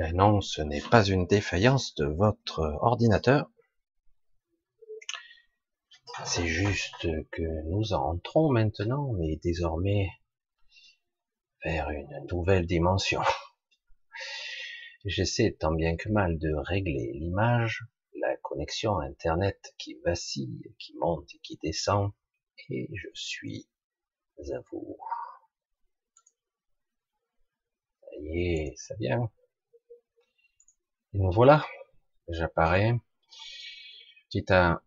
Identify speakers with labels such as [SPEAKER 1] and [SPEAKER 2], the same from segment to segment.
[SPEAKER 1] Ben non, ce n'est pas une défaillance de votre ordinateur. C'est juste que nous entrons maintenant, mais désormais, vers une nouvelle dimension. J'essaie tant bien que mal de régler l'image, la connexion Internet qui vacille, qui monte et qui descend, et je suis à vous. Ça y est, ça vient. Et nous voilà, j'apparais. Petite un,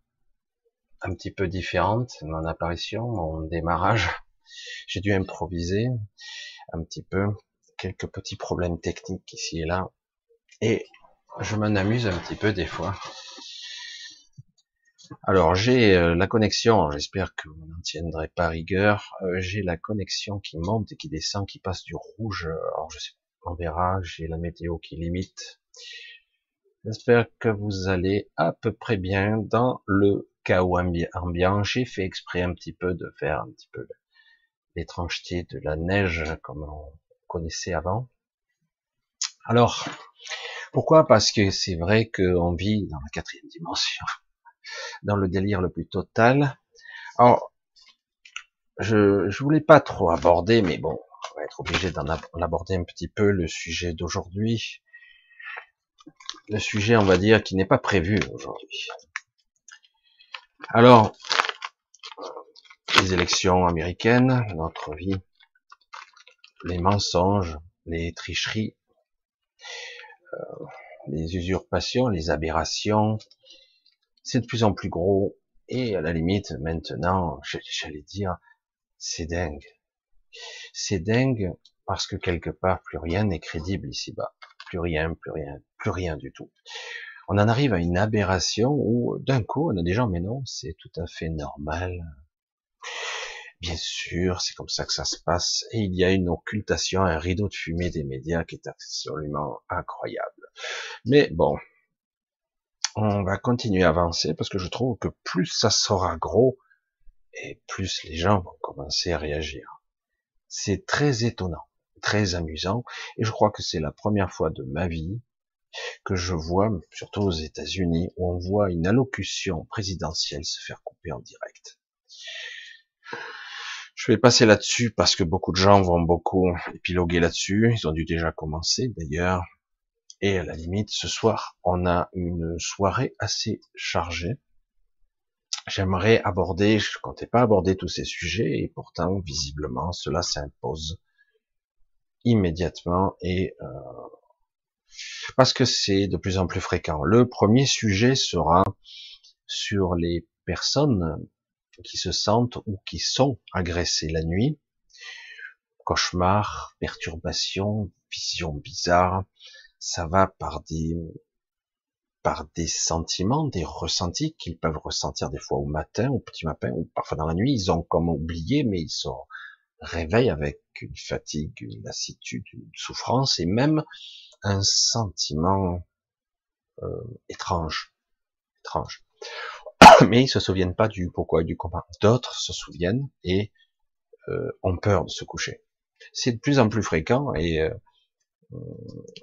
[SPEAKER 1] un petit peu différente, mon apparition, mon démarrage. J'ai dû improviser un petit peu, quelques petits problèmes techniques ici et là. Et je m'en amuse un petit peu des fois. Alors j'ai euh, la connexion, j'espère que vous n'en tiendrez pas rigueur. Euh, j'ai la connexion qui monte et qui descend, qui passe du rouge. Alors je sais, on verra. J'ai la météo qui limite. J'espère que vous allez à peu près bien dans le chaos ambiant. J'ai fait exprès un petit peu de faire un petit peu l'étrangeté de la neige comme on connaissait avant. Alors, pourquoi? Parce que c'est vrai qu'on vit dans la quatrième dimension, dans le délire le plus total. Alors, je, je voulais pas trop aborder, mais bon, on va être obligé d'en aborder un petit peu le sujet d'aujourd'hui. Le sujet, on va dire, qui n'est pas prévu aujourd'hui. Alors, les élections américaines, notre vie, les mensonges, les tricheries, euh, les usurpations, les aberrations, c'est de plus en plus gros. Et à la limite, maintenant, j'allais dire, c'est dingue. C'est dingue parce que quelque part, plus rien n'est crédible ici-bas. Plus rien, plus rien, plus rien du tout. On en arrive à une aberration où d'un coup, on a des gens, mais non, c'est tout à fait normal. Bien sûr, c'est comme ça que ça se passe. Et il y a une occultation, un rideau de fumée des médias qui est absolument incroyable. Mais bon, on va continuer à avancer parce que je trouve que plus ça sera gros et plus les gens vont commencer à réagir. C'est très étonnant, très amusant et je crois que c'est la première fois de ma vie que je vois, surtout aux États-Unis, où on voit une allocution présidentielle se faire couper en direct. Je vais passer là-dessus parce que beaucoup de gens vont beaucoup épiloguer là-dessus. Ils ont dû déjà commencer d'ailleurs. Et à la limite, ce soir, on a une soirée assez chargée. J'aimerais aborder, je comptais pas aborder tous ces sujets, et pourtant, visiblement, cela s'impose immédiatement et euh, parce que c'est de plus en plus fréquent. Le premier sujet sera sur les personnes qui se sentent ou qui sont agressées la nuit, cauchemars, perturbations, visions bizarres, ça va par des par des sentiments, des ressentis qu'ils peuvent ressentir des fois au matin, au petit matin, ou parfois dans la nuit. Ils ont comme oublié, mais ils se réveillent avec une fatigue, une lassitude, une souffrance et même un sentiment euh, étrange, étrange. Mais ils se souviennent pas du pourquoi et du comment. D'autres se souviennent et euh, ont peur de se coucher. C'est de plus en plus fréquent et euh,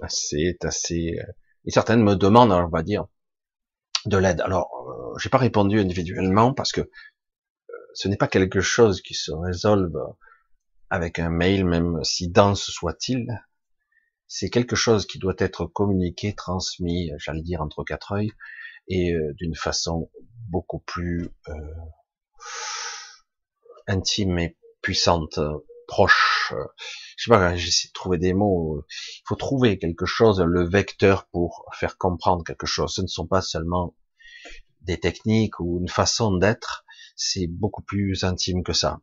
[SPEAKER 1] c'est assez. Euh, et certaines me demandent, on va dire, de l'aide. Alors, euh, j'ai pas répondu individuellement parce que euh, ce n'est pas quelque chose qui se résolve avec un mail, même si dense soit-il. C'est quelque chose qui doit être communiqué, transmis, j'allais dire entre quatre œils, et d'une façon beaucoup plus intime et puissante, proche je sais pas, j'essaie de trouver des mots. Il faut trouver quelque chose, le vecteur pour faire comprendre quelque chose. Ce ne sont pas seulement des techniques ou une façon d'être, c'est beaucoup plus intime que ça.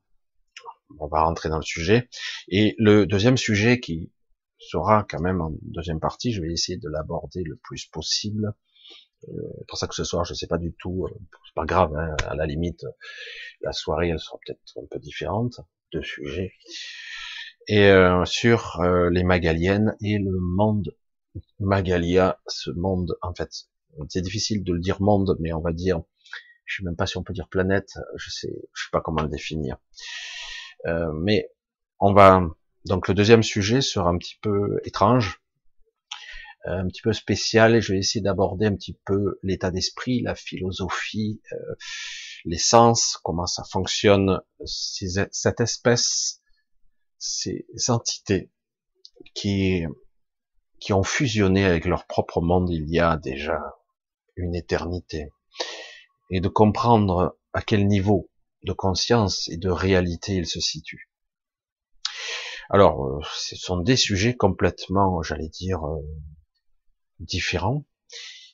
[SPEAKER 1] On va rentrer dans le sujet. Et le deuxième sujet qui sera quand même en deuxième partie, je vais essayer de l'aborder le plus possible. Euh, pour ça que ce soir, je sais pas du tout, euh, c'est pas grave, hein, à la limite, la soirée, elle sera peut-être un peu différente, de sujets et euh, sur euh, les Magaliennes et le monde Magalia, ce monde en fait, c'est difficile de le dire monde, mais on va dire, je sais même pas si on peut dire planète, je sais, je sais pas comment le définir. Euh, mais on va donc le deuxième sujet sera un petit peu étrange. un petit peu spécial et je vais essayer d'aborder un petit peu l'état d'esprit, la philosophie, euh, l'essence, comment ça fonctionne, cette espèce, ces entités qui, qui ont fusionné avec leur propre monde il y a déjà une éternité et de comprendre à quel niveau de conscience et de réalité ils se situent. Alors, euh, ce sont des sujets complètement, j'allais dire, euh, différents,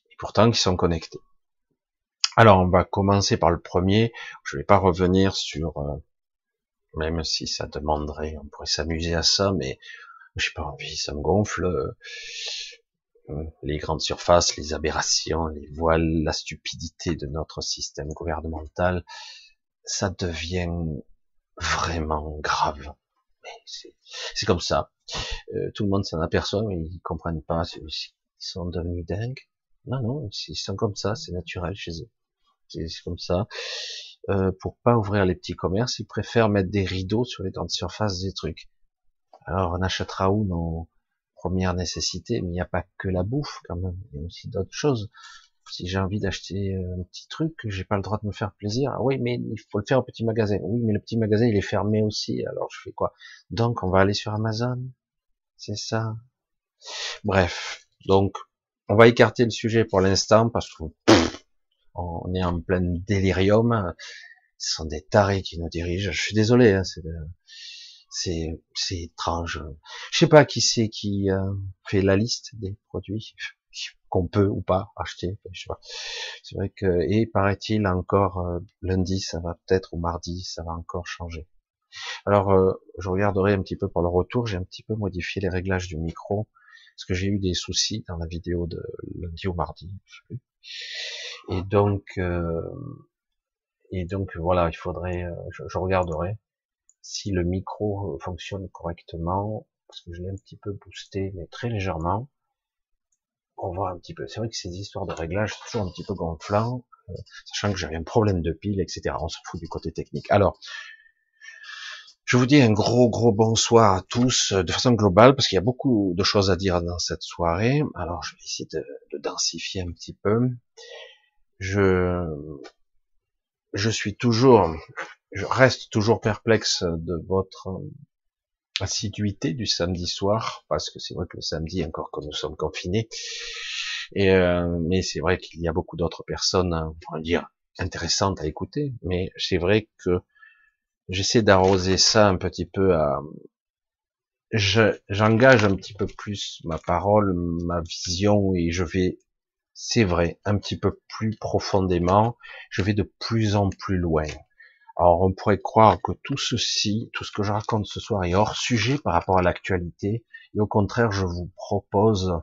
[SPEAKER 1] et pourtant qui sont connectés. Alors, on va commencer par le premier. Je ne vais pas revenir sur, euh, même si ça demanderait, on pourrait s'amuser à ça, mais j'ai pas envie, ça me gonfle. Les grandes surfaces, les aberrations, les voiles, la stupidité de notre système gouvernemental, ça devient vraiment grave. C'est comme ça. Euh, tout le monde s'en aperçoit, mais ils comprennent pas. Ils sont devenus dingues. Non, non, ils sont comme ça, c'est naturel chez eux. C'est comme ça. Euh, pour pas ouvrir les petits commerces, ils préfèrent mettre des rideaux sur les grandes surfaces des trucs. Alors on achètera où nos premières nécessités, mais il n'y a pas que la bouffe quand même, il y a aussi d'autres choses si j'ai envie d'acheter euh, un petit truc, j'ai pas le droit de me faire plaisir. Ah oui, mais il faut le faire au petit magasin. Oui, mais le petit magasin il est fermé aussi. Alors je fais quoi? Donc on va aller sur Amazon. C'est ça. Bref, donc on va écarter le sujet pour l'instant parce que on est en plein délirium. Ce sont des tarés qui nous dirigent. Je suis désolé, hein, c'est c'est étrange. Je sais pas qui c'est qui euh, fait la liste des produits qu'on peut ou pas acheter. C'est vrai que et paraît-il encore euh, lundi, ça va peut-être ou mardi, ça va encore changer. Alors euh, je regarderai un petit peu pour le retour. J'ai un petit peu modifié les réglages du micro parce que j'ai eu des soucis dans la vidéo de lundi ou mardi. Et donc euh, et donc voilà, il faudrait, je, je regarderai si le micro fonctionne correctement parce que je l'ai un petit peu boosté mais très légèrement on voit un petit peu. C'est vrai que ces histoires de réglage, c'est toujours un petit peu gonflant, euh, sachant que j'avais un problème de pile, etc. On s'en fout du côté technique. Alors, je vous dis un gros gros bonsoir à tous euh, de façon globale parce qu'il y a beaucoup de choses à dire dans cette soirée. Alors je vais essayer de, de densifier un petit peu. Je je suis toujours, je reste toujours perplexe de votre assiduité du samedi soir, parce que c'est vrai que le samedi, encore que nous sommes confinés, et euh, mais c'est vrai qu'il y a beaucoup d'autres personnes, on va dire, intéressantes à écouter, mais c'est vrai que j'essaie d'arroser ça un petit peu à, j'engage un petit peu plus ma parole, ma vision, et je vais, c'est vrai, un petit peu plus profondément, je vais de plus en plus loin. Alors on pourrait croire que tout ceci, tout ce que je raconte ce soir est hors sujet par rapport à l'actualité, et au contraire je vous propose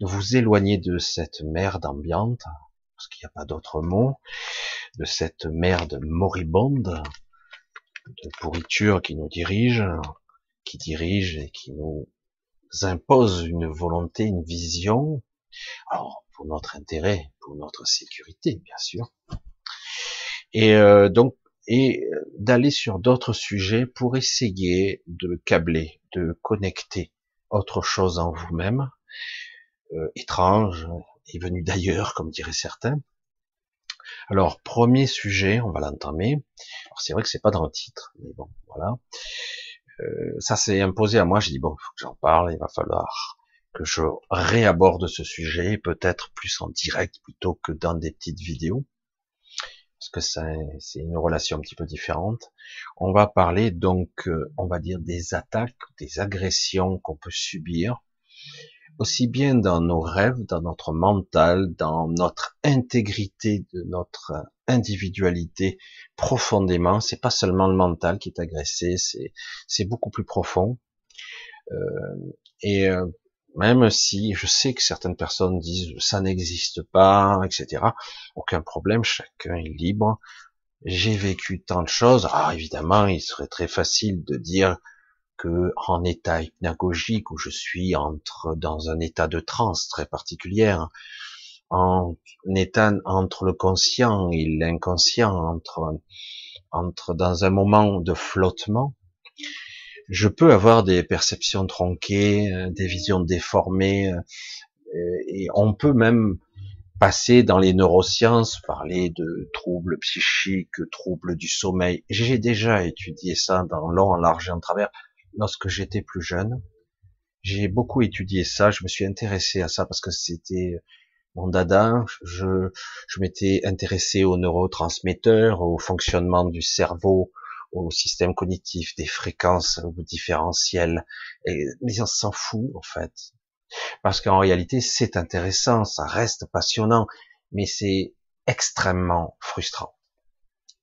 [SPEAKER 1] de vous éloigner de cette merde ambiante, parce qu'il n'y a pas d'autre mot, de cette merde moribonde, de pourriture qui nous dirige, qui dirige et qui nous impose une volonté, une vision, pour notre intérêt, pour notre sécurité bien sûr. Et euh, donc et euh, d'aller sur d'autres sujets pour essayer de câbler, de connecter autre chose en vous-même, euh, étrange et venu d'ailleurs, comme diraient certains. Alors, premier sujet, on va l'entamer. Alors, c'est vrai que c'est pas dans le titre, mais bon, voilà. Euh, ça s'est imposé à moi, j'ai dit, bon, faut que j'en parle, il va falloir que je réaborde ce sujet, peut-être plus en direct plutôt que dans des petites vidéos parce que c'est une relation un petit peu différente. On va parler donc, euh, on va dire des attaques, des agressions qu'on peut subir, aussi bien dans nos rêves, dans notre mental, dans notre intégrité de notre individualité profondément. C'est pas seulement le mental qui est agressé, c'est beaucoup plus profond. Euh, et euh, même si je sais que certaines personnes disent ça n'existe pas, etc. Aucun problème, chacun est libre. J'ai vécu tant de choses. Ah, évidemment, il serait très facile de dire que en état hypnagogique où je suis entre dans un état de transe très particulière, en état entre le conscient et l'inconscient, entre entre dans un moment de flottement, je peux avoir des perceptions tronquées, euh, des visions déformées, euh, Et on peut même passer dans les neurosciences, parler de troubles psychiques, troubles du sommeil. J'ai déjà étudié ça dans long, en large et en travers lorsque j'étais plus jeune. J'ai beaucoup étudié ça, je me suis intéressé à ça parce que c'était mon dada. Je, je m'étais intéressé aux neurotransmetteurs, au fonctionnement du cerveau, au système cognitif, des fréquences différentielles. Et, mais on s'en fout en fait. Parce qu'en réalité, c'est intéressant, ça reste passionnant, mais c'est extrêmement frustrant.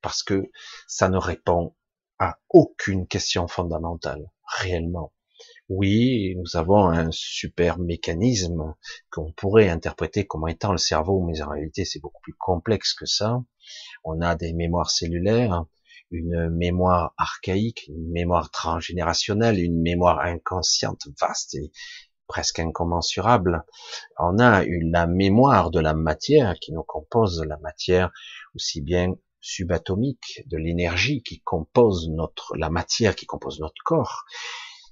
[SPEAKER 1] Parce que ça ne répond à aucune question fondamentale, réellement. Oui, nous avons un super mécanisme qu'on pourrait interpréter comme étant le cerveau, mais en réalité c'est beaucoup plus complexe que ça. On a des mémoires cellulaires, une mémoire archaïque, une mémoire transgénérationnelle, une mémoire inconsciente vaste et presque incommensurable. On a une, la mémoire de la matière qui nous compose, la matière aussi bien subatomique, de l'énergie qui compose notre, la matière qui compose notre corps.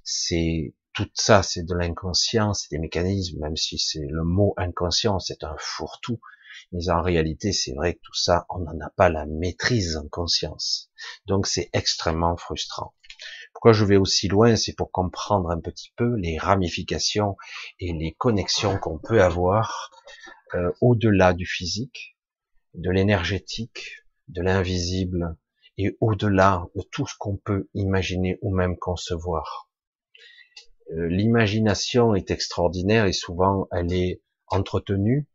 [SPEAKER 1] C'est tout ça, c'est de l'inconscient, c'est des mécanismes, même si c'est le mot inconscient, c'est un fourre-tout. Mais en réalité, c'est vrai que tout ça, on n'en a pas la maîtrise en conscience. Donc c'est extrêmement frustrant. Pourquoi je vais aussi loin C'est pour comprendre un petit peu les ramifications et les connexions qu'on peut avoir euh, au-delà du physique, de l'énergétique, de l'invisible et au-delà de tout ce qu'on peut imaginer ou même concevoir. Euh, l'imagination est extraordinaire et souvent elle est entretenue,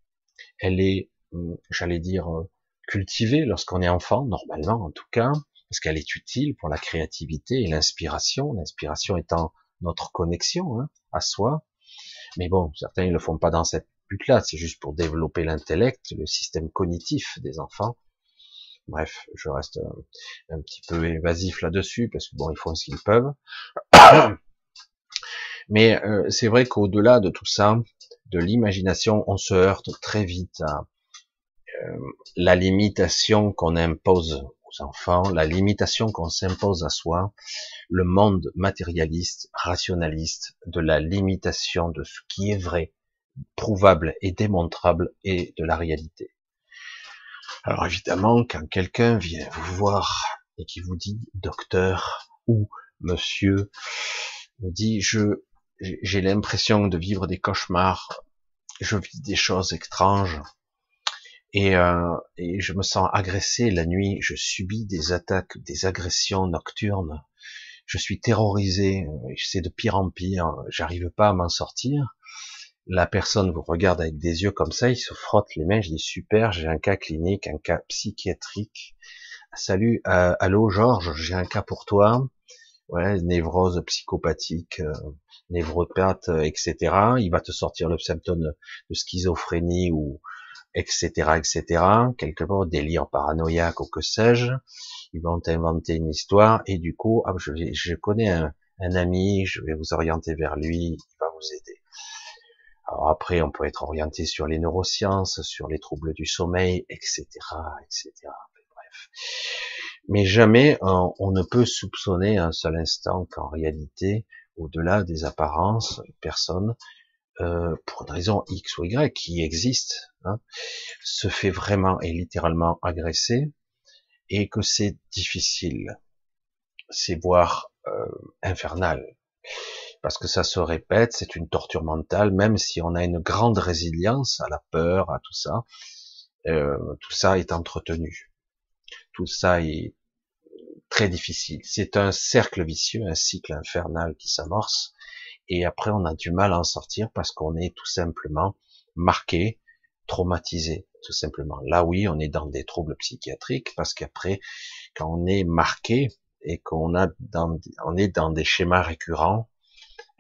[SPEAKER 1] elle est, hum, j'allais dire, euh, cultivée lorsqu'on est enfant, normalement en tout cas, parce qu'elle est utile pour la créativité et l'inspiration, l'inspiration étant notre connexion hein, à soi. Mais bon, certains ne le font pas dans cette but-là, c'est juste pour développer l'intellect, le système cognitif des enfants. Bref, je reste un, petit peu évasif là-dessus, parce que bon, ils font ce qu'ils peuvent. Mais euh, c'est vrai qu'au-delà de tout ça, de l'imagination, on se heurte très vite à euh, la limitation qu'on impose enfants, la limitation qu'on s'impose à soi, le monde matérialiste, rationaliste, de la limitation de ce qui est vrai, prouvable et démontrable et de la réalité. Alors évidemment, quand quelqu'un vient vous voir et qui vous dit docteur ou monsieur, me dit je j'ai l'impression de vivre des cauchemars, je vis des choses étranges, et, euh, et je me sens agressé la nuit, je subis des attaques, des agressions nocturnes, je suis terrorisé, c'est de pire en pire, j'arrive pas à m'en sortir. La personne vous regarde avec des yeux comme ça, il se frotte les mains, je dis super, j'ai un cas clinique, un cas psychiatrique. Salut, euh, allô Georges, j'ai un cas pour toi. Ouais, névrose psychopathique, euh, névropathe, etc. Il va te sortir le symptôme de schizophrénie ou etc., etc., quelque part, délire paranoïaque ou que sais-je, ils vont inventer une histoire, et du coup, ah, je, connais un, ami, je vais vous orienter vers lui, il va vous aider. Alors après, on peut être orienté sur les neurosciences, sur les troubles du sommeil, etc., etc., bref. Mais jamais on, on ne peut soupçonner un seul instant qu'en réalité, au-delà des apparences, personne euh, pour une raison X ou Y qui existe, hein, se fait vraiment et littéralement agresser, et que c'est difficile, c'est voire euh, infernal, parce que ça se répète, c'est une torture mentale, même si on a une grande résilience à la peur, à tout ça, euh, tout ça est entretenu, tout ça est très difficile. C'est un cercle vicieux, un cycle infernal qui s'amorce, et après on a du mal à en sortir parce qu'on est tout simplement marqué, traumatisé, tout simplement. Là oui, on est dans des troubles psychiatriques parce qu'après, quand on est marqué et qu'on a dans, on est dans des schémas récurrents,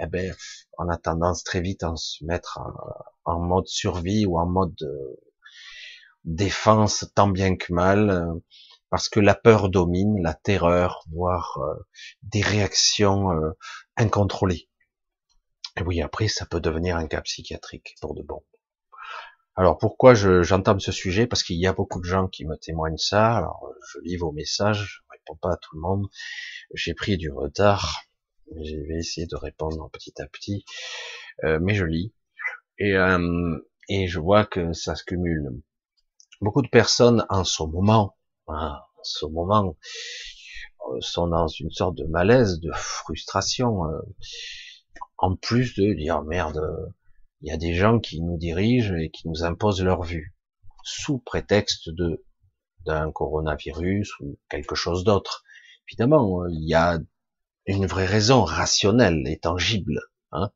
[SPEAKER 1] eh ben, on a tendance très vite à se mettre en, mode survie ou en mode euh, défense tant bien que mal, euh, parce que la peur domine, la terreur, voire euh, des réactions incontrôlées. Et oui, après, ça peut devenir un cas psychiatrique pour de bon. Alors pourquoi j'entame ce sujet? Parce qu'il y a beaucoup de gens qui me témoignent ça. Alors je lis vos messages, je réponds pas à tout le monde. J'ai pris du retard, mais je vais essayer de répondre petit à petit. Euh, mais je lis. Et, euh, et je vois que ça se cumule. Beaucoup de personnes en ce moment, en ce moment, euh, sont dans une sorte de malaise, de frustration, euh, en plus de dire merde, il y a des gens qui nous dirigent et qui nous imposent leur vue, sous prétexte de d'un coronavirus ou quelque chose d'autre. Évidemment, il y a une vraie raison rationnelle et tangible. Hein.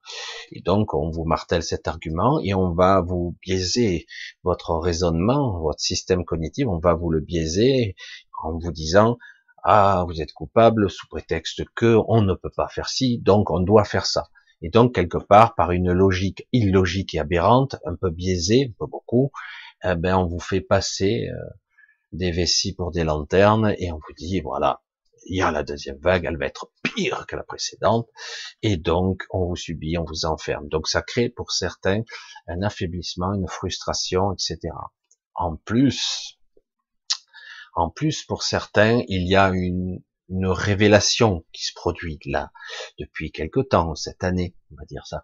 [SPEAKER 1] Et donc, on vous martèle cet argument et on va vous biaiser votre raisonnement, votre système cognitif, on va vous le biaiser en vous disant ah vous êtes coupable sous prétexte que on ne peut pas faire ci, donc on doit faire ça. Et donc quelque part par une logique illogique et aberrante, un peu biaisée, un peu beaucoup, eh ben on vous fait passer euh, des vessies pour des lanternes et on vous dit voilà il y a la deuxième vague, elle va être pire que la précédente, et donc on vous subit, on vous enferme. Donc ça crée pour certains un affaiblissement, une frustration, etc. En plus, en plus pour certains, il y a une, une révélation qui se produit là depuis quelque temps, cette année, on va dire ça.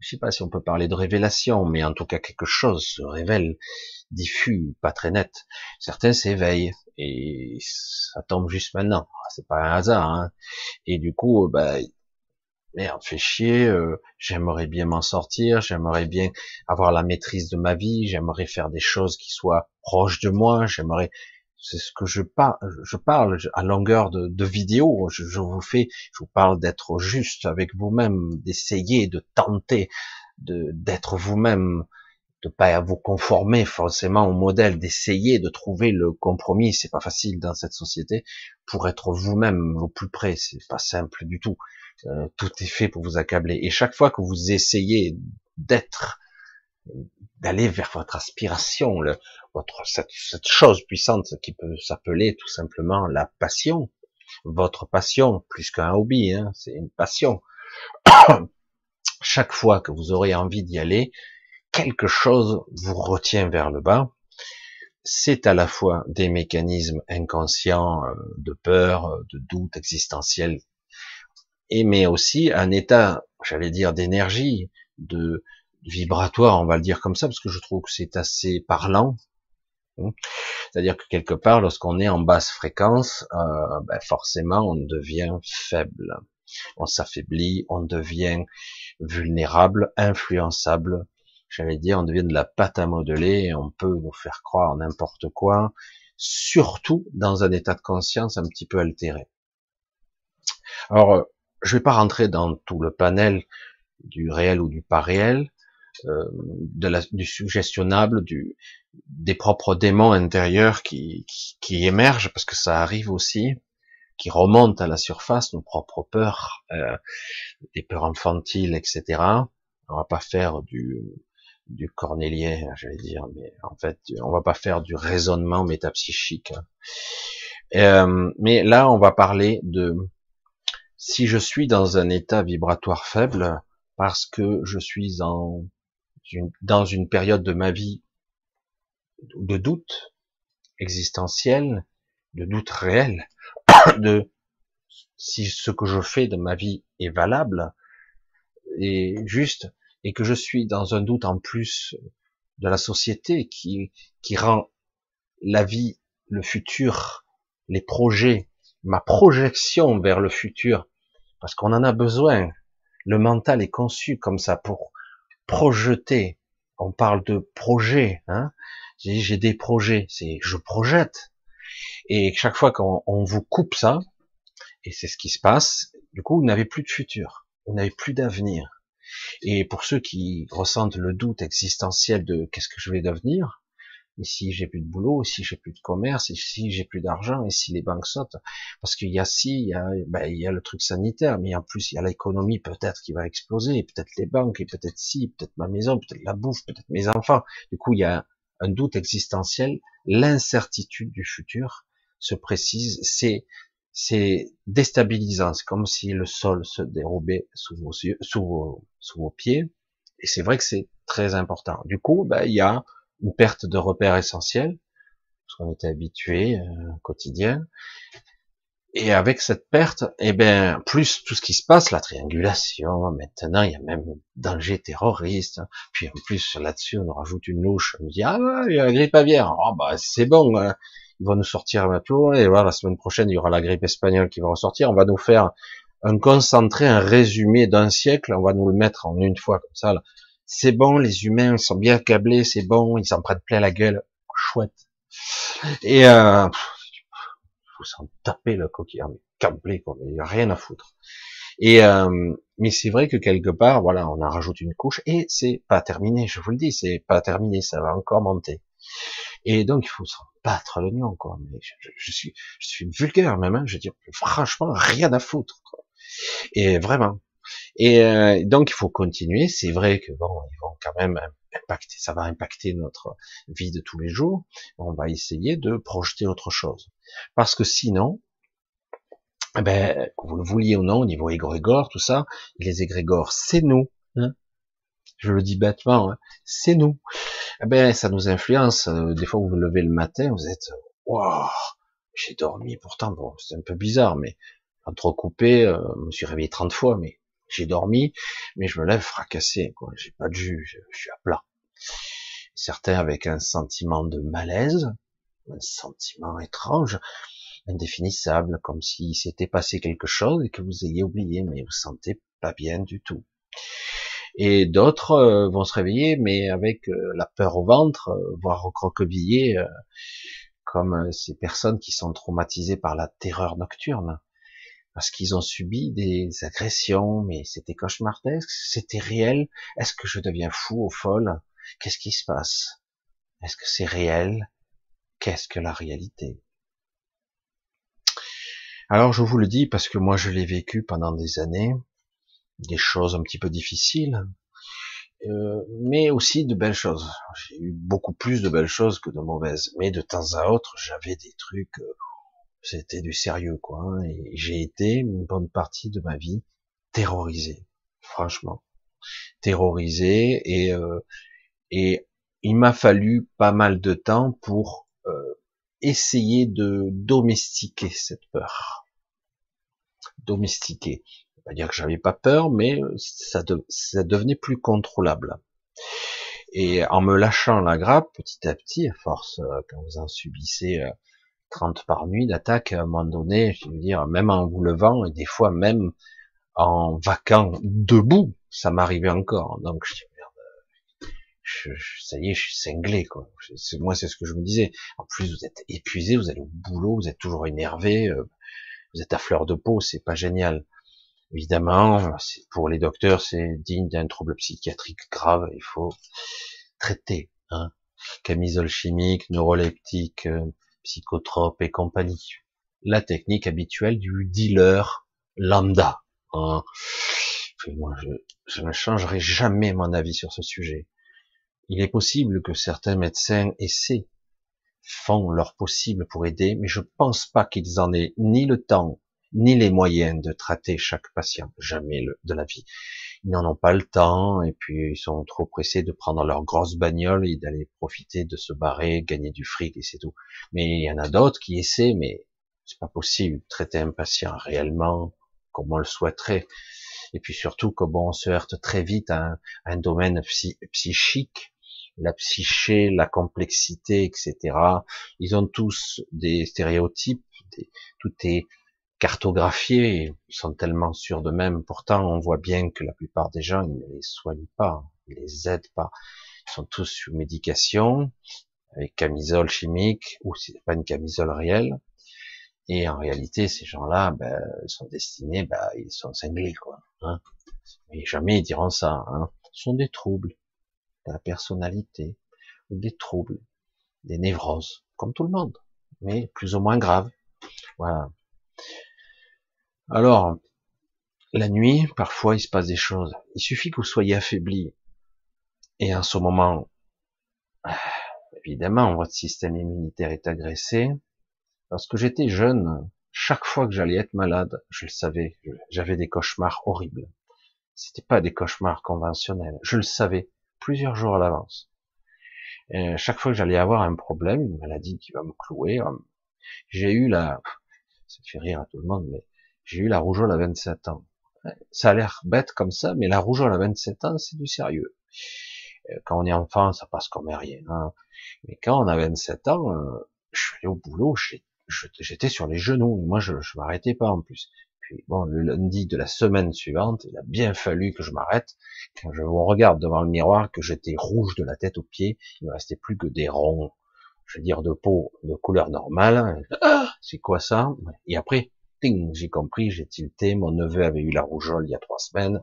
[SPEAKER 1] Je sais pas si on peut parler de révélation, mais en tout cas quelque chose se révèle, diffus, pas très net. Certains s'éveillent, et ça tombe juste maintenant. Ah, c'est pas un hasard. Hein. Et du coup, euh, bah, merde, fait chier. Euh, j'aimerais bien m'en sortir. J'aimerais bien avoir la maîtrise de ma vie. J'aimerais faire des choses qui soient proches de moi. J'aimerais. C'est ce que je parle. Je parle à longueur de, vidéo. Je, je, vous fais. Je vous parle d'être juste avec vous-même, d'essayer, de tenter, de d'être vous-même de pas vous conformer forcément au modèle, d'essayer de trouver le compromis. C'est pas facile dans cette société pour être vous-même au plus près. C'est pas simple du tout. Euh, tout est fait pour vous accabler. Et chaque fois que vous essayez d'être, d'aller vers votre aspiration, le, votre cette, cette chose puissante qui peut s'appeler tout simplement la passion, votre passion plus qu'un hobby, hein, c'est une passion. chaque fois que vous aurez envie d'y aller, quelque chose vous retient vers le bas. C'est à la fois des mécanismes inconscients euh, de peur, euh, de doute existentiel, et mais aussi un état, j'allais dire, d'énergie, de vibratoire, on va le dire comme ça, parce que je trouve que c'est assez parlant. Hein. C'est-à-dire que quelque part, lorsqu'on est en basse fréquence, euh, ben forcément, on devient faible, on s'affaiblit, on devient vulnérable, influençable, j'allais dire, on devient de la pâte à modeler et on peut nous faire croire n'importe quoi, surtout dans un état de conscience un petit peu altéré. Alors, euh, je vais pas rentrer dans tout le panel du réel ou du pas réel, euh, de la, du suggestionnable, des propres démons intérieurs qui, qui, émergent, parce que ça arrive aussi, qui remontent à la surface, nos propres peurs, euh, des peurs infantiles, etc. On va pas faire du, du cornélien, j'allais dire, mais en fait, on va pas faire du raisonnement métapsychique. Hein. Euh, mais là, on va parler de si je suis dans un état vibratoire faible parce que je suis en dans une période de ma vie de doute existentiel, de doute réel, de si ce que je fais de ma vie est valable et juste, et que je suis dans un doute en plus de la société qui, qui rend la vie, le futur, les projets, ma projection vers le futur, parce qu'on en a besoin. Le mental est conçu comme ça pour projeter. On parle de projet. Hein j'ai des projets, c'est je projette. Et chaque fois qu'on vous coupe ça, et c'est ce qui se passe, du coup, vous n'avez plus de futur, vous n'avez plus d'avenir. Et pour ceux qui ressentent le doute existentiel de qu'est-ce que je vais devenir, et si j'ai plus de boulot, et si j'ai plus de commerce, et si j'ai plus d'argent, et si les banques sautent, parce qu'il y a si, il y a, ben, il y a le truc sanitaire, mais en plus il y a l'économie peut-être qui va exploser, peut-être les banques, et peut-être si, peut-être ma maison, peut-être la bouffe, peut-être mes enfants. Du coup, il y a un doute existentiel, l'incertitude du futur se précise, c'est c'est déstabilisant. C'est comme si le sol se dérobait sous vos, sous vos, sous vos pieds. Et c'est vrai que c'est très important. Du coup, ben, il y a une perte de repères essentiels, parce qu'on était habitué euh, quotidien. Et avec cette perte, eh ben, plus tout ce qui se passe, la triangulation, maintenant, il y a même danger terroriste. Puis en plus, là-dessus, on rajoute une louche. On dit, ah, il y a la grippe aviaire. Oh, bah, c'est bon. Hein. Ils vont nous sortir bientôt. Et voilà, la semaine prochaine, il y aura la grippe espagnole qui va ressortir. On va nous faire un concentré, un résumé d'un siècle. On va nous le mettre en une fois comme ça. C'est bon, les humains, ils sont bien câblés, c'est bon, ils s'en prennent plein la gueule. Chouette. Et, euh, faut s'en taper le coquillard, mais câblé, quoi, il n'y a rien à foutre. Et euh, mais c'est vrai que quelque part, voilà, on en rajoute une couche et c'est pas terminé. Je vous le dis, c'est pas terminé, ça va encore monter. Et donc il faut s'en battre l'oignon, quoi. Mais je, suis, je suis vulgaire même. Hein, je dis franchement rien à foutre. Quoi. Et vraiment. Et euh, donc il faut continuer. C'est vrai que bon, ils vont quand même impacter, ça va impacter notre vie de tous les jours. On va essayer de projeter autre chose. Parce que sinon, eh ben, vous le vouliez ou non, au niveau égrégore, tout ça, les égrégores, c'est nous. Hein je le dis bêtement, hein c'est nous. Eh ben, ça nous influence. Euh, des fois, vous vous levez le matin, vous êtes, waouh, j'ai dormi. Pourtant, bon, c'est un peu bizarre, mais entrecoupé, euh, je me suis réveillé 30 fois, mais j'ai dormi, mais je me lève fracassé, quoi. J'ai pas de jus, je, suis à plat. Certains avec un sentiment de malaise, un sentiment étrange, indéfinissable, comme s'il s'était passé quelque chose et que vous ayez oublié, mais vous sentez pas bien du tout. Et d'autres euh, vont se réveiller, mais avec euh, la peur au ventre, euh, voire recroquevillés, comme ces personnes qui sont traumatisées par la terreur nocturne, parce qu'ils ont subi des agressions, mais c'était cauchemardesque, c'était réel. Est-ce que je deviens fou ou folle? Qu'est-ce qui se passe? Est-ce que c'est réel? Qu'est-ce que la réalité? Alors je vous le dis parce que moi je l'ai vécu pendant des années, des choses un petit peu difficiles, euh, mais aussi de belles choses. J'ai eu beaucoup plus de belles choses que de mauvaises, mais de temps à autre j'avais des trucs, euh, c'était du sérieux quoi. Hein, et j'ai été une bonne partie de ma vie terrorisé, franchement, terrorisé et euh, et il m'a fallu pas mal de temps pour euh, essayer de domestiquer cette peur. Domestiquer. Pas dire que j'avais pas peur, mais ça, devenait plus contrôlable. Et en me lâchant la grappe, petit à petit, à force, euh, quand vous en subissez 30 euh, par nuit d'attaque, à un moment donné, je veux dire, même en vous levant, et des fois même en vacant debout, ça m'arrivait encore. Donc je je, ça y est, je suis cinglé, quoi. Moi, c'est ce que je me disais. En plus, vous êtes épuisé, vous allez au boulot, vous êtes toujours énervé, euh, vous êtes à fleur de peau, c'est pas génial. Évidemment, pour les docteurs, c'est digne d'un trouble psychiatrique grave, il faut traiter, hein. Camisole chimique, neuroleptique, euh, psychotrope et compagnie. La technique habituelle du dealer lambda. Hein. Moi, je, je ne changerai jamais mon avis sur ce sujet. Il est possible que certains médecins essaient, font leur possible pour aider, mais je pense pas qu'ils en aient ni le temps, ni les moyens de traiter chaque patient, jamais de la vie. Ils n'en ont pas le temps, et puis ils sont trop pressés de prendre leur grosse bagnole et d'aller profiter de se barrer, gagner du fric, et c'est tout. Mais il y en a d'autres qui essaient, mais c'est pas possible, traiter un patient réellement comme on le souhaiterait. Et puis surtout, comme on se heurte très vite à un, domaine psychique, la psyché, la complexité, etc. Ils ont tous des stéréotypes, tout est cartographié, ils sont tellement sûrs d'eux-mêmes. Pourtant, on voit bien que la plupart des gens, ils ne les soignent pas, ils les aident pas. Ils sont tous sous médication, avec camisole chimique, ou c'est pas une camisole réelle. Et en réalité, ces gens-là, ben, ils sont destinés, ben, ils sont cinglés, quoi. Hein. Mais jamais ils diront ça. Hein. Ce sont des troubles la personnalité, ou des troubles, des névroses, comme tout le monde, mais plus ou moins graves. Voilà. Alors, la nuit, parfois, il se passe des choses. Il suffit que vous soyez affaibli. Et en ce moment, évidemment, votre système immunitaire est agressé. Lorsque j'étais jeune, chaque fois que j'allais être malade, je le savais, j'avais des cauchemars horribles. C'était pas des cauchemars conventionnels, je le savais plusieurs jours à l'avance. Chaque fois que j'allais avoir un problème, une maladie qui va me clouer, euh, j'ai eu la, ça fait rire à tout le monde, mais j'ai eu la rougeole à 27 ans. Ça a l'air bête comme ça, mais la rougeole à 27 ans, c'est du sérieux. Euh, quand on est enfant, ça passe comme rien. Hein. Mais quand on a 27 ans, euh, je suis allé au boulot, j'étais sur les genoux. Moi, je, je m'arrêtais pas en plus. Puis bon, le lundi de la semaine suivante, il a bien fallu que je m'arrête. Quand je vous regarde devant le miroir, que j'étais rouge de la tête aux pieds, il ne restait plus que des ronds, je veux dire de peau de couleur normale. Ah, c'est quoi ça? Et après, j'ai compris, j'ai tilté, mon neveu avait eu la rougeole il y a trois semaines,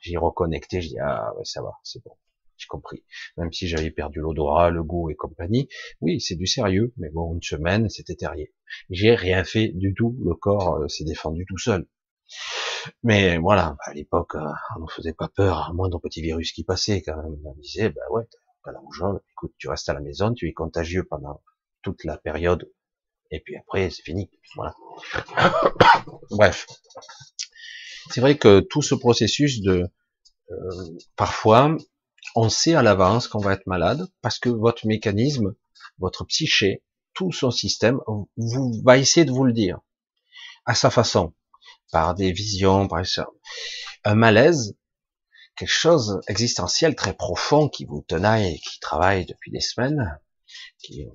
[SPEAKER 1] j'ai reconnecté, j'ai dit, ah ouais, ça va, c'est bon, j'ai compris. Même si j'avais perdu l'odorat, le goût et compagnie, oui, c'est du sérieux, mais bon, une semaine, c'était terrier. J'ai rien fait du tout, le corps euh, s'est défendu tout seul. Mais voilà, à l'époque, euh, on ne faisait pas peur, à moins d'un petit virus qui passait quand même. On disait, bah ouais, t'as la rougeole, écoute, tu restes à la maison, tu es contagieux pendant toute la période et puis après c'est fini. Voilà. Bref, c'est vrai que tout ce processus de euh, parfois on sait à l'avance qu'on va être malade parce que votre mécanisme, votre psyché, tout son système vous va essayer de vous le dire à sa façon, par des visions, par. Un malaise, quelque chose existentiel très profond qui vous tenaille, qui travaille depuis des semaines, qui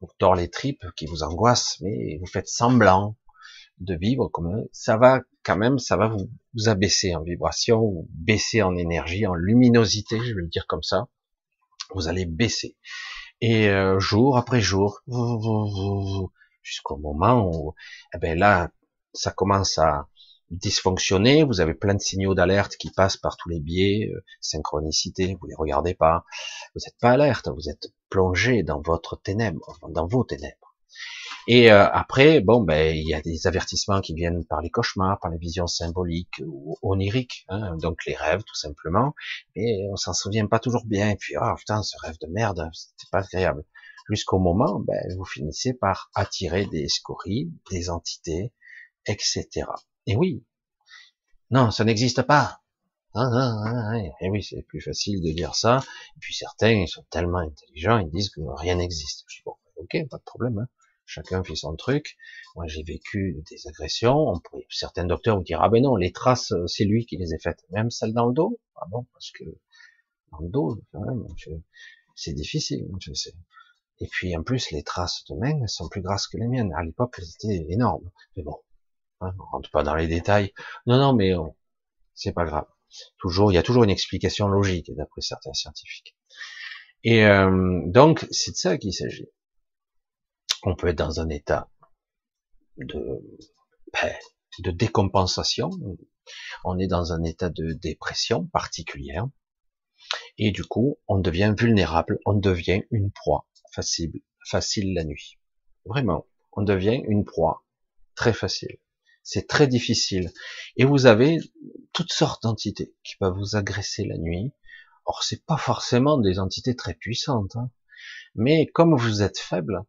[SPEAKER 1] vous tord les tripes, qui vous angoisse, mais vous faites semblant de vivre comme ça va quand même, ça va vous, vous abaisser en vibration, ou baisser en énergie, en luminosité, je vais le dire comme ça. Vous allez baisser. Et euh, jour après jour, jusqu'au moment où, eh ben là, ça commence à, dysfonctionner, vous avez plein de signaux d'alerte qui passent par tous les biais, euh, synchronicité, vous les regardez pas, vous n'êtes pas alerte, vous êtes plongé dans votre ténèbre, dans vos ténèbres. Et euh, après, bon, ben, il y a des avertissements qui viennent par les cauchemars, par les visions symboliques ou oniriques, hein, donc les rêves tout simplement. Et on s'en souvient pas toujours bien. Et puis, ah putain, ce rêve de merde, c'est pas agréable. Jusqu'au moment, ben, vous finissez par attirer des scories, des entités, etc. Et oui, non, ça n'existe pas. Ah, ah, ah, et oui, c'est plus facile de dire ça. Et puis certains, ils sont tellement intelligents, ils disent que rien n'existe. Je dis bon, ok, pas de problème. Hein. Chacun fait son truc. Moi, j'ai vécu des agressions. Certains docteurs vous dire ah ben non, les traces, c'est lui qui les a faites. Même celles dans le dos. Ah bon, parce que dans le dos, quand même, c'est difficile. Sais. Et puis en plus, les traces de main sont plus grasses que les miennes. À l'époque, elles étaient énormes. Mais bon, Hein, on rentre pas dans les détails. Non, non, mais oh, c'est pas grave. Toujours, il y a toujours une explication logique d'après certains scientifiques. Et euh, donc, c'est de ça qu'il s'agit. On peut être dans un état de, ben, de décompensation. On est dans un état de dépression particulière. Et du coup, on devient vulnérable, on devient une proie facile, facile la nuit. Vraiment, on devient une proie très facile. C'est très difficile. Et vous avez toutes sortes d'entités qui peuvent vous agresser la nuit. Or, c'est pas forcément des entités très puissantes. Hein. Mais comme vous êtes faible,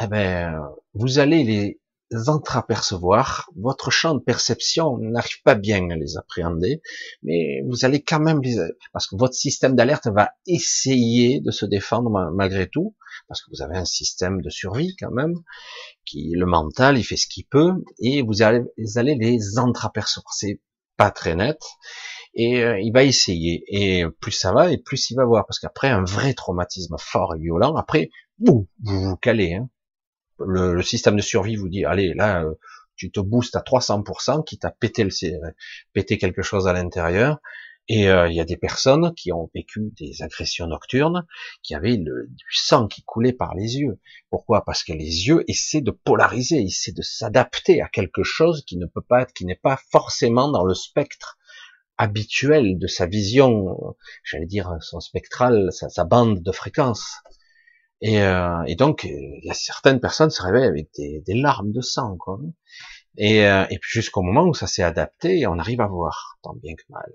[SPEAKER 1] eh ben, vous allez les entreapercevoir. Votre champ de perception n'arrive pas bien à les appréhender, mais vous allez quand même les, parce que votre système d'alerte va essayer de se défendre malgré tout, parce que vous avez un système de survie quand même, qui le mental, il fait ce qu'il peut, et vous allez, vous allez les entreapercevoir. C'est pas très net, et euh, il va essayer. Et plus ça va, et plus il va voir, parce qu'après un vrai traumatisme fort et violent, après, vous vous, vous calez. Hein. Le, système de survie vous dit, allez, là, euh, tu te boostes à 300%, qui t'a pété le, pété quelque chose à l'intérieur, et euh, il y a des personnes qui ont vécu des agressions nocturnes, qui avaient du sang qui coulait par les yeux. Pourquoi? Parce que les yeux essaient de polariser, essaient de s'adapter à quelque chose qui ne peut pas être, qui n'est pas forcément dans le spectre habituel de sa vision, j'allais dire son spectral, sa, bande de fréquence. Et, euh, et, donc, il y a certaines personnes se réveillent avec des, larmes de sang, quoi. Et, euh, et puis jusqu'au moment où ça s'est adapté, on arrive à voir, tant bien que mal.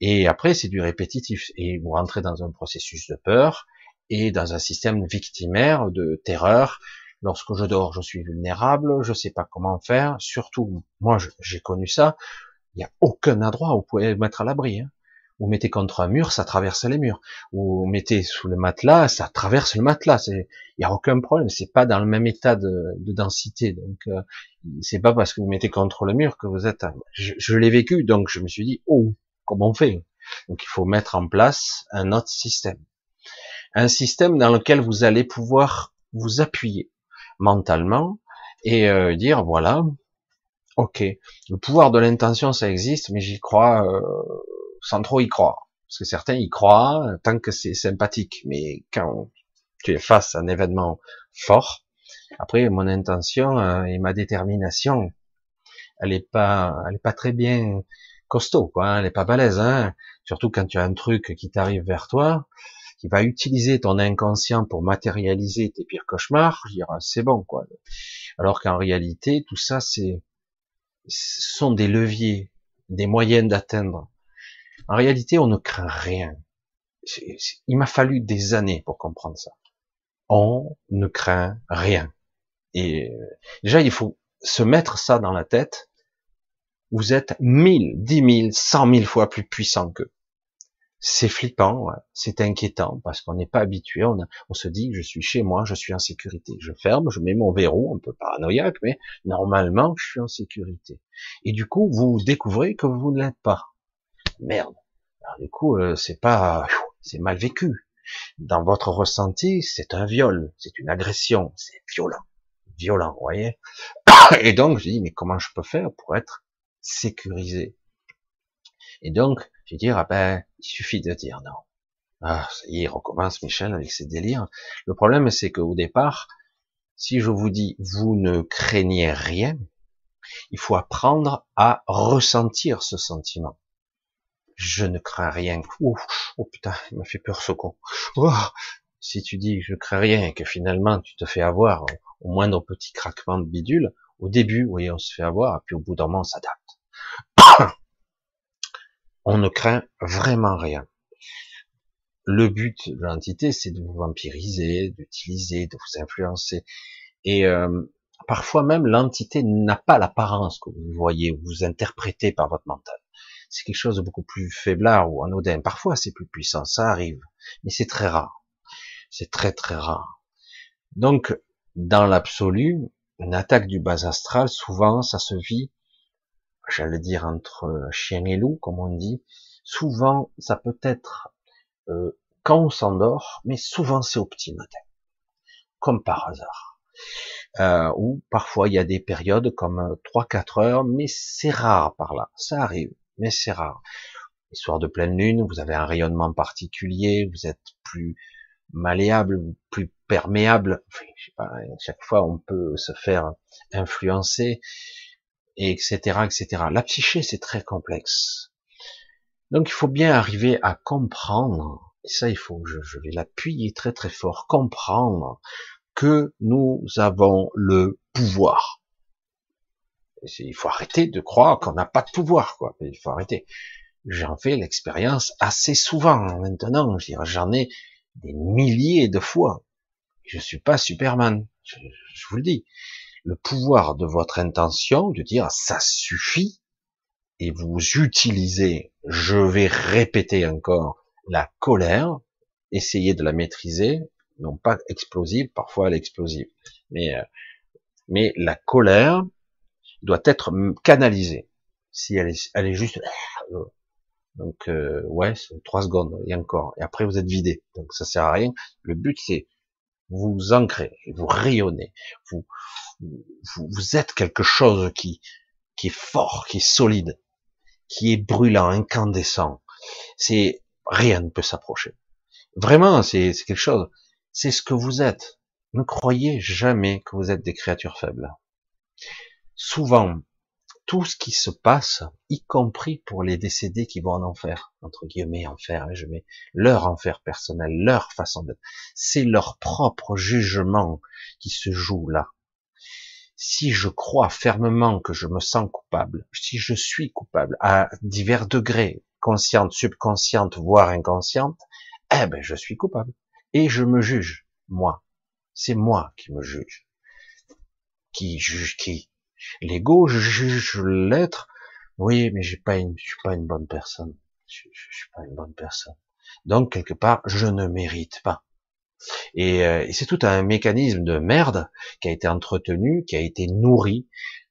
[SPEAKER 1] Et après, c'est du répétitif. Et vous rentrez dans un processus de peur et dans un système victimaire de terreur. Lorsque je dors, je suis vulnérable, je sais pas comment faire. Surtout, moi, j'ai connu ça. Il n'y a aucun endroit où vous pouvez mettre à l'abri. Hein. Vous mettez contre un mur, ça traverse les murs. Vous mettez sous le matelas, ça traverse le matelas. Il n'y a aucun problème. C'est pas dans le même état de, densité. Donc, euh, c'est pas parce que vous mettez contre le mur que vous êtes. Je, je l'ai vécu, donc je me suis dit, oh, comment on fait? Donc, il faut mettre en place un autre système, un système dans lequel vous allez pouvoir vous appuyer mentalement et euh, dire voilà, ok, le pouvoir de l'intention ça existe, mais j'y crois. Euh, sans trop y croire. Parce que certains y croient tant que c'est sympathique, mais quand tu es face à un événement fort, après mon intention euh, et ma détermination, elle est pas, elle est pas très bien costaud, quoi. Hein, elle est pas balèze, hein. Surtout quand tu as un truc qui t'arrive vers toi, qui va utiliser ton inconscient pour matérialiser tes pires cauchemars, je dirais, c'est bon, quoi. Alors qu'en réalité, tout ça, c'est, ce sont des leviers, des moyens d'atteindre en réalité, on ne craint rien. Il m'a fallu des années pour comprendre ça. On ne craint rien. Et euh, déjà, il faut se mettre ça dans la tête. Vous êtes mille, dix mille, cent mille fois plus puissant qu'eux. C'est flippant, c'est inquiétant parce qu'on n'est pas habitué. On, se dit, je suis chez moi, je suis en sécurité. Je ferme, je mets mon verrou, un peu paranoïaque, mais normalement, je suis en sécurité. Et du coup, vous découvrez que vous ne l'êtes pas. Merde. Alors, du coup, euh, c'est pas, c'est mal vécu. Dans votre ressenti, c'est un viol, c'est une agression, c'est violent, violent, vous voyez. Et donc, je dis, mais comment je peux faire pour être sécurisé? Et donc, je vais dire, ah ben, il suffit de dire non. Ah, ça y est, recommence Michel avec ses délires. Le problème, c'est qu'au départ, si je vous dis, vous ne craignez rien, il faut apprendre à ressentir ce sentiment je ne crains rien. Oh, oh putain, il m'a fait peur ce con. Oh, si tu dis je crains rien et que finalement tu te fais avoir au moindre petit craquement de bidule, au début, oui, on se fait avoir, puis au bout d'un moment, on s'adapte. on ne craint vraiment rien. Le but de l'entité, c'est de vous vampiriser, d'utiliser, de vous influencer. Et euh, parfois même, l'entité n'a pas l'apparence que vous voyez, vous interprétez par votre mental c'est quelque chose de beaucoup plus faiblard ou anodin. Parfois, c'est plus puissant, ça arrive, mais c'est très rare. C'est très très rare. Donc, dans l'absolu, une attaque du bas astral, souvent, ça se vit, j'allais dire entre chien et loup, comme on dit. Souvent, ça peut être euh, quand on s'endort, mais souvent c'est au petit matin, comme par hasard. Euh, ou parfois il y a des périodes comme 3-4 heures, mais c'est rare par là, ça arrive mais c'est rare. Histoire de pleine lune, vous avez un rayonnement particulier, vous êtes plus malléable, plus perméable. Je sais pas, chaque fois on peut se faire influencer, etc., etc. La psyché c'est très complexe. Donc il faut bien arriver à comprendre, et ça il faut, je vais l'appuyer très très fort, comprendre que nous avons le pouvoir il faut arrêter de croire qu'on n'a pas de pouvoir, quoi. Il faut arrêter. J'en fais l'expérience assez souvent maintenant. J'en ai des milliers de fois. Je suis pas Superman. Je, vous le dis. Le pouvoir de votre intention, de dire ça suffit, et vous utilisez, je vais répéter encore, la colère, essayez de la maîtriser, non pas explosive, parfois elle mais, euh, mais la colère, doit être canalisée. Si elle est, elle est juste, euh, donc euh, ouais, trois secondes et encore, et après vous êtes vidé. Donc ça sert à rien. Le but c'est vous ancrer, vous rayonnez, vous, vous, vous êtes quelque chose qui qui est fort, qui est solide, qui est brûlant, incandescent. C'est rien ne peut s'approcher. Vraiment, c'est quelque chose. C'est ce que vous êtes. Ne croyez jamais que vous êtes des créatures faibles souvent, tout ce qui se passe, y compris pour les décédés qui vont en enfer, entre guillemets enfer, je mets leur enfer personnel, leur façon d'être, c'est leur propre jugement qui se joue là. Si je crois fermement que je me sens coupable, si je suis coupable à divers degrés, consciente, subconsciente, voire inconsciente, eh ben je suis coupable. Et je me juge, moi. C'est moi qui me juge. Qui juge qui? L'ego juge l'être. Oui, mais j'ai pas une, je suis pas une bonne personne. je, suis pas une bonne personne. Donc quelque part, je ne mérite pas. Et, euh, et c'est tout un mécanisme de merde qui a été entretenu, qui a été nourri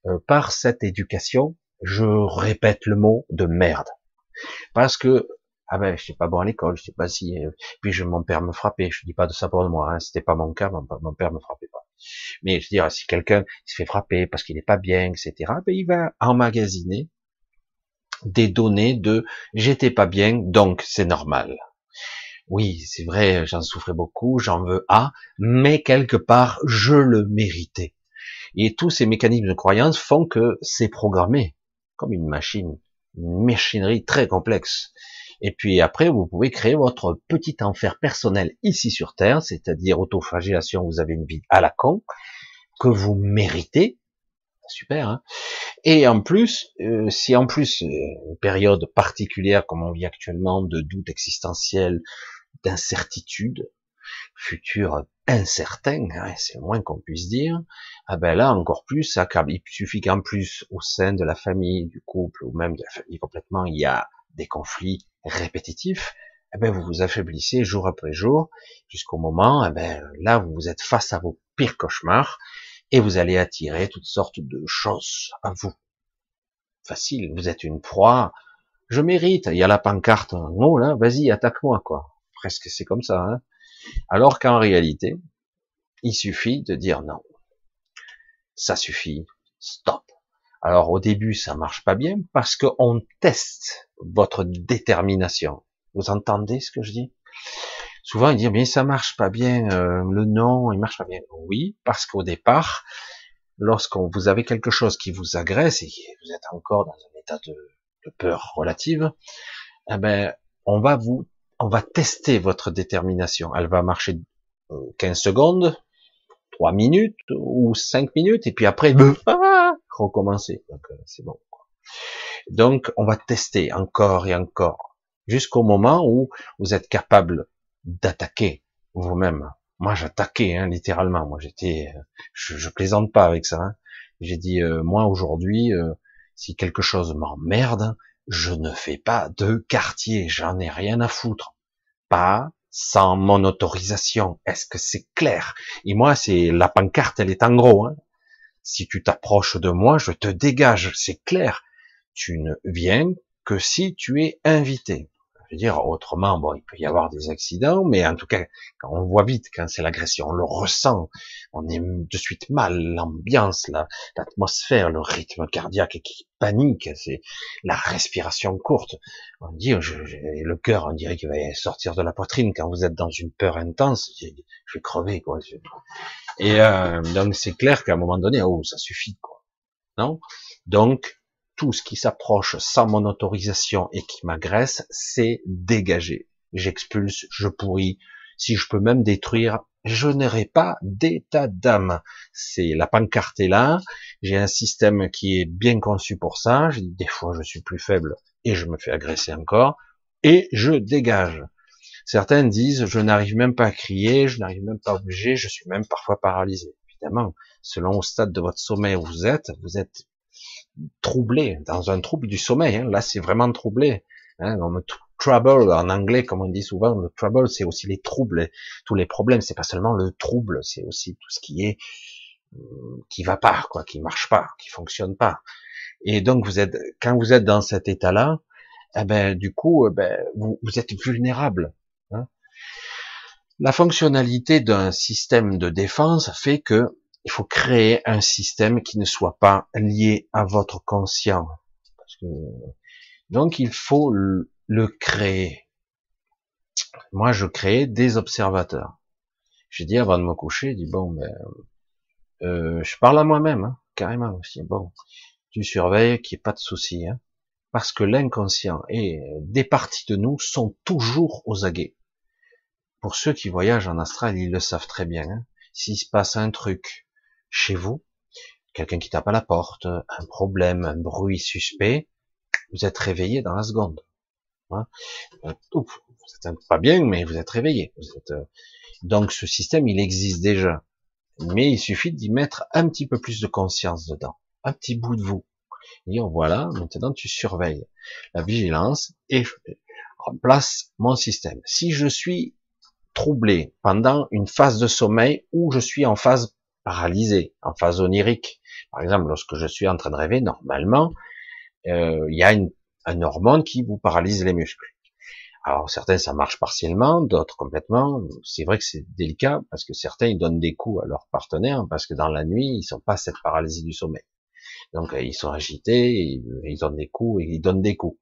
[SPEAKER 1] euh, par cette éducation. Je répète le mot de merde, parce que ah ben je sais pas bon à l'école, je sais pas si euh, puis je, mon père me frappait. Je dis pas de ça pour moi, hein, c'était pas mon cas, mon, mon père me frappait pas. Mais je veux dire, si quelqu'un se fait frapper parce qu'il n'est pas bien, etc., ben il va emmagasiner des données de j'étais pas bien, donc c'est normal. Oui, c'est vrai, j'en souffrais beaucoup, j'en veux à, mais quelque part, je le méritais. Et tous ces mécanismes de croyance font que c'est programmé, comme une machine, une machinerie très complexe. Et puis après, vous pouvez créer votre petit enfer personnel ici sur Terre, c'est-à-dire autoflagellation, vous avez une vie à la con, que vous méritez, super. Hein et en plus, euh, si en plus euh, une période particulière comme on vit actuellement, de doute existentiel, d'incertitude, futur incertain, hein, c'est le moins qu'on puisse dire, ah ben là encore plus, ça Il suffit qu'en plus au sein de la famille, du couple ou même de la famille complètement, il y a des conflits répétitifs. Eh ben vous vous affaiblissez jour après jour jusqu'au moment, eh ben là vous êtes face à vos pires cauchemars et vous allez attirer toutes sortes de choses à vous. Facile, vous êtes une proie. Je mérite. Il y a la pancarte en haut là. Vas-y, attaque-moi quoi. Presque c'est comme ça. Hein Alors qu'en réalité, il suffit de dire non. Ça suffit. Stop. Alors au début, ça marche pas bien parce qu'on teste votre détermination. Vous entendez ce que je dis? Souvent, ils disent, mais ça marche pas bien, euh, le nom, il marche pas bien. Oui, parce qu'au départ, lorsqu'on vous avez quelque chose qui vous agresse et vous êtes encore dans un état de, peur relative, eh ben, on va vous, on va tester votre détermination. Elle va marcher 15 euh, secondes, 3 minutes ou 5 minutes, et puis après, ah, recommencer. Donc, euh, c'est bon. Donc, on va tester encore et encore, jusqu'au moment où vous êtes capable d'attaquer vous-même. Moi, j'attaquais hein, littéralement. Moi, j'étais, je, je, plaisante pas avec ça. Hein. J'ai dit, euh, moi aujourd'hui, euh, si quelque chose m'emmerde, je ne fais pas de quartier. J'en ai rien à foutre. Pas sans mon autorisation. Est-ce que c'est clair? Et moi, c'est la pancarte, elle est en gros. Hein. Si tu t'approches de moi, je te dégage. C'est clair. Tu ne viens que si tu es invité. Je veux dire, autrement, bon, il peut y avoir des accidents, mais en tout cas, on voit vite, quand c'est l'agression, on le ressent, on est de suite mal, l'ambiance, l'atmosphère, le rythme cardiaque qui panique, c'est la respiration courte. On dit, je, le cœur, on dirait qu'il va sortir de la poitrine quand vous êtes dans une peur intense. Je, vais crever, quoi. Et euh, donc c'est clair qu'à un moment donné, oh, ça suffit, quoi. Non? Donc tout ce qui s'approche sans mon autorisation et qui m'agresse, c'est dégagé. J'expulse, je pourris. Si je peux même détruire, je n'aurai pas d'état d'âme. C'est la pancarte est là. J'ai un système qui est bien conçu pour ça. Des fois, je suis plus faible et je me fais agresser encore et je dégage. Certains disent, je n'arrive même pas à crier, je n'arrive même pas à bouger, je suis même parfois paralysé. Évidemment, selon au stade de votre sommeil où vous êtes, vous êtes troublé, dans un trouble du sommeil. Hein. Là, c'est vraiment troublé. Hein, trouble en anglais, comme on dit souvent, le trouble, c'est aussi les troubles, tous les problèmes. C'est pas seulement le trouble, c'est aussi tout ce qui est euh, qui va pas, quoi, qui marche pas, qui fonctionne pas. Et donc, vous êtes, quand vous êtes dans cet état-là, eh ben, du coup, eh ben, vous, vous êtes vulnérable. Hein. La fonctionnalité d'un système de défense fait que il faut créer un système qui ne soit pas lié à votre conscient. donc il faut le, créer. Moi, je crée des observateurs. J'ai dit avant de me coucher, dit bon, ben, euh, je parle à moi-même, hein, carrément aussi. Bon, tu surveilles qu'il n'y ait pas de souci, hein, parce que l'inconscient et des parties de nous sont toujours aux aguets. Pour ceux qui voyagent en astral, ils le savent très bien. Hein. S'il se passe un truc, chez vous, quelqu'un qui tape à la porte, un problème, un bruit suspect, vous êtes réveillé dans la seconde. Hein? Vous êtes pas bien, mais vous êtes réveillé. Euh, donc ce système, il existe déjà. Mais il suffit d'y mettre un petit peu plus de conscience dedans. Un petit bout de vous. Dire voilà, maintenant tu surveilles. La vigilance et en place mon système. Si je suis troublé pendant une phase de sommeil où je suis en phase paralysée, en phase onirique, par exemple, lorsque je suis en train de rêver, normalement, euh, il y a une, un hormone qui vous paralyse les muscles. Alors certains ça marche partiellement, d'autres complètement. C'est vrai que c'est délicat parce que certains ils donnent des coups à leurs partenaires parce que dans la nuit ils sont pas cette paralysie du sommeil. Donc ils sont agités, ils donnent des coups ils donnent des coups.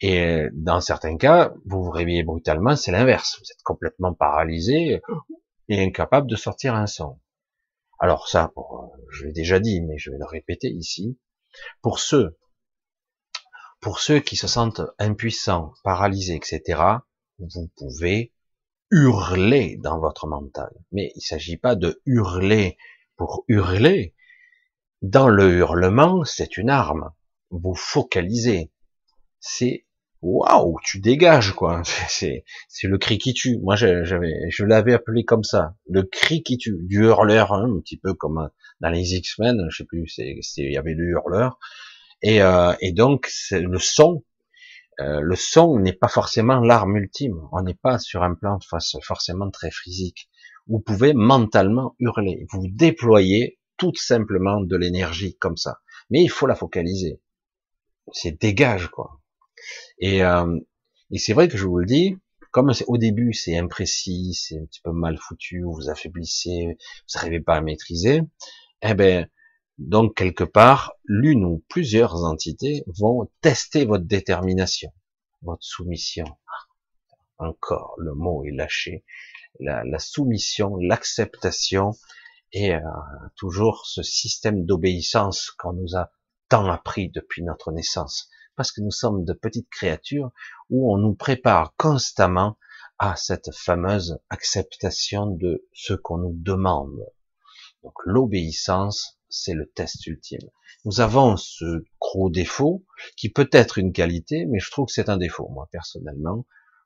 [SPEAKER 1] Et euh, dans certains cas, vous vous réveillez brutalement, c'est l'inverse. Vous êtes complètement paralysé et incapable de sortir un son. Alors ça, euh, je l'ai déjà dit, mais je vais le répéter ici. Pour ceux, pour ceux qui se sentent impuissants, paralysés, etc., vous pouvez hurler dans votre mental. Mais il ne s'agit pas de hurler pour hurler. Dans le hurlement, c'est une arme. Vous focalisez. C'est waouh, tu dégages quoi. C'est c'est le cri qui tue. Moi j'avais je l'avais appelé comme ça, le cri qui tue, du hurleur, hein, un petit peu comme dans les X-Men, je sais plus, c'est il y avait le hurleur. Et euh, et donc le son. Euh, le son n'est pas forcément l'arme ultime. On n'est pas sur un plan forcément très physique. Vous pouvez mentalement hurler. Vous déployez tout simplement de l'énergie comme ça. Mais il faut la focaliser. C'est dégage quoi. Et, euh, et c'est vrai que je vous le dis, comme au début c'est imprécis, c'est un petit peu mal foutu, vous affaiblissez, vous n'arrivez pas à maîtriser, eh ben donc quelque part, l'une ou plusieurs entités vont tester votre détermination, votre soumission. Encore, le mot est lâché. La, la soumission, l'acceptation et euh, toujours ce système d'obéissance qu'on nous a tant appris depuis notre naissance parce que nous sommes de petites créatures où on nous prépare constamment à cette fameuse acceptation de ce qu'on nous demande. Donc l'obéissance, c'est le test ultime. Nous avons ce gros défaut qui peut être une qualité, mais je trouve que c'est un défaut, moi personnellement.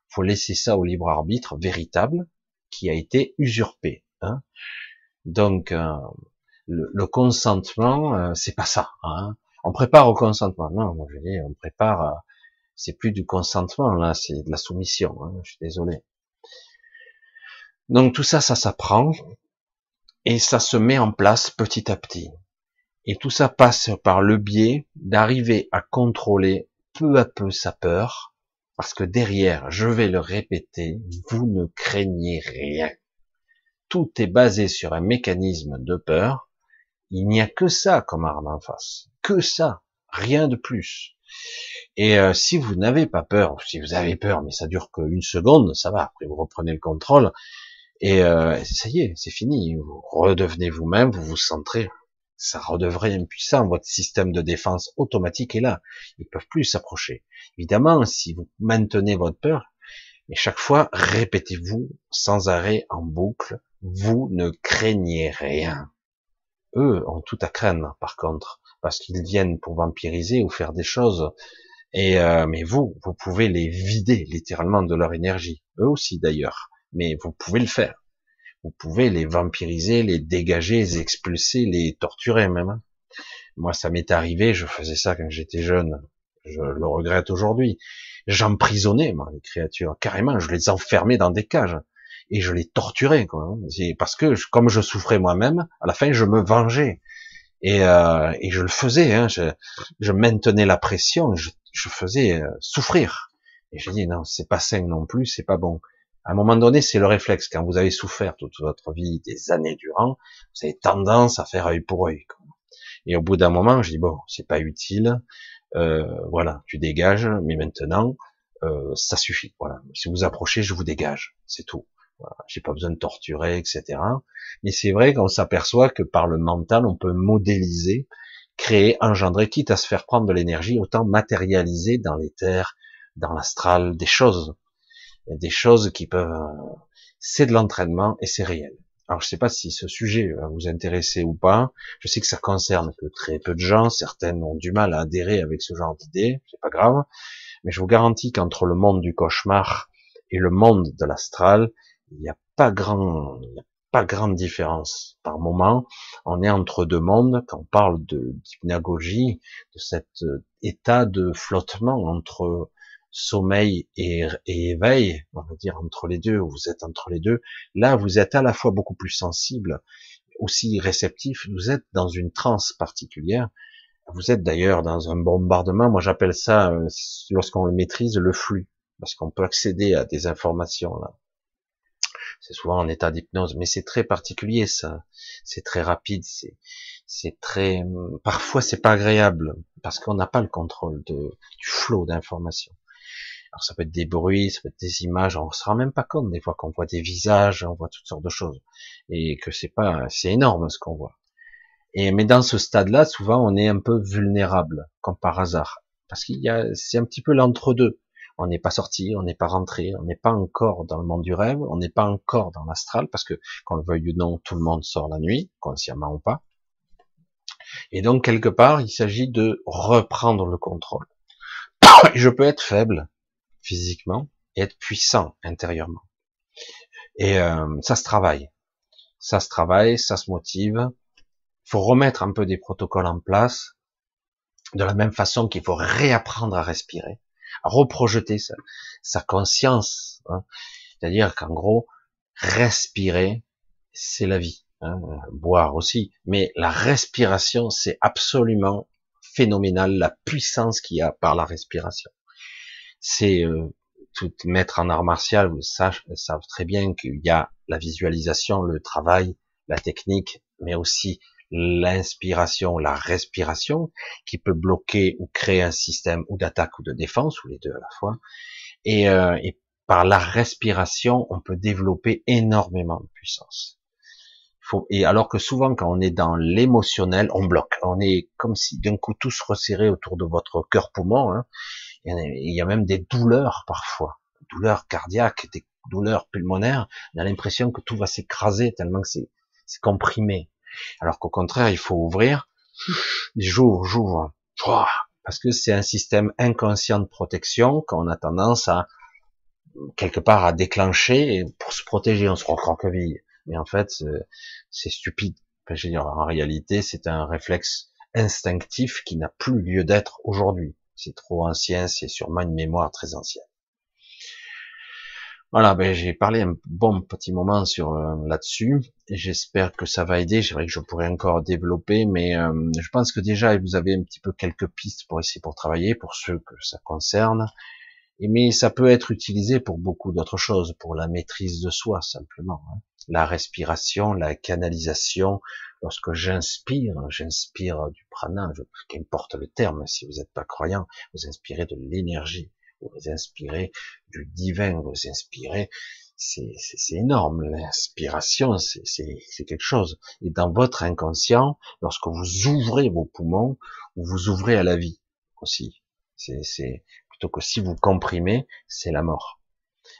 [SPEAKER 1] Faut laisser ça au libre arbitre véritable qui a été usurpé. Hein. Donc euh, le, consentement, euh, c'est pas ça. Hein. On prépare au consentement. Non, moi je dis, on prépare. C'est plus du consentement là, c'est de la soumission. Hein, je suis désolé. Donc tout ça, ça s'apprend et ça se met en place petit à petit. Et tout ça passe par le biais d'arriver à contrôler peu à peu sa peur, parce que derrière, je vais le répéter, vous ne craignez rien. Tout est basé sur un mécanisme de peur. Il n'y a que ça comme arme en face que ça, rien de plus. Et euh, si vous n'avez pas peur, si vous avez peur, mais ça dure qu'une seconde, ça va. Après, vous reprenez le contrôle et euh, ça y est, c'est fini. Vous redevenez vous-même, vous vous centrez. Ça redevrait impuissant. Votre système de défense automatique est là. Ils peuvent plus s'approcher. Évidemment, si vous maintenez votre peur, mais chaque fois, répétez-vous sans arrêt en boucle. Vous ne craignez rien. Eux ont tout à craindre, par contre parce qu'ils viennent pour vampiriser ou faire des choses. Et euh, mais vous, vous pouvez les vider littéralement de leur énergie, eux aussi d'ailleurs. Mais vous pouvez le faire. Vous pouvez les vampiriser, les dégager, les expulser, les torturer même. Hein. Moi, ça m'est arrivé. Je faisais ça quand j'étais jeune. Je le regrette aujourd'hui. J'emprisonnais moi les créatures carrément. Je les enfermais dans des cages et je les torturais quoi. Hein. Parce que comme je souffrais moi-même, à la fin je me vengeais. Et, euh, et je le faisais, hein, je, je, maintenais la pression, je, je faisais euh, souffrir. Et je dis non, c'est pas sain non plus, c'est pas bon. À un moment donné, c'est le réflexe. Quand vous avez souffert toute votre vie, des années durant, vous avez tendance à faire œil pour œil. Et au bout d'un moment, je dis bon, c'est pas utile. Euh, voilà, tu dégages. Mais maintenant, euh, ça suffit. Voilà. Si vous approchez, je vous dégage. C'est tout. Voilà, J'ai pas besoin de torturer, etc. Mais c'est vrai qu'on s'aperçoit que par le mental, on peut modéliser, créer, engendrer, quitte à se faire prendre de l'énergie, autant matérialiser dans l'éther, dans l'astral, des choses, des choses qui peuvent. C'est de l'entraînement et c'est réel. Alors je sais pas si ce sujet va vous intéresser ou pas. Je sais que ça concerne que très peu de gens. Certaines ont du mal à adhérer avec ce genre d'idée. C'est pas grave. Mais je vous garantis qu'entre le monde du cauchemar et le monde de l'astral, il n'y a pas grand, il y a pas grande différence. Par moment, on est entre deux mondes. Quand on parle de d'hypnagogie, de cet euh, état de flottement entre sommeil et, éveil, on va dire entre les deux, vous êtes entre les deux, là vous êtes à la fois beaucoup plus sensible, aussi réceptif, vous êtes dans une transe particulière, vous êtes d'ailleurs dans un bombardement, moi j'appelle ça, euh, lorsqu'on le maîtrise, le flux, parce qu'on peut accéder à des informations là. C'est souvent en état d'hypnose, mais c'est très particulier ça, c'est très rapide, c'est c'est très, parfois c'est pas agréable parce qu'on n'a pas le contrôle de, du flot d'informations. Alors ça peut être des bruits, ça peut être des images, on se rend même pas compte des fois qu'on voit des visages, on voit toutes sortes de choses et que c'est pas, c'est énorme ce qu'on voit. Et mais dans ce stade-là, souvent on est un peu vulnérable, comme par hasard, parce qu'il y a, c'est un petit peu l'entre-deux. On n'est pas sorti, on n'est pas rentré, on n'est pas encore dans le monde du rêve, on n'est pas encore dans l'astral, parce que qu'on le veuille ou non, tout le monde sort la nuit, consciemment ou pas. Et donc quelque part, il s'agit de reprendre le contrôle. Je peux être faible, physiquement et être puissant intérieurement. Et euh, ça se travaille. Ça se travaille, ça se motive. Il faut remettre un peu des protocoles en place, de la même façon qu'il faut réapprendre à respirer, reprojeter sa, sa conscience. Hein. C'est-à-dire qu'en gros, respirer, c'est la vie. Hein. Boire aussi. Mais la respiration, c'est absolument phénoménal, la puissance qu'il y a par la respiration c'est euh, tout maître en art martial, vous savez, très bien qu'il y a la visualisation, le travail, la technique, mais aussi l'inspiration, la respiration, qui peut bloquer ou créer un système ou d'attaque ou de défense, ou les deux à la fois. Et, euh, et par la respiration, on peut développer énormément de puissance. Faut, et alors que souvent, quand on est dans l'émotionnel, on bloque. On est comme si d'un coup tout se resserrait autour de votre cœur-poumon. Hein, il y a même des douleurs parfois, douleurs cardiaques, des douleurs pulmonaires. On a l'impression que tout va s'écraser tellement que c'est comprimé. Alors qu'au contraire, il faut ouvrir. J'ouvre, j'ouvre. Parce que c'est un système inconscient de protection qu'on a tendance à quelque part à déclencher pour se protéger. On se recroqueville. Mais en fait, c'est stupide. en réalité, c'est un réflexe instinctif qui n'a plus lieu d'être aujourd'hui c'est trop ancien, c'est sûrement une mémoire très ancienne. Voilà, ben j'ai parlé un bon petit moment sur euh, là-dessus, j'espère que ça va aider. C'est vrai que je pourrais encore développer, mais euh, je pense que déjà vous avez un petit peu quelques pistes pour essayer pour travailler, pour ceux que ça concerne. Mais ça peut être utilisé pour beaucoup d'autres choses, pour la maîtrise de soi simplement. Hein. La respiration, la canalisation, Lorsque j'inspire, j'inspire du prana, qu'importe le terme, si vous n'êtes pas croyant, vous inspirez de l'énergie, vous inspirez du divin, vous inspirez, c'est énorme, l'inspiration, c'est quelque chose. Et dans votre inconscient, lorsque vous ouvrez vos poumons, vous ouvrez à la vie aussi. C'est plutôt que si vous comprimez, c'est la mort.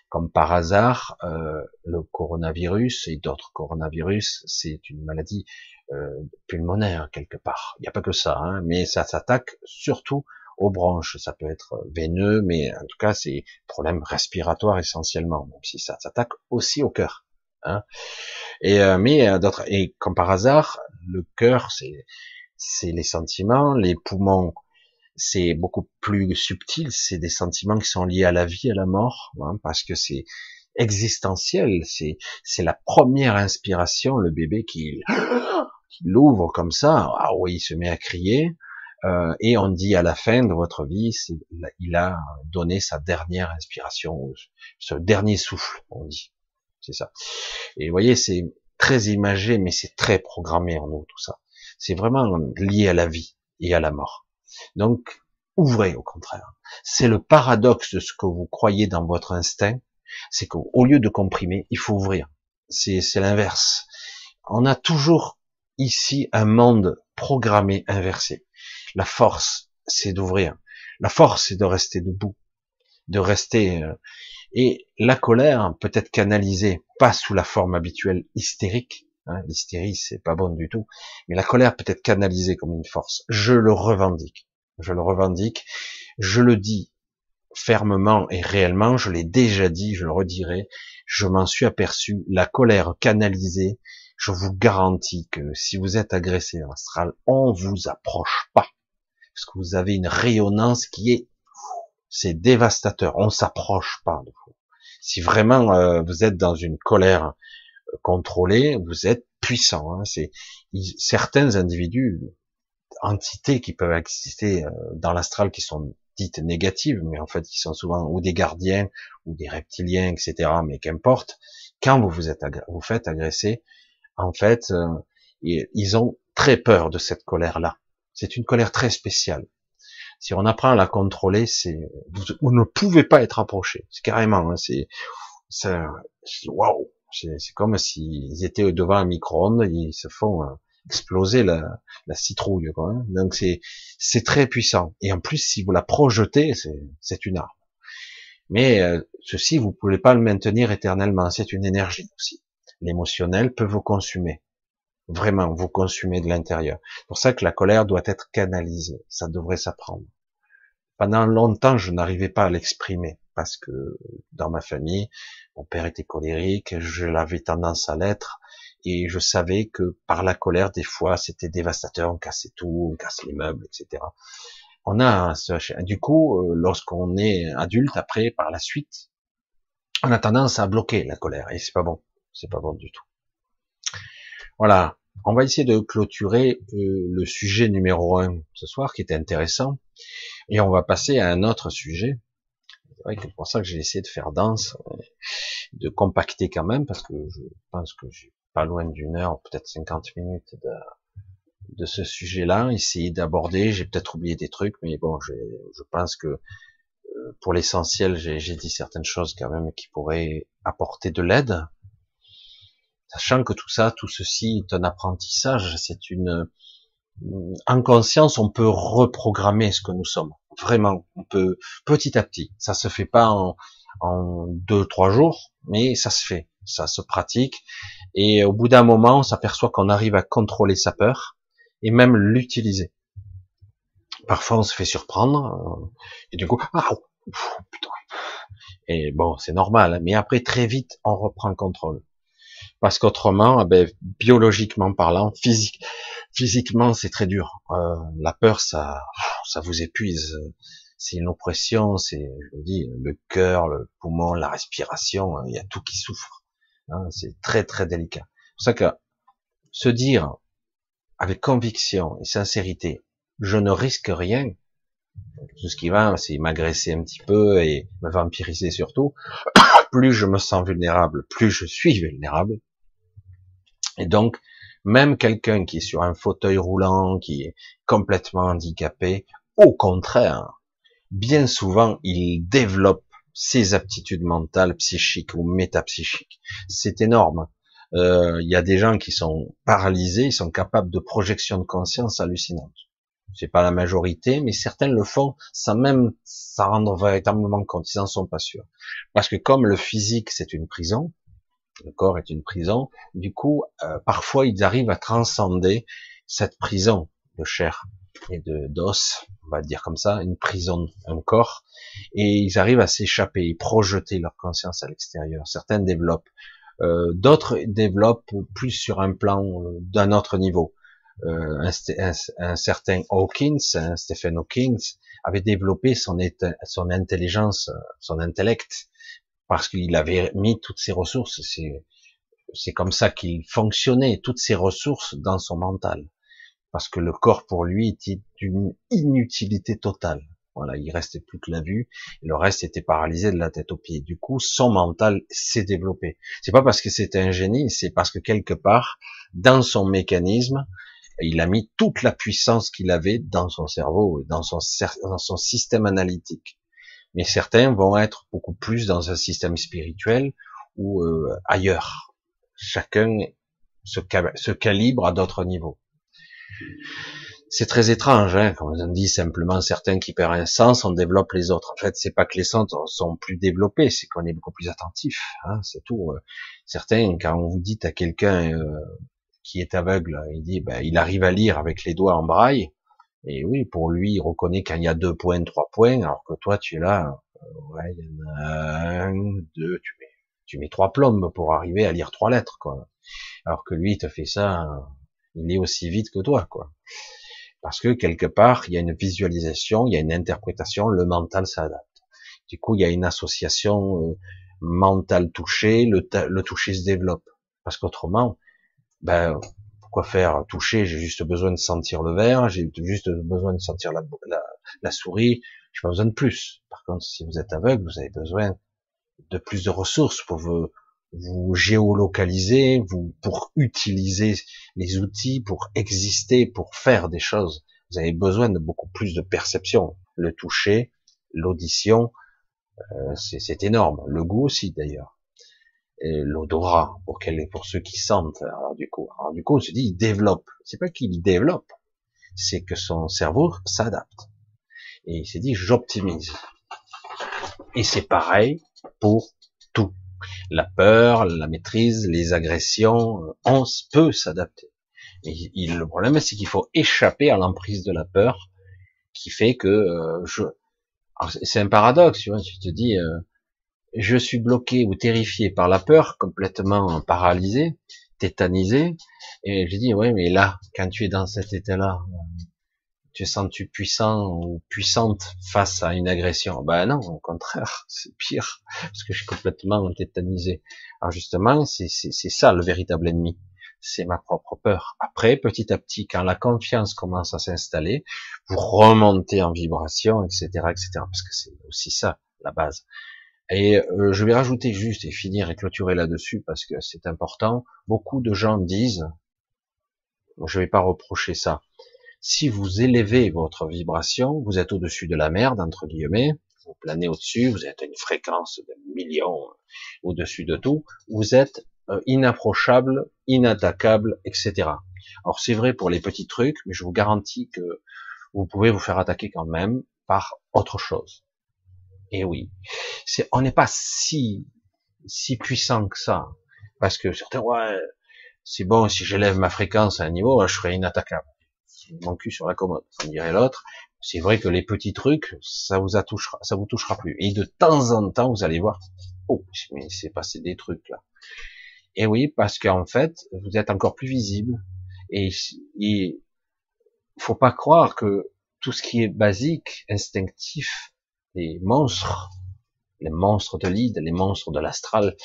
[SPEAKER 1] Comme par hasard, euh, le coronavirus et d'autres coronavirus, c'est une maladie euh, pulmonaire quelque part. Il n'y a pas que ça, hein, mais ça s'attaque surtout aux branches. Ça peut être veineux, mais en tout cas, c'est problème respiratoire essentiellement, même si ça s'attaque aussi au cœur. Hein. Et euh, mais euh, d'autres et comme par hasard, le cœur, c'est c'est les sentiments, les poumons, c'est beaucoup plus subtil, c'est des sentiments qui sont liés à la vie, à la mort, hein, parce que c'est existentiel, c'est c'est la première inspiration, le bébé qui, qui l'ouvre comme ça, ah oui, il se met à crier, euh, et on dit à la fin de votre vie, il a donné sa dernière inspiration, ce dernier souffle, on dit, c'est ça. Et vous voyez, c'est très imagé, mais c'est très programmé en nous tout ça. C'est vraiment lié à la vie et à la mort. Donc, ouvrez au contraire. C'est le paradoxe de ce que vous croyez dans votre instinct, c'est qu'au lieu de comprimer, il faut ouvrir. C'est l'inverse. On a toujours ici un monde programmé inversé. La force, c'est d'ouvrir. La force, c'est de rester debout, de rester. Euh, et la colère peut être canalisée, pas sous la forme habituelle hystérique. Hein, L'hystérie, c'est pas bon du tout. Mais la colère peut être canalisée comme une force. Je le revendique je le revendique, je le dis fermement et réellement, je l'ai déjà dit, je le redirai, je m'en suis aperçu, la colère canalisée, je vous garantis que si vous êtes agressé en astral, on vous approche pas, parce que vous avez une rayonnance qui est c'est dévastateur. On s'approche pas de vous. Si vraiment euh, vous êtes dans une colère euh, contrôlée, vous êtes puissant. Hein. C'est certains individus, entités qui peuvent exister euh, dans l'astral qui sont dites négatives, mais en fait qui sont souvent ou des gardiens ou des reptiliens, etc. Mais qu'importe. Quand vous vous êtes vous faites agresser, en fait, ils ont très peur de cette colère-là. C'est une colère très spéciale. Si on apprend à la contrôler, c'est vous, ne pouvez pas être approché. C'est carrément, hein, c'est waouh. C'est comme s'ils étaient devant un micro-ondes, ils se font euh, exploser la, la citrouille. Quoi, hein. Donc c'est c'est très puissant. Et en plus, si vous la projetez, c'est une arme. Mais euh, ceci, vous pouvez pas le maintenir éternellement. C'est une énergie aussi. L'émotionnel peut vous consumer. Vraiment, vous consumez de l'intérieur. C'est pour ça que la colère doit être canalisée. Ça devrait s'apprendre. Pendant longtemps, je n'arrivais pas à l'exprimer parce que dans ma famille, mon père était colérique, je l'avais tendance à l'être, et je savais que par la colère, des fois, c'était dévastateur, on cassait tout, on casse les meubles, etc. On a du coup, euh, lorsqu'on est adulte, après, par la suite, on a tendance à bloquer la colère, et c'est pas bon, c'est pas bon du tout. Voilà, on va essayer de clôturer euh, le sujet numéro un ce soir, qui était intéressant, et on va passer à un autre sujet. C'est pour ça que j'ai essayé de faire danse, euh, de compacter quand même, parce que je pense que j'ai pas loin d'une heure, peut-être 50 minutes de, ce sujet-là, essayer d'aborder. J'ai peut-être oublié des trucs, mais bon, je pense que euh, pour l'essentiel, j'ai dit certaines choses quand même qui pourraient apporter de l'aide. Sachant que tout ça, tout ceci est un apprentissage, c'est une, en conscience, on peut reprogrammer ce que nous sommes. Vraiment, on peut petit à petit. Ça se fait pas en, en deux, trois jours, mais ça se fait, ça se pratique. Et au bout d'un moment, on s'aperçoit qu'on arrive à contrôler sa peur et même l'utiliser. Parfois, on se fait surprendre euh, et du coup, ah, putain. Et bon, c'est normal. Mais après, très vite, on reprend le contrôle parce qu'autrement, eh ben, biologiquement parlant, physique, physiquement, c'est très dur. Euh, la peur, ça, ça vous épuise. C'est une oppression. C'est, je vous dis, le cœur, le poumon, la respiration, il y a tout qui souffre. Hein, c'est très très délicat. C'est pour ça que se dire avec conviction et sincérité, je ne risque rien. Tout ce qui va, c'est m'agresser un petit peu et me vampiriser surtout. plus je me sens vulnérable, plus je suis vulnérable. Et donc, même quelqu'un qui est sur un fauteuil roulant, qui est complètement handicapé, au contraire, bien souvent, il développe ses aptitudes mentales, psychiques ou métapsychiques. C'est énorme. Euh, il y a des gens qui sont paralysés, ils sont capables de projection de conscience hallucinante. C'est pas la majorité, mais certains le font sans même s'en rendre véritablement compte. Ils n'en sont pas sûrs. Parce que comme le physique, c'est une prison, le corps est une prison, du coup, euh, parfois, ils arrivent à transcender cette prison de chair et de d'os, on va dire comme ça, une prison, un corps, et ils arrivent à s'échapper, ils projeter leur conscience à l'extérieur. Certains développent, euh, d'autres développent plus sur un plan euh, d'un autre niveau. Euh, un, certain Hawkins, Stephen Hawkins, avait développé son, son intelligence, son intellect, parce qu'il avait mis toutes ses ressources. C'est comme ça qu'il fonctionnait, toutes ses ressources dans son mental, parce que le corps pour lui était d'une inutilité totale. Voilà, il restait plus que la vue, le reste était paralysé de la tête aux pieds. Du coup, son mental s'est développé. C'est pas parce que c'était un génie, c'est parce que quelque part, dans son mécanisme, il a mis toute la puissance qu'il avait dans son cerveau dans son, dans son système analytique. Mais certains vont être beaucoup plus dans un système spirituel ou euh, ailleurs. Chacun se, calibre à d'autres niveaux. C'est très étrange, hein, comme on dit simplement certains qui perdent un sens, on développe les autres. En fait, c'est pas que les sens sont plus développés, c'est qu'on est beaucoup plus attentif. Hein, c'est tout. Euh. Certains, quand on vous dit à quelqu'un euh, qui est aveugle, il dit, ben, il arrive à lire avec les doigts en braille. Et oui, pour lui, il reconnaît quand il y a deux points, trois points, alors que toi, tu es là, euh, ouais, il y en a un, deux, tu mets, tu mets trois plombes pour arriver à lire trois lettres, quoi. Alors que lui, il te fait ça, il est aussi vite que toi, quoi. Parce que quelque part, il y a une visualisation, il y a une interprétation, le mental s'adapte. Du coup, il y a une association euh, mentale touchée, le, le toucher se développe. Parce qu'autrement, ben, pourquoi faire toucher J'ai juste besoin de sentir le verre, j'ai juste besoin de sentir la, la, la souris, j'ai pas besoin de plus. Par contre, si vous êtes aveugle, vous avez besoin de plus de ressources pour vous, vous géolocaliser, vous, pour utiliser les outils, pour exister, pour faire des choses. Vous avez besoin de beaucoup plus de perception. Le toucher, l'audition, euh, c'est énorme. Le goût aussi d'ailleurs. L'odorat pour quel, pour ceux qui sentent. Alors du coup, alors du coup, on se dit il développe. C'est pas qu'il développe, c'est que son cerveau s'adapte. Et il s'est dit j'optimise. Et c'est pareil pour tout. La peur, la maîtrise, les agressions, on peut s'adapter. Et le problème, c'est qu'il faut échapper à l'emprise de la peur, qui fait que euh, je. C'est un paradoxe, tu vois. Tu te dis, euh, je suis bloqué ou terrifié par la peur, complètement paralysé, tétanisé, et je dis, ouais, mais là, quand tu es dans cet état-là, tu sens-tu puissant ou puissante face à une agression? Ben non, au contraire, c'est pire, parce que je suis complètement tétanisé. Alors justement, c'est ça le véritable ennemi, c'est ma propre peur. Après, petit à petit, quand la confiance commence à s'installer, vous remontez en vibration, etc., etc., parce que c'est aussi ça la base. Et euh, je vais rajouter juste et finir et clôturer là-dessus parce que c'est important. Beaucoup de gens disent, je vais pas reprocher ça, si vous élevez votre vibration, vous êtes au-dessus de la merde, entre guillemets, vous planez au-dessus, vous êtes à une fréquence de millions au-dessus de tout, vous êtes euh, inapprochable, inattaquable, etc. Alors c'est vrai pour les petits trucs, mais je vous garantis que vous pouvez vous faire attaquer quand même par autre chose. Et oui, c'est, on n'est pas si si puissant que ça, parce que certains ouais, c'est bon si j'élève ma fréquence à un niveau, je serai inattaquable mon cul sur la commode, comme dirait l'autre. C'est vrai que les petits trucs, ça vous touchera, ça vous touchera plus. Et de temps en temps, vous allez voir, oh, mais c'est passé des trucs là. Et oui, parce qu'en fait, vous êtes encore plus visible. Et il faut pas croire que tout ce qui est basique, instinctif, les monstres, les monstres de l'ide, les monstres de l'astral,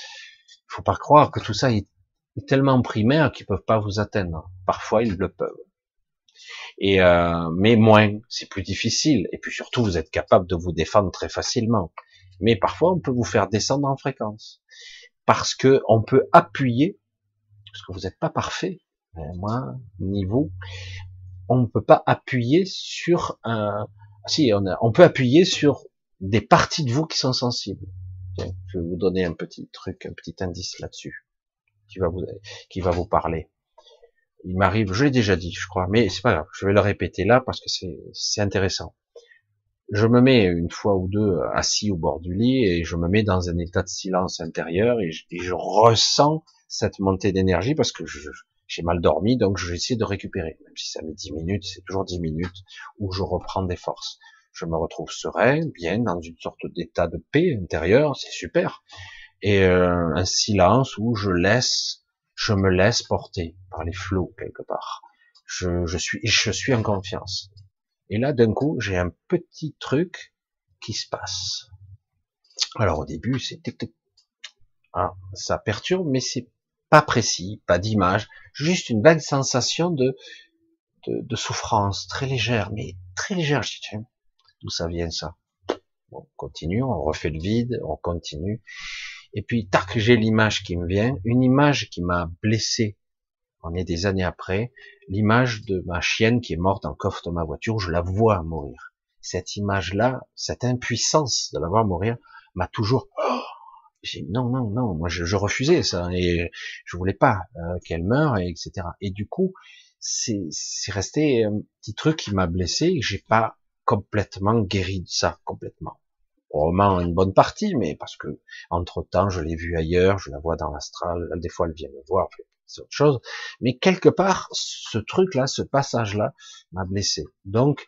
[SPEAKER 1] faut pas croire que tout ça est, tellement primaire qu'ils peuvent pas vous atteindre. Parfois, ils le peuvent. Et euh, mais moins, c'est plus difficile. Et puis surtout, vous êtes capable de vous défendre très facilement. Mais parfois, on peut vous faire descendre en fréquence parce que on peut appuyer, parce que vous n'êtes pas parfait, hein, moi ni vous, on ne peut pas appuyer sur un. Si, on, on peut appuyer sur des parties de vous qui sont sensibles. je vais vous donner un petit truc, un petit indice là-dessus, qui va vous, qui va vous parler il m'arrive, je l'ai déjà dit, je crois, mais c'est pas grave, je vais le répéter là parce que c'est intéressant. Je me mets une fois ou deux assis au bord du lit et je me mets dans un état de silence intérieur et je, ressens cette montée d'énergie parce que j'ai mal dormi, donc j'essaie de récupérer. Même si ça met dix minutes, c'est toujours dix minutes où je reprends des forces. Je me retrouve serein, bien, dans une sorte d'état de paix intérieure, c'est super. Et euh, un silence où je laisse je me laisse porter par les flots quelque part. Je, je suis, je suis en confiance. Et là, d'un coup, j'ai un petit truc qui se passe. Alors au début, c'est ah, ça perturbe, mais c'est pas précis, pas d'image, juste une vague sensation de, de, de, souffrance très légère, mais très légère. Je dis d'où ça vient ça? On continue, on refait le vide, on continue. Et puis, tac, j'ai l'image qui me vient, une image qui m'a blessé. On est des années après, l'image de ma chienne qui est morte en coffre de ma voiture, je la vois mourir. Cette image-là, cette impuissance de la voir mourir, m'a toujours, oh non, non, non, moi je, refusais ça et je voulais pas euh, qu'elle meure, et etc. Et du coup, c'est resté un petit truc qui m'a blessé et j'ai pas complètement guéri de ça, complètement probablement une bonne partie, mais parce que entre temps, je l'ai vue ailleurs, je la vois dans l'astral, des fois elle vient me voir, c'est autre chose. Mais quelque part, ce truc-là, ce passage-là, m'a blessé. Donc,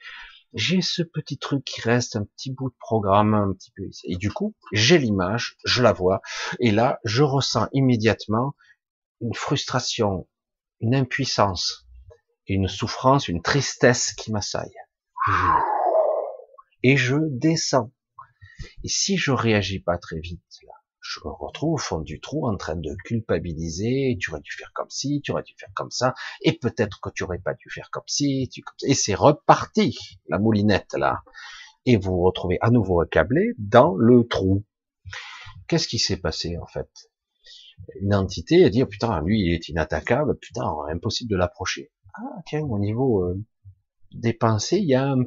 [SPEAKER 1] j'ai ce petit truc qui reste, un petit bout de programme, un petit peu. Et du coup, j'ai l'image, je la vois, et là, je ressens immédiatement une frustration, une impuissance, une souffrance, une tristesse qui m'assaille. Et je descends Et si je réagis pas très vite, je me retrouve au fond du trou en train de culpabiliser, tu aurais dû faire comme ci, tu aurais dû faire comme ça, et peut-être que tu aurais pas dû faire comme ci, tu... et c'est reparti, la moulinette, là. Et vous vous retrouvez à nouveau accablé dans le trou. Qu'est-ce qui s'est passé, en fait? Une entité a dit, oh, putain, lui, il est inattaquable, putain, impossible de l'approcher. Ah, tiens, au niveau euh, des pensées, il y a un,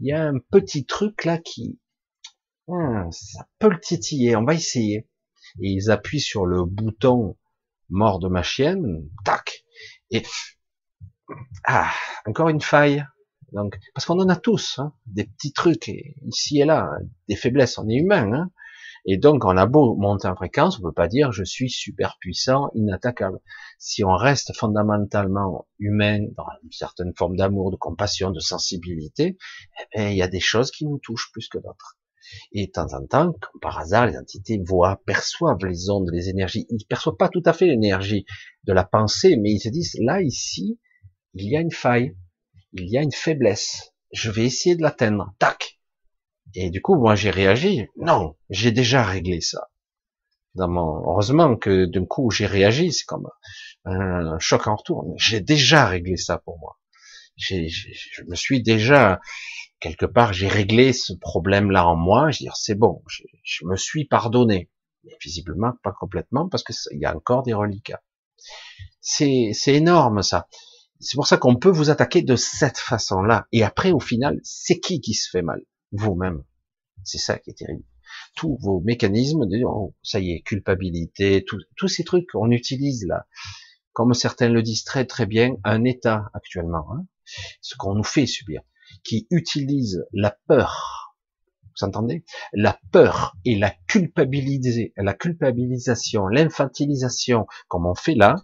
[SPEAKER 1] il y a un petit truc là qui, ah, ça peut le titiller, on va essayer. Et ils appuient sur le bouton mort de ma chienne, tac, et ah, encore une faille. Donc, parce qu'on en a tous, hein, des petits trucs ici et là, des faiblesses, on est humain, hein, et donc on a beau monter en fréquence, on peut pas dire je suis super puissant, inattaquable. Si on reste fondamentalement humain, dans une certaine forme d'amour, de compassion, de sensibilité, eh ben, il y a des choses qui nous touchent plus que d'autres. Et de temps en temps, comme par hasard, les entités voient, perçoivent les ondes, les énergies. Ils perçoivent pas tout à fait l'énergie de la pensée, mais ils se disent, là, ici, il y a une faille, il y a une faiblesse. Je vais essayer de l'atteindre. Tac. Et du coup, moi, j'ai réagi. Non, j'ai déjà réglé ça. Heureusement que d'un coup, j'ai réagi. C'est comme un choc en retour. J'ai déjà réglé ça pour moi. Je me suis déjà quelque part, j'ai réglé ce problème-là en moi. Je dire, c'est bon, je, me suis pardonné. Mais visiblement, pas complètement, parce qu'il y a encore des reliquats. C'est énorme, ça. C'est pour ça qu'on peut vous attaquer de cette façon-là. Et après, au final, c'est qui qui se fait mal? Vous-même. C'est ça qui est terrible. Tous vos mécanismes, de, oh, ça y est, culpabilité, tous ces trucs qu'on utilise là, comme certains le disent très très bien, un état actuellement, hein, ce qu'on nous fait subir qui utilise la peur, vous entendez? La peur et la culpabilité, la culpabilisation, l'infantilisation, comme on fait là,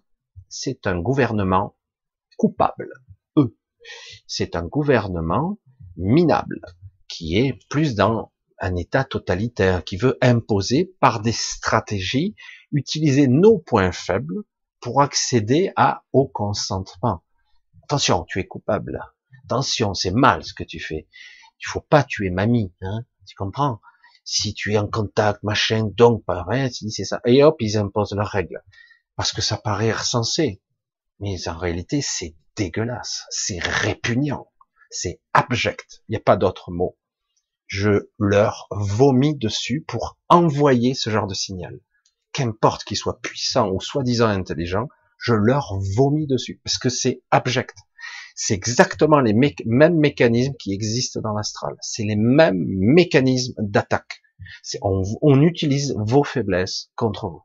[SPEAKER 1] c'est un gouvernement coupable. Eux, c'est un gouvernement minable qui est plus dans un état totalitaire, qui veut imposer par des stratégies, utiliser nos points faibles pour accéder à au consentement. Attention, tu es coupable attention, c'est mal ce que tu fais. Il faut pas tuer mamie, hein, tu comprends? Si tu es en contact, machin, donc pareil, c'est ça. Et hop, ils imposent leurs règles. Parce que ça paraît sensé. Mais en réalité, c'est dégueulasse, c'est répugnant, c'est abject. Il n'y a pas d'autre mot. Je leur vomis dessus pour envoyer ce genre de signal. Qu'importe qu'ils soient puissants ou soi-disant intelligents, je leur vomis dessus. Parce que c'est abject. C'est exactement les mêmes mécanismes qui existent dans l'astral. C'est les mêmes mécanismes d'attaque. On, on, utilise vos faiblesses contre vous.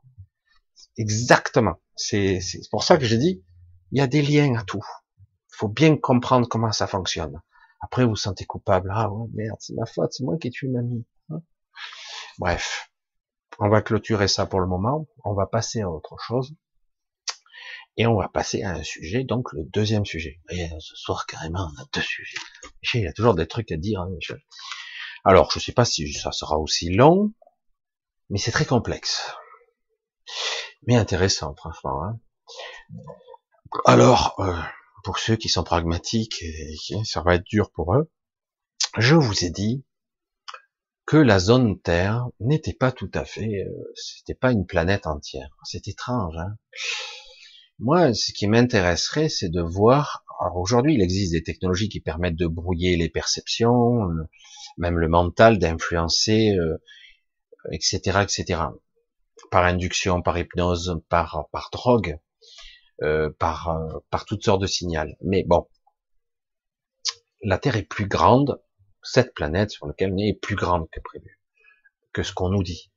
[SPEAKER 1] Exactement. C'est pour ça que j'ai dit, il y a des liens à tout. Il faut bien comprendre comment ça fonctionne. Après, vous vous sentez coupable. Ah ouais, merde, c'est ma faute, c'est moi qui ai tué mamie. Hein. Bref, on va clôturer ça pour le moment. On va passer à autre chose. Et on va passer à un sujet, donc le deuxième sujet. Et ce soir, carrément, on a deux sujets. Il y a toujours des trucs à dire, hein, Michel. Alors, je sais pas si ça sera aussi long, mais c'est très complexe. Mais intéressant, franchement. Hein. Alors, euh, pour ceux qui sont pragmatiques, et ça va être dur pour eux, je vous ai dit que la zone Terre n'était pas tout à fait, euh, c'était pas une planète entière. C'est étrange. Hein moi, ce qui m'intéresserait, c'est de voir. Aujourd'hui, il existe des technologies qui permettent de brouiller les perceptions, même le mental, d'influencer, etc., euh, etc. Par induction, par hypnose, par par drogue, euh, par par toutes sortes de signaux. Mais bon, la Terre est plus grande. Cette planète sur laquelle on est est plus grande que prévu, que ce qu'on nous dit.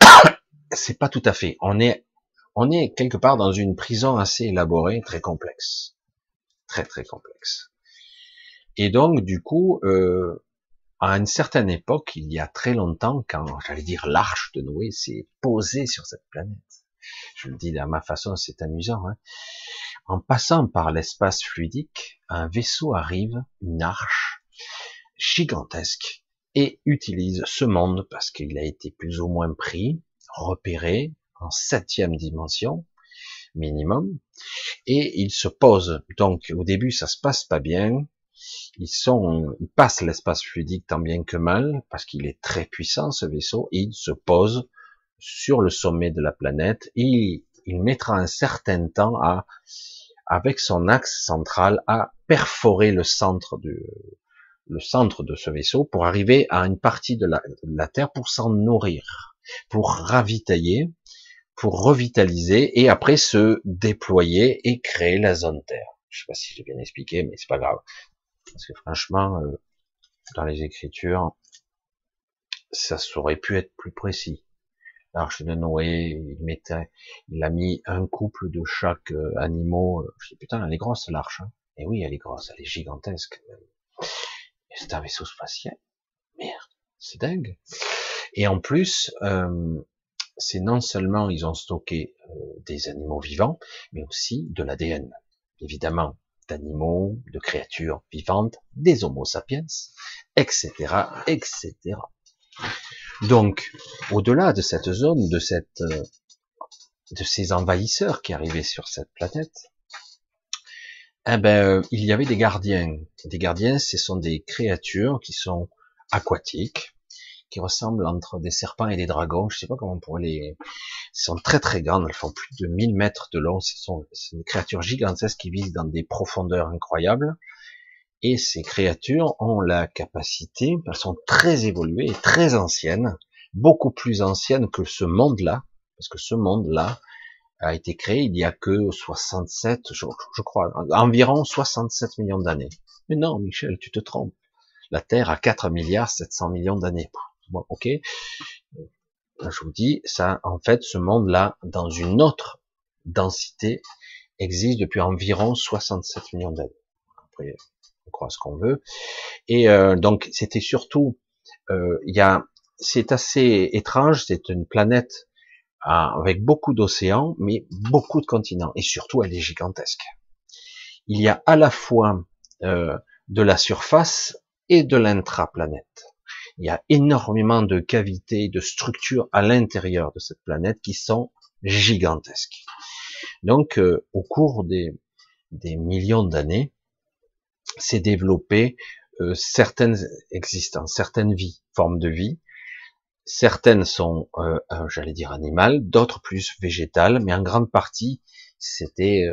[SPEAKER 1] C'est pas tout à fait. On est on est quelque part dans une prison assez élaborée, très complexe, très très complexe. Et donc du coup, euh, à une certaine époque, il y a très longtemps, quand j'allais dire l'arche de Noé s'est posée sur cette planète, je le dis de ma façon, c'est amusant. Hein. En passant par l'espace fluidique, un vaisseau arrive, une arche gigantesque, et utilise ce monde parce qu'il a été plus ou moins pris, repéré, en septième dimension minimum, et il se pose. Donc au début ça se passe pas bien, ils sont, ils passent l'espace fluidique tant bien que mal parce qu'il est très puissant ce vaisseau et il se pose sur le sommet de la planète il mettra un certain temps à, avec son axe central, à perforer le centre du, le centre de ce vaisseau pour arriver à une partie de la, de la Terre pour s'en nourrir, pour ravitailler, pour revitaliser et après se déployer et créer la zone Terre. Je sais pas si j'ai bien expliqué, mais c'est pas grave. Parce que franchement, euh, dans les écritures, ça aurait pu être plus précis. L'arche de Noé, il mettait, il a mis un couple de chaque euh, animaux. Je dis putain, elle est grosse l'arche. Hein. Et oui, elle est grosse, elle est gigantesque. C'est un vaisseau spatial. Merde, c'est dingue. Et en plus, euh, c'est non seulement ils ont stocké euh, des animaux vivants, mais aussi de l'ADN, évidemment, d'animaux, de créatures vivantes, des Homo sapiens, etc., etc. Donc, au-delà de cette zone, euh, de ces envahisseurs qui arrivaient sur cette planète, eh ben, euh, il y avait des gardiens. Des gardiens, ce sont des créatures qui sont aquatiques, qui ressemblent entre des serpents et des dragons. Je sais pas comment on pourrait les. Elles sont très très grandes. Elles font plus de 1000 mètres de long. Ce sont, des créatures gigantesques qui vivent dans des profondeurs incroyables. Et ces créatures ont la capacité, elles sont très évoluées très anciennes, beaucoup plus anciennes que ce monde-là, parce que ce monde-là a été créé il y a que 67, je, je crois, environ 67 millions d'années. Mais non, Michel, tu te trompes. La Terre a 4 milliards 700 millions d'années. Bon, ok. Je vous dis, ça, en fait, ce monde-là, dans une autre densité, existe depuis environ 67 millions d'années. Croit ce qu'on veut. Et euh, donc, c'était surtout, euh, il y a, c'est assez étrange. C'est une planète avec beaucoup d'océans, mais beaucoup de continents. Et surtout, elle est gigantesque. Il y a à la fois euh, de la surface et de l'intraplanète. Il y a énormément de cavités, de structures à l'intérieur de cette planète qui sont gigantesques. Donc, euh, au cours des, des millions d'années, s'est développé euh, certaines existences, certaines vies, formes de vie. Certaines sont, euh, euh, j'allais dire animales, d'autres plus végétales, mais en grande partie, c'était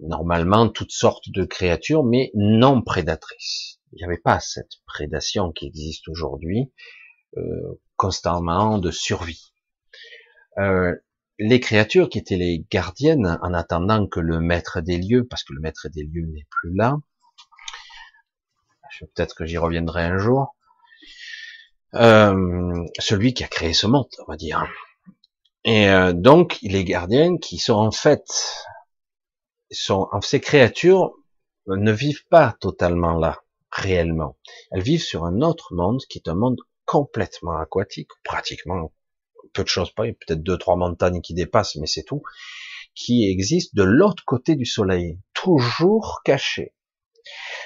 [SPEAKER 1] normalement toutes sortes de créatures, mais non prédatrices. Il n'y avait pas cette prédation qui existe aujourd'hui, constamment de survie. Les créatures qui étaient les gardiennes, en attendant que le maître des lieux, parce que le maître des lieux n'est plus là, peut-être que j'y reviendrai un jour, euh, celui qui a créé ce monde, on va dire. Et euh, donc, les gardiens qui sont en fait, sont, ces créatures ne vivent pas totalement là, réellement. Elles vivent sur un autre monde qui est un monde complètement aquatique, pratiquement peu de choses peut-être deux, trois montagnes qui dépassent, mais c'est tout, qui existe de l'autre côté du soleil, toujours caché.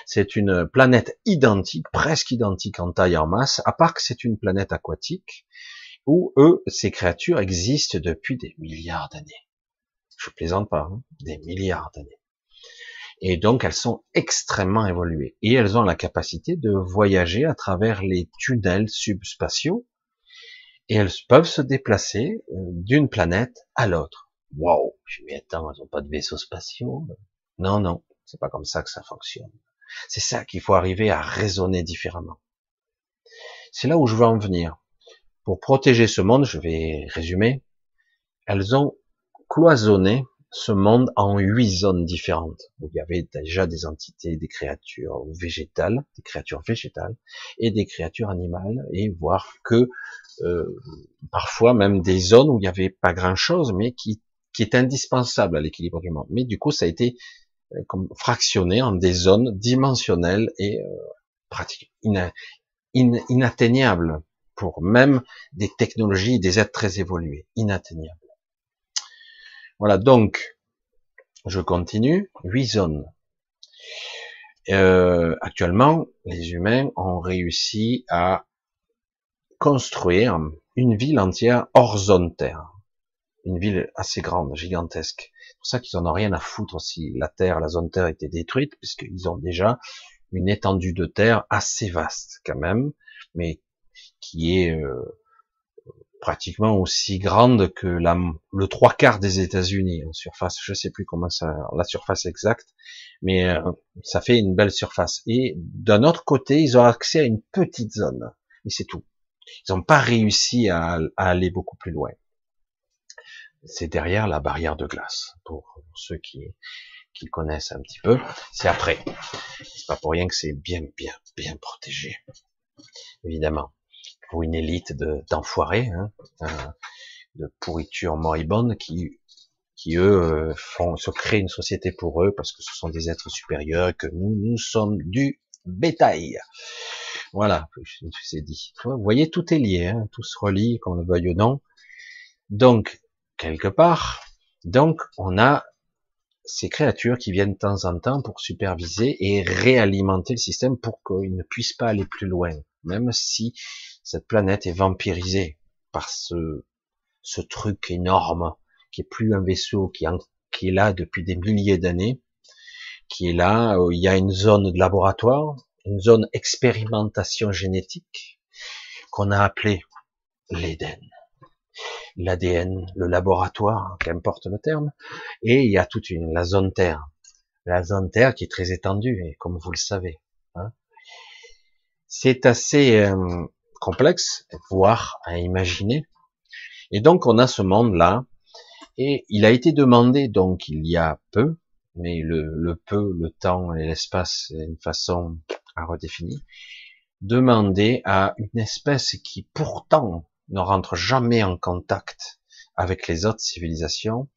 [SPEAKER 1] C'est une planète identique, presque identique en taille et en masse, à part que c'est une planète aquatique, où eux, ces créatures existent depuis des milliards d'années. Je plaisante pas, hein, des milliards d'années. Et donc elles sont extrêmement évoluées. Et elles ont la capacité de voyager à travers les tunnels subspatiaux. Et elles peuvent se déplacer euh, d'une planète à l'autre. Waouh Je me attends, elles n'ont pas de vaisseaux spatiaux. Non, non, c'est pas comme ça que ça fonctionne. C'est ça qu'il faut arriver à raisonner différemment. C'est là où je veux en venir. Pour protéger ce monde, je vais résumer, elles ont cloisonné ce monde en huit zones différentes, où il y avait déjà des entités, des créatures végétales, des créatures végétales, et des créatures animales, et voir que euh, parfois même des zones où il n'y avait pas grand-chose, mais qui, qui est indispensable à l'équilibre du monde. Mais du coup, ça a été euh, comme fractionné en des zones dimensionnelles et euh, inatteignables pour même des technologies, des êtres très évolués, inatteignables. Voilà, donc, je continue, huit zones. Euh, actuellement, les humains ont réussi à construire une ville entière hors zone Terre. Une ville assez grande, gigantesque, pour ça qu'ils en ont rien à foutre si la Terre, la zone Terre était détruite, puisqu'ils ont déjà une étendue de terre assez vaste quand même, mais qui est euh, pratiquement aussi grande que la, le trois quarts des États-Unis en surface. Je sais plus comment ça, la surface exacte, mais euh, ça fait une belle surface. Et d'un autre côté, ils ont accès à une petite zone, et c'est tout. Ils n'ont pas réussi à, aller beaucoup plus loin. C'est derrière la barrière de glace, pour ceux qui, qui connaissent un petit peu. C'est après. C'est pas pour rien que c'est bien, bien, bien protégé. Évidemment pour une élite d'enfoirés, hein, euh, de pourriture moribonde qui, qui eux euh, font se créent une société pour eux parce que ce sont des êtres supérieurs et que nous nous sommes du bétail. Voilà, c'est dit. Vous voyez, tout est lié, hein, tout se relie, qu'on le veuille ou non. Donc, quelque part, donc on a ces créatures qui viennent de temps en temps pour superviser et réalimenter le système pour qu'il ne puisse pas aller plus loin, même si cette planète est vampirisée par ce, truc énorme qui est plus un vaisseau qui, qui est là depuis des milliers d'années, qui est là, où il y a une zone de laboratoire, une zone expérimentation génétique qu'on a appelée l'Éden. L'ADN, le laboratoire, qu'importe le terme, et il y a toute une, la zone Terre. La zone Terre qui est très étendue, et comme vous le savez. Hein. C'est assez, euh, complexe, voire à imaginer. Et donc on a ce monde-là, et il a été demandé donc il y a peu, mais le, peu, le temps et l'espace, une façon à redéfinir, demander à une espèce qui pourtant ne rentre jamais en contact avec les autres civilisations,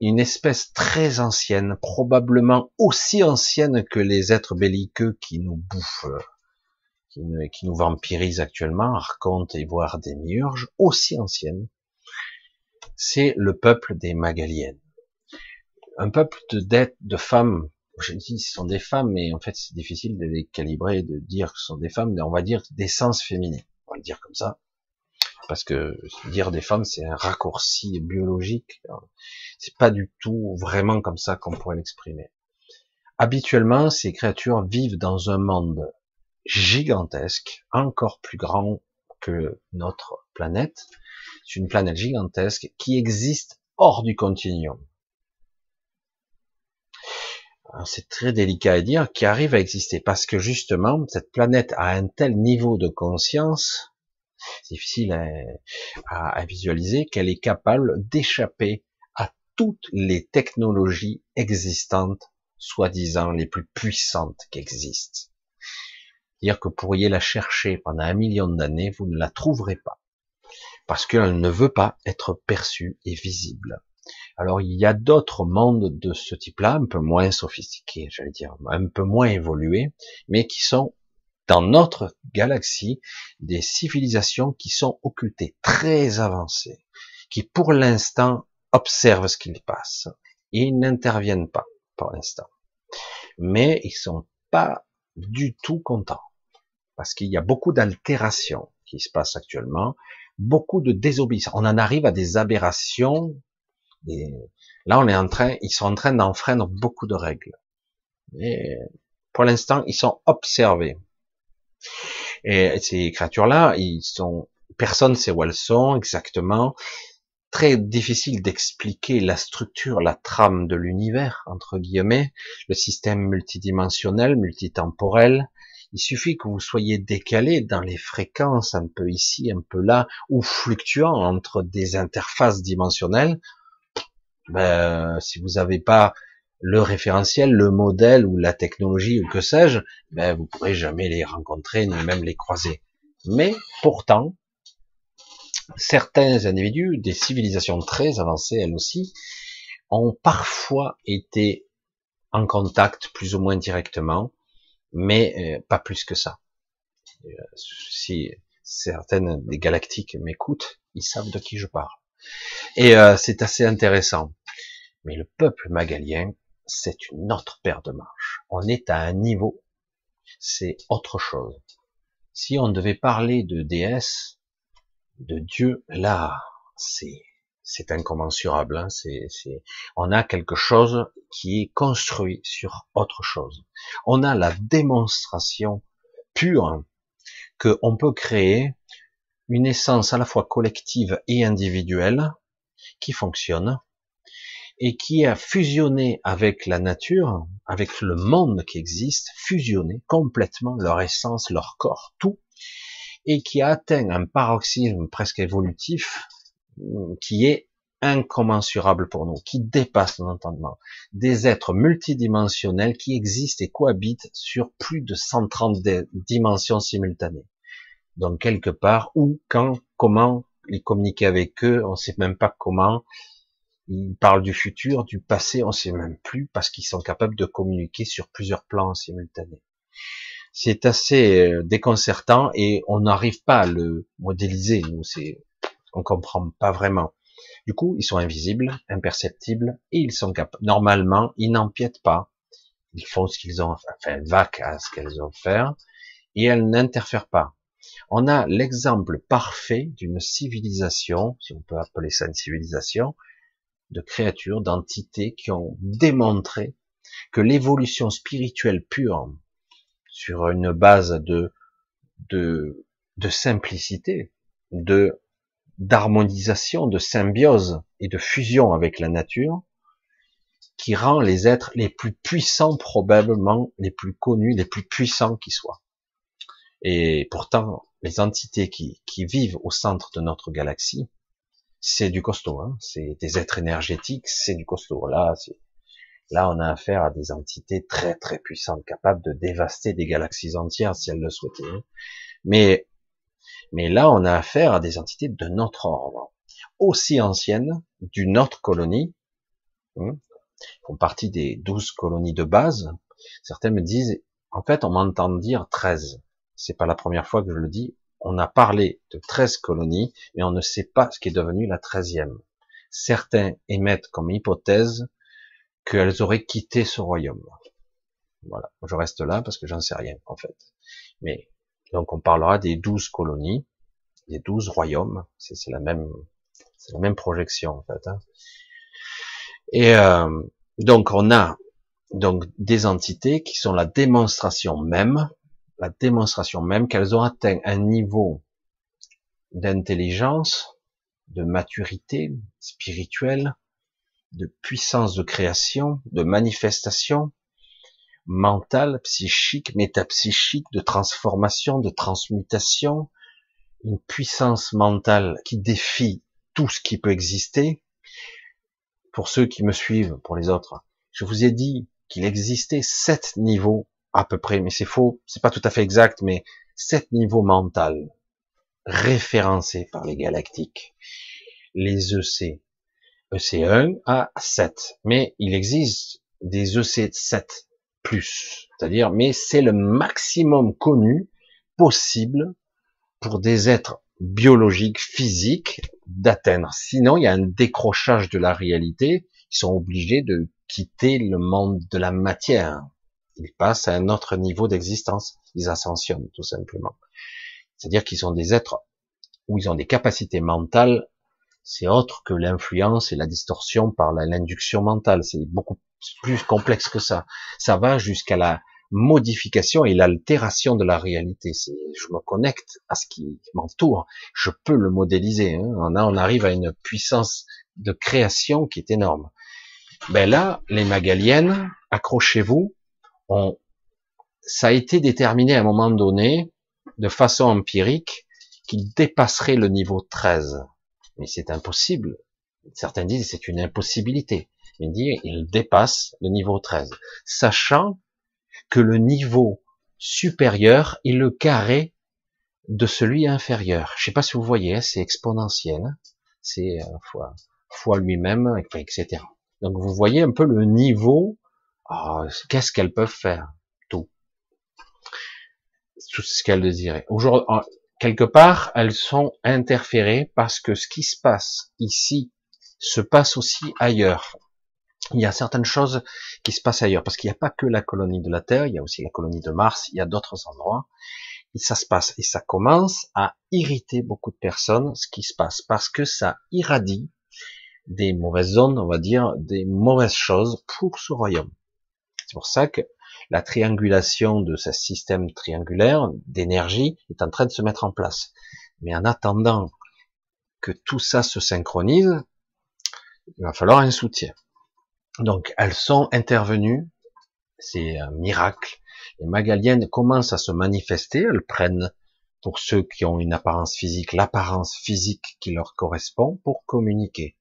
[SPEAKER 1] une espèce très ancienne, probablement aussi ancienne que les êtres belliqueux qui nous bouffent qui, nous vampirise actuellement, archonte et voire des miurges, aussi anciennes, c'est le peuple des Magaliennes. Un peuple de de femmes, je dis ce sont des femmes, mais en fait c'est difficile de les calibrer, de dire que ce sont des femmes, on va dire d'essence féminine, on va le dire comme ça, parce que dire des femmes c'est un raccourci biologique, c'est pas du tout vraiment comme ça qu'on pourrait l'exprimer. Habituellement, ces créatures vivent dans un monde gigantesque, encore plus grand que notre planète. C'est une planète gigantesque qui existe hors du continuum. C'est très délicat à dire, qui arrive à exister parce que justement, cette planète a un tel niveau de conscience, difficile à, à visualiser, qu'elle est capable d'échapper à toutes les technologies existantes, soi-disant les plus puissantes qui existent dire que vous pourriez la chercher pendant un million d'années, vous ne la trouverez pas. Parce qu'elle ne veut pas être perçue et visible. Alors il y a d'autres mondes de ce type-là, un peu moins sophistiqués, j'allais dire, un peu moins évolués, mais qui sont dans notre galaxie des civilisations qui sont occultées, très avancées, qui pour l'instant observent ce qui passe. Ils n'interviennent pas pour l'instant. Mais ils sont pas du tout contents parce qu'il y a beaucoup d'altérations qui se passent actuellement, beaucoup de désobéissance. On en arrive à des aberrations. Et là, on est en train, ils sont en train d'enfreindre beaucoup de règles. Et pour l'instant, ils sont observés. Et ces créatures-là, ils sont, personne ne sait où elles sont exactement. Très difficile d'expliquer la structure, la trame de l'univers, entre guillemets, le système multidimensionnel, multitemporel, il suffit que vous soyez décalé dans les fréquences un peu ici, un peu là, ou fluctuant entre des interfaces dimensionnelles. Ben, si vous n'avez pas le référentiel, le modèle ou la technologie ou que sais-je, ben, vous pourrez jamais les rencontrer ni même les croiser. Mais pourtant, certains individus, des civilisations très avancées elles aussi, ont parfois été en contact plus ou moins directement mais euh, pas plus que ça. Euh, si certaines des galactiques m'écoutent, ils savent de qui je parle. Et euh, c'est assez intéressant. Mais le peuple magalien, c'est une autre paire de marches. On est à un niveau, c'est autre chose. Si on devait parler de déesse, de Dieu, là, c'est c'est incommensurable. Hein, on a quelque chose qui est construit sur autre chose. On a la démonstration pure que on peut créer une essence à la fois collective et individuelle qui fonctionne et qui a fusionné avec la nature, avec le monde qui existe, fusionné complètement leur essence, leur corps, tout, et qui a atteint un paroxysme presque évolutif qui est incommensurable pour nous, qui dépasse notre entendement. Des êtres multidimensionnels qui existent et cohabitent sur plus de 130 dimensions simultanées. Donc quelque part, où, quand, comment les communiquer avec eux, on ne sait même pas comment. Ils parlent du futur, du passé, on sait même plus parce qu'ils sont capables de communiquer sur plusieurs plans simultanés. C'est assez euh, déconcertant et on n'arrive pas à le modéliser. Nous, c'est, on comprend pas vraiment. Du coup, ils sont invisibles, imperceptibles et ils sont capables. Normalement, ils n'empiètent pas. Ils font ce qu'ils ont, enfin, vaquent à ce qu'elles ont fait et elles n'interfèrent pas. On a l'exemple parfait d'une civilisation, si on peut appeler ça une civilisation, de créatures, d'entités qui ont démontré que l'évolution spirituelle pure, sur une base de, de, simplicité, de, d'harmonisation, de symbiose et de fusion avec la nature, qui rend les êtres les plus puissants, probablement les plus connus, les plus puissants qui soient. Et pourtant, les entités qui, qui vivent au centre de notre galaxie, c'est du costaud, hein. c'est des êtres énergétiques, c'est du costaud. Là, là, on a affaire à des entités très très puissantes, capables de dévaster des galaxies entières si elles le souhaitaient. Hein. Mais, mais là, on a affaire à des entités de notre ordre, aussi anciennes, d'une autre colonie, hein, font partie des douze colonies de base. Certains me disent, en fait, on m'entend dire 13 c'est pas la première fois que je le dis, on a parlé de 13 colonies, mais on ne sait pas ce qui est devenu la 13e. Certains émettent comme hypothèse qu'elles auraient quitté ce royaume. Voilà, je reste là parce que j'en sais rien en fait. Mais donc on parlera des 12 colonies, des 12 royaumes, c'est la même c'est la même projection en fait. Hein. Et euh, donc on a donc des entités qui sont la démonstration même la démonstration même qu'elles ont atteint un niveau d'intelligence, de maturité spirituelle, de puissance de création, de manifestation mentale, psychique, métapsychique, de transformation, de transmutation, une puissance mentale qui défie tout ce qui peut exister. Pour ceux qui me suivent, pour les autres, je vous ai dit qu'il existait sept niveaux à peu près, mais c'est faux, c'est pas tout à fait exact, mais sept niveaux mental référencés par les galactiques, les EC, EC1 à 7, mais il existe des EC 7 plus, c'est-à-dire, mais c'est le maximum connu possible pour des êtres biologiques, physiques, d'atteindre. Sinon, il y a un décrochage de la réalité. Ils sont obligés de quitter le monde de la matière ils passent à un autre niveau d'existence. Ils ascensionnent, tout simplement. C'est-à-dire qu'ils sont des êtres où ils ont des capacités mentales, c'est autre que l'influence et la distorsion par l'induction mentale. C'est beaucoup plus complexe que ça. Ça va jusqu'à la modification et l'altération de la réalité. Je me connecte à ce qui m'entoure. Je peux le modéliser. Hein. On arrive à une puissance de création qui est énorme. Ben là, les magaliennes, accrochez-vous, on, ça a été déterminé à un moment donné, de façon empirique, qu'il dépasserait le niveau 13. Mais c'est impossible. Certains disent c'est une impossibilité. Ils disent il dépasse le niveau 13. Sachant que le niveau supérieur est le carré de celui inférieur. Je sais pas si vous voyez, hein, c'est exponentiel. Hein. C'est euh, fois, fois lui-même, etc. Donc vous voyez un peu le niveau ah, qu'est-ce qu'elles peuvent faire Tout. Tout ce qu'elles désiraient. Aujourd'hui, quelque part, elles sont interférées parce que ce qui se passe ici se passe aussi ailleurs. Il y a certaines choses qui se passent ailleurs, parce qu'il n'y a pas que la colonie de la Terre, il y a aussi la colonie de Mars, il y a d'autres endroits, et ça se passe, et ça commence à irriter beaucoup de personnes, ce qui se passe, parce que ça irradie des mauvaises zones, on va dire, des mauvaises choses pour ce royaume. C'est pour ça que la triangulation de ce système triangulaire d'énergie est en train de se mettre en place. Mais en attendant que tout ça se synchronise, il va falloir un soutien. Donc elles sont intervenues, c'est un miracle. Les magaliennes commencent à se manifester, elles prennent pour ceux qui ont une apparence physique, l'apparence physique qui leur correspond pour communiquer.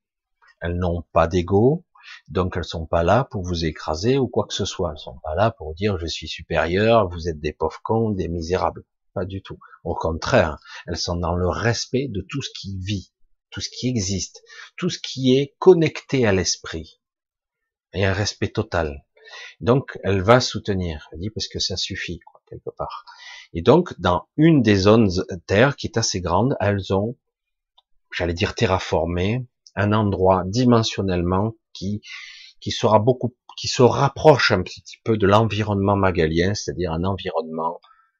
[SPEAKER 1] Elles n'ont pas d'ego, donc elles sont pas là pour vous écraser ou quoi que ce soit. Elles sont pas là pour dire je suis supérieur, vous êtes des pauvres cons, des misérables. Pas du tout. Au contraire, elles sont dans le respect de tout ce qui vit, tout ce qui existe, tout ce qui est connecté à l'esprit. Et un respect total. Donc, elle va soutenir. Elle dit parce que ça suffit, quoi, quelque part. Et donc, dans une des zones Terre qui est assez grande, elles ont, j'allais dire terraformé, un endroit dimensionnellement qui, qui sera beaucoup, qui se rapproche un petit peu de l'environnement magalien, c'est-à-dire un environnement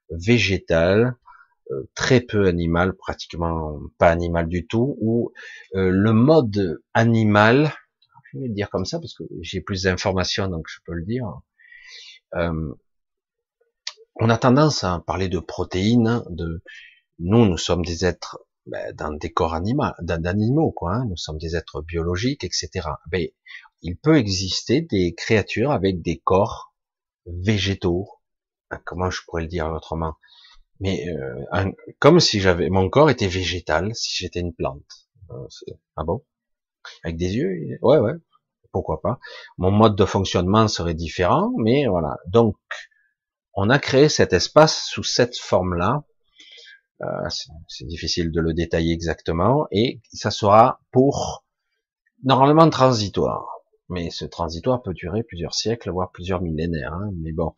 [SPEAKER 1] végétal, euh, très peu animal, pratiquement pas animal du tout, où euh, le mode animal, je vais le dire comme ça parce que j'ai plus d'informations donc je peux le dire. Euh, on a tendance à parler de protéines, de nous, nous sommes des êtres ben, dans des corps animaux, d'animaux, quoi. Hein. nous sommes des êtres biologiques, etc. Ben, il peut exister des créatures avec des corps végétaux. Ben, comment je pourrais le dire autrement Mais euh, comme si j'avais mon corps était végétal, si j'étais une plante. Euh, ah bon? Avec des yeux Ouais, ouais. Pourquoi pas Mon mode de fonctionnement serait différent, mais voilà. Donc, on a créé cet espace sous cette forme-là euh, c'est difficile de le détailler exactement, et ça sera pour normalement transitoire. Mais ce transitoire peut durer plusieurs siècles, voire plusieurs millénaires. Hein. Mais bon,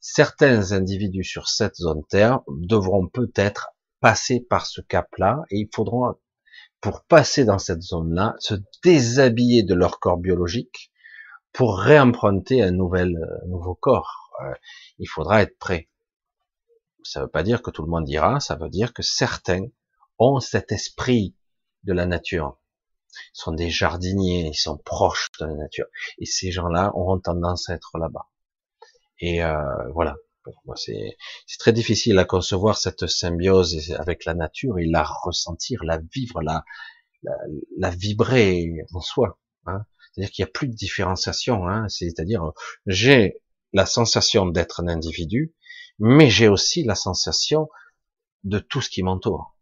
[SPEAKER 1] certains individus sur cette zone Terre devront peut-être passer par ce cap-là, et il faudra, pour passer dans cette zone-là, se déshabiller de leur corps biologique pour réemprunter un nouvel, euh, nouveau corps. Euh, il faudra être prêt ça ne veut pas dire que tout le monde ira, ça veut dire que certains ont cet esprit de la nature. Ils sont des jardiniers, ils sont proches de la nature. Et ces gens-là auront tendance à être là-bas. Et euh, voilà. C'est très difficile à concevoir cette symbiose avec la nature et la ressentir, la vivre, la, la, vibrer en soi. Hein. C'est-à-dire qu'il n'y a plus de différenciation. Hein. C'est-à-dire j'ai la sensation d'être un individu, mais j'ai aussi la sensation de tout ce qui m'entoure.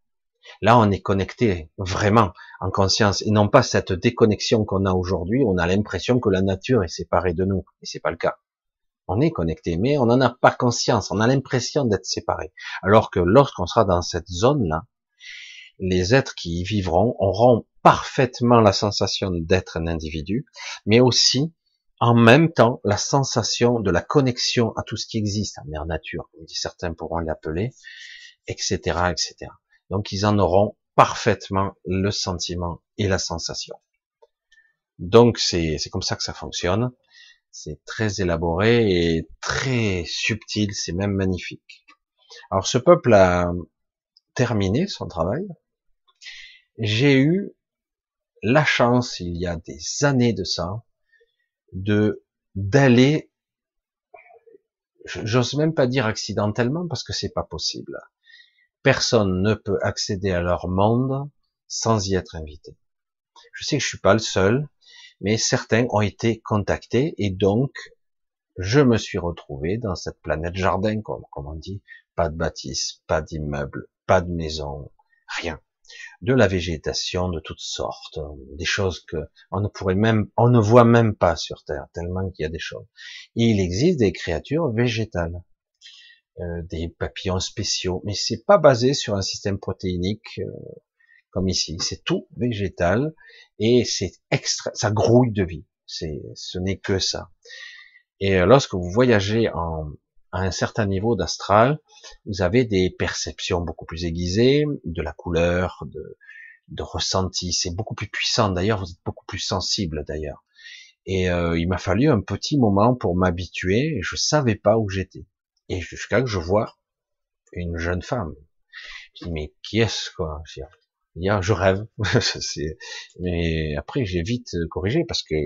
[SPEAKER 1] Là, on est connecté vraiment en conscience et non pas cette déconnexion qu'on a aujourd'hui. On a l'impression que la nature est séparée de nous et c'est pas le cas. On est connecté, mais on n'en a pas conscience. On a l'impression d'être séparé. Alors que lorsqu'on sera dans cette zone-là, les êtres qui y vivront auront parfaitement la sensation d'être un individu, mais aussi en même temps la sensation de la connexion à tout ce qui existe, à mère nature, comme certains pourront l'appeler, etc., etc. Donc ils en auront parfaitement le sentiment et la sensation. Donc c'est comme ça que ça fonctionne. C'est très élaboré et très subtil, c'est même magnifique. Alors ce peuple a terminé son travail. J'ai eu la chance, il y a des années de ça, de d'aller, j'ose même pas dire accidentellement parce que c'est pas possible. Personne ne peut accéder à leur monde sans y être invité. Je sais que je suis pas le seul, mais certains ont été contactés et donc je me suis retrouvé dans cette planète jardin, comme, comme on dit, pas de bâtisse, pas d'immeuble, pas de maison, rien de la végétation de toutes sortes, des choses que on ne pourrait même, on ne voit même pas sur Terre, tellement qu'il y a des choses. il existe des créatures végétales, euh, des papillons spéciaux, mais c'est pas basé sur un système protéinique euh, comme ici. C'est tout végétal et c'est extra, ça grouille de vie. C'est, ce n'est que ça. Et euh, lorsque vous voyagez en, à un certain niveau d'astral, vous avez des perceptions beaucoup plus aiguisées, de la couleur, de, de ressenti. C'est beaucoup plus puissant. D'ailleurs, vous êtes beaucoup plus sensible d'ailleurs. Et euh, il m'a fallu un petit moment pour m'habituer. Je savais pas où j'étais. Et jusqu'à que je vois une jeune femme. Je dis mais qui est-ce quoi? Dire, je rêve. mais après, j'ai vite corrigé parce que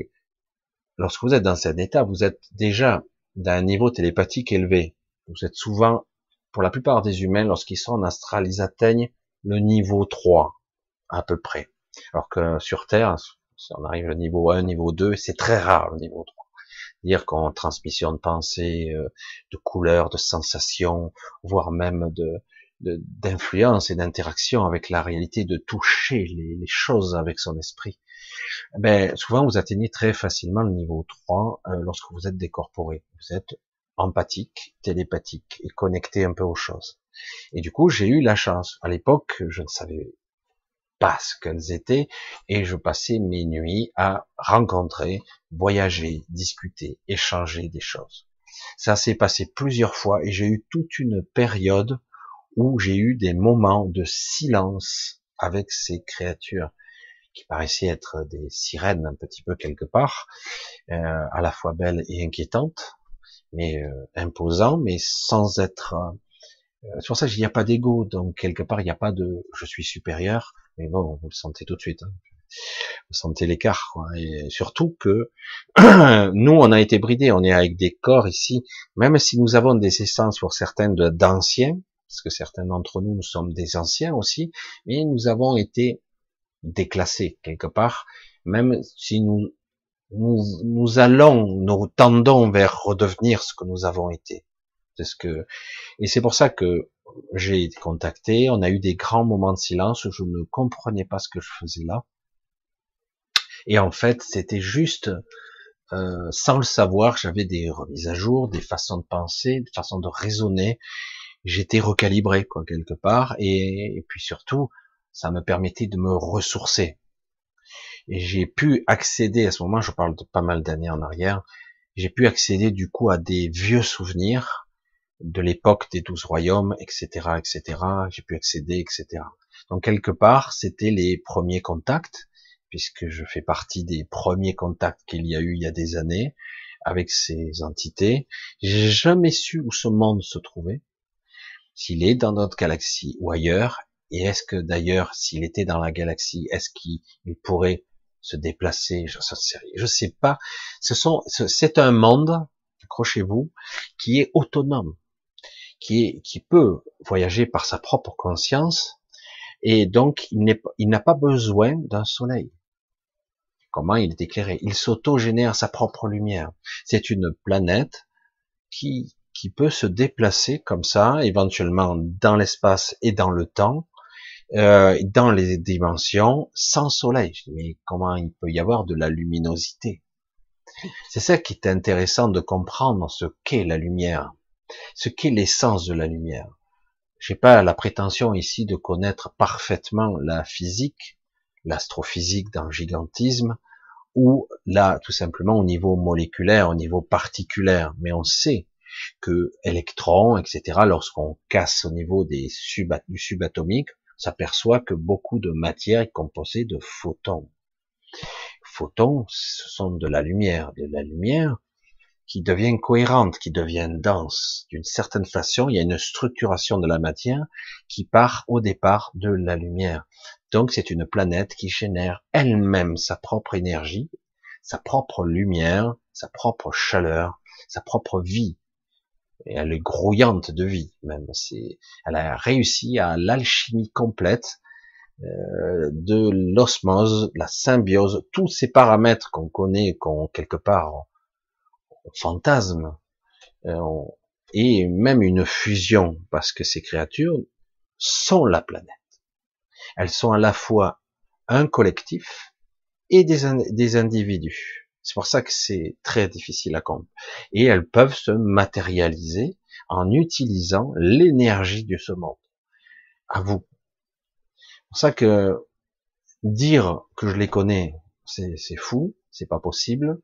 [SPEAKER 1] lorsque vous êtes dans cet état, vous êtes déjà d'un niveau télépathique élevé. Vous êtes souvent, pour la plupart des humains, lorsqu'ils sont en astral, ils atteignent le niveau 3, à peu près. Alors que sur Terre, si on arrive au niveau 1, niveau 2, c'est très rare le niveau 3. Dire qu'en transmission de pensée, euh, de couleurs, de sensations, voire même de d'influence et d'interaction avec la réalité, de toucher les, choses avec son esprit, ben souvent vous atteignez très facilement le niveau 3 euh, lorsque vous êtes décorporé. Vous êtes empathique, télépathique et connecté un peu aux choses. Et du coup, j'ai eu la chance. À l'époque, je ne savais pas ce qu'elles étaient et je passais mes nuits à rencontrer, voyager, discuter, échanger des choses. Ça s'est passé plusieurs fois et j'ai eu toute une période où j'ai eu des moments de silence avec ces créatures qui paraissaient être des sirènes un petit peu quelque part, euh, à la fois belles et inquiétantes, mais euh, imposants, mais sans être euh, c'est pour ça qu'il n'y a pas d'ego, donc quelque part il n'y a pas de je suis supérieur, mais bon, vous le sentez tout de suite. Hein. Vous sentez l'écart, Et surtout que nous, on a été bridés, on est avec des corps ici, même si nous avons des essences pour certains d'anciens, parce que certains d'entre nous, nous sommes des anciens aussi, mais nous avons été déclassés quelque part, même si nous, nous, nous allons, nous tendons vers redevenir ce que nous avons été. C'est ce que, et c'est pour ça que j'ai été contacté, on a eu des grands moments de silence où je ne comprenais pas ce que je faisais là. Et en fait, c'était juste, euh, sans le savoir, j'avais des remises à jour, des façons de penser, des façons de raisonner. J'étais recalibré, quoi, quelque part. Et, puis surtout, ça me permettait de me ressourcer. Et j'ai pu accéder à ce moment, je parle de pas mal d'années en arrière, j'ai pu accéder du coup à des vieux souvenirs, de l'époque des douze royaumes, etc., etc. J'ai pu accéder, etc. Donc quelque part, c'était les premiers contacts, puisque je fais partie des premiers contacts qu'il y a eu il y a des années avec ces entités. J'ai jamais su où ce monde se trouvait, s'il est dans notre galaxie ou ailleurs, et est-ce que d'ailleurs, s'il était dans la galaxie, est-ce qu'il pourrait se déplacer? Je ne sais pas. Ce sont, c'est un monde, accrochez-vous, qui est autonome qui, qui peut voyager par sa propre conscience, et donc il n'a pas besoin d'un soleil. Comment il est éclairé? Il s'auto-génère sa propre lumière. C'est une planète qui, qui peut se déplacer comme ça, éventuellement dans l'espace et dans le temps, euh, dans les dimensions, sans soleil. Mais comment il peut y avoir de la luminosité? C'est ça qui est intéressant de comprendre ce qu'est la lumière ce qu'est l'essence de la lumière. J'ai pas la prétention ici de connaître parfaitement la physique, l'astrophysique dans le gigantisme, ou là, tout simplement au niveau moléculaire, au niveau particulaire, mais on sait que électrons, etc., lorsqu'on casse au niveau des du subatomique, on s'aperçoit que beaucoup de matière est composée de photons. Photons, ce sont de la lumière. De la lumière, qui devient cohérente, qui devient dense. D'une certaine façon, il y a une structuration de la matière qui part au départ de la lumière. Donc c'est une planète qui génère elle-même sa propre énergie, sa propre lumière, sa propre chaleur, sa propre vie. Elle est grouillante de vie même. C'est, elle a réussi à l'alchimie complète euh, de l'osmose, la symbiose, tous ces paramètres qu'on connaît, qu'on quelque part fantasme euh, et même une fusion parce que ces créatures sont la planète. Elles sont à la fois un collectif et des individus. C'est pour ça que c'est très difficile à comprendre. Et elles peuvent se matérialiser en utilisant l'énergie de ce monde. À vous. C'est pour ça que dire que je les connais, c'est fou, c'est pas possible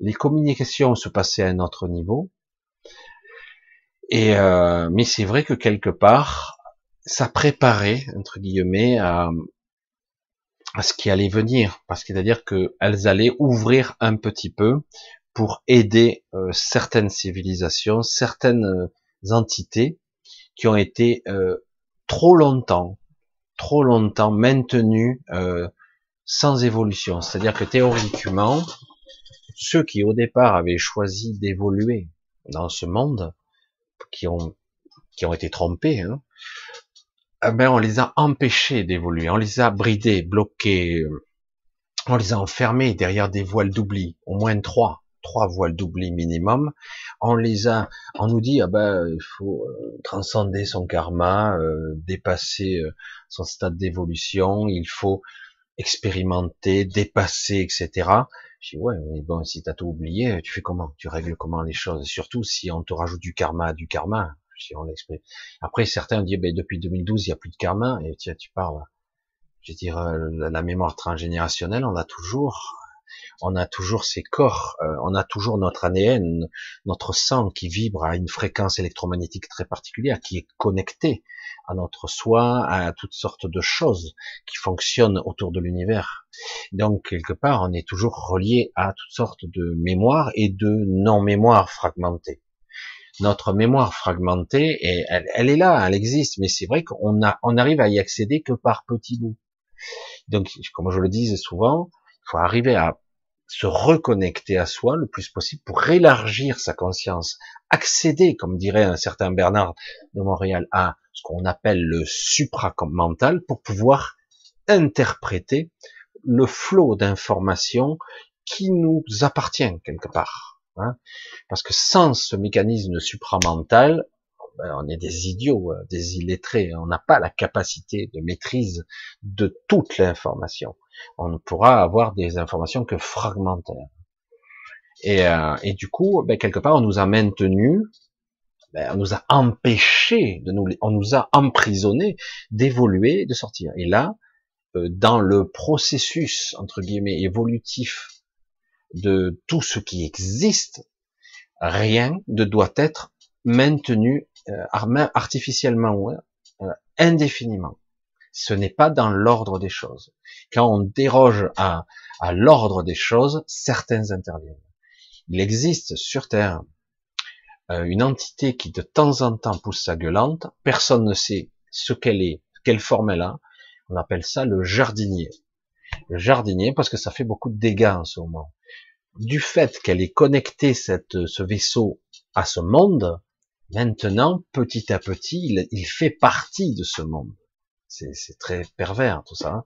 [SPEAKER 1] les communications se passaient à un autre niveau. Et euh, mais c'est vrai que quelque part, ça préparait entre guillemets à, à ce qui allait venir, parce que c'est-à-dire qu'elles allaient ouvrir un petit peu pour aider euh, certaines civilisations, certaines entités qui ont été euh, trop longtemps trop longtemps maintenus euh, sans évolution. C'est-à-dire que théoriquement, ceux qui au départ avaient choisi d'évoluer dans ce monde, qui ont qui ont été trompés, hein, eh ben on les a empêchés d'évoluer, on les a bridés, bloqués, on les a enfermés derrière des voiles d'oubli, au moins trois, trois voiles d'oubli minimum. On les a, on nous dit ah ben il faut euh, transcender son karma, euh, dépasser euh, son stade d'évolution, il faut expérimenter, dépasser, etc. Je dis ouais, mais bon, si t'as tout oublié, tu fais comment? Tu règles comment les choses? Surtout si on te rajoute du karma, du karma si on l'exprime. Après, certains dit, ben, depuis 2012, il n'y a plus de karma, et tiens, tu parles, je veux dire, euh, la mémoire transgénérationnelle, on a toujours, on a toujours ces corps, euh, on a toujours notre ADN, notre sang qui vibre à une fréquence électromagnétique très particulière, qui est connecté à notre soi, à toutes sortes de choses qui fonctionnent autour de l'univers. Donc, quelque part, on est toujours relié à toutes sortes de mémoires et de non-mémoires fragmentées notre mémoire fragmentée, et elle, est là, elle existe, mais c'est vrai qu'on arrive à y accéder que par petits bouts. Donc, comme je le disais souvent, il faut arriver à se reconnecter à soi le plus possible pour élargir sa conscience, accéder, comme dirait un certain Bernard de Montréal, à ce qu'on appelle le supramental pour pouvoir interpréter le flot d'informations qui nous appartient quelque part. Hein. Parce que sans ce mécanisme supramental, ben, on est des idiots, euh, des illettrés. On n'a pas la capacité de maîtrise de toute l'information. On ne pourra avoir des informations que fragmentaires. Et, euh, et du coup, ben, quelque part, on nous a maintenus, ben, on nous a empêchés de nous, on nous a emprisonnés d'évoluer, de sortir. Et là, euh, dans le processus entre guillemets évolutif de tout ce qui existe, rien ne doit être maintenu euh, artificiellement, euh, indéfiniment. Ce n'est pas dans l'ordre des choses. Quand on déroge à, à l'ordre des choses, certains interviennent. Il existe sur Terre euh, une entité qui de temps en temps pousse sa gueulante, personne ne sait ce qu'elle est, quelle forme elle a, on appelle ça le jardinier. Le jardinier parce que ça fait beaucoup de dégâts en ce moment du fait qu'elle ait connecté cette, ce vaisseau à ce monde, maintenant, petit à petit, il, fait partie de ce monde. C'est très pervers tout ça, hein,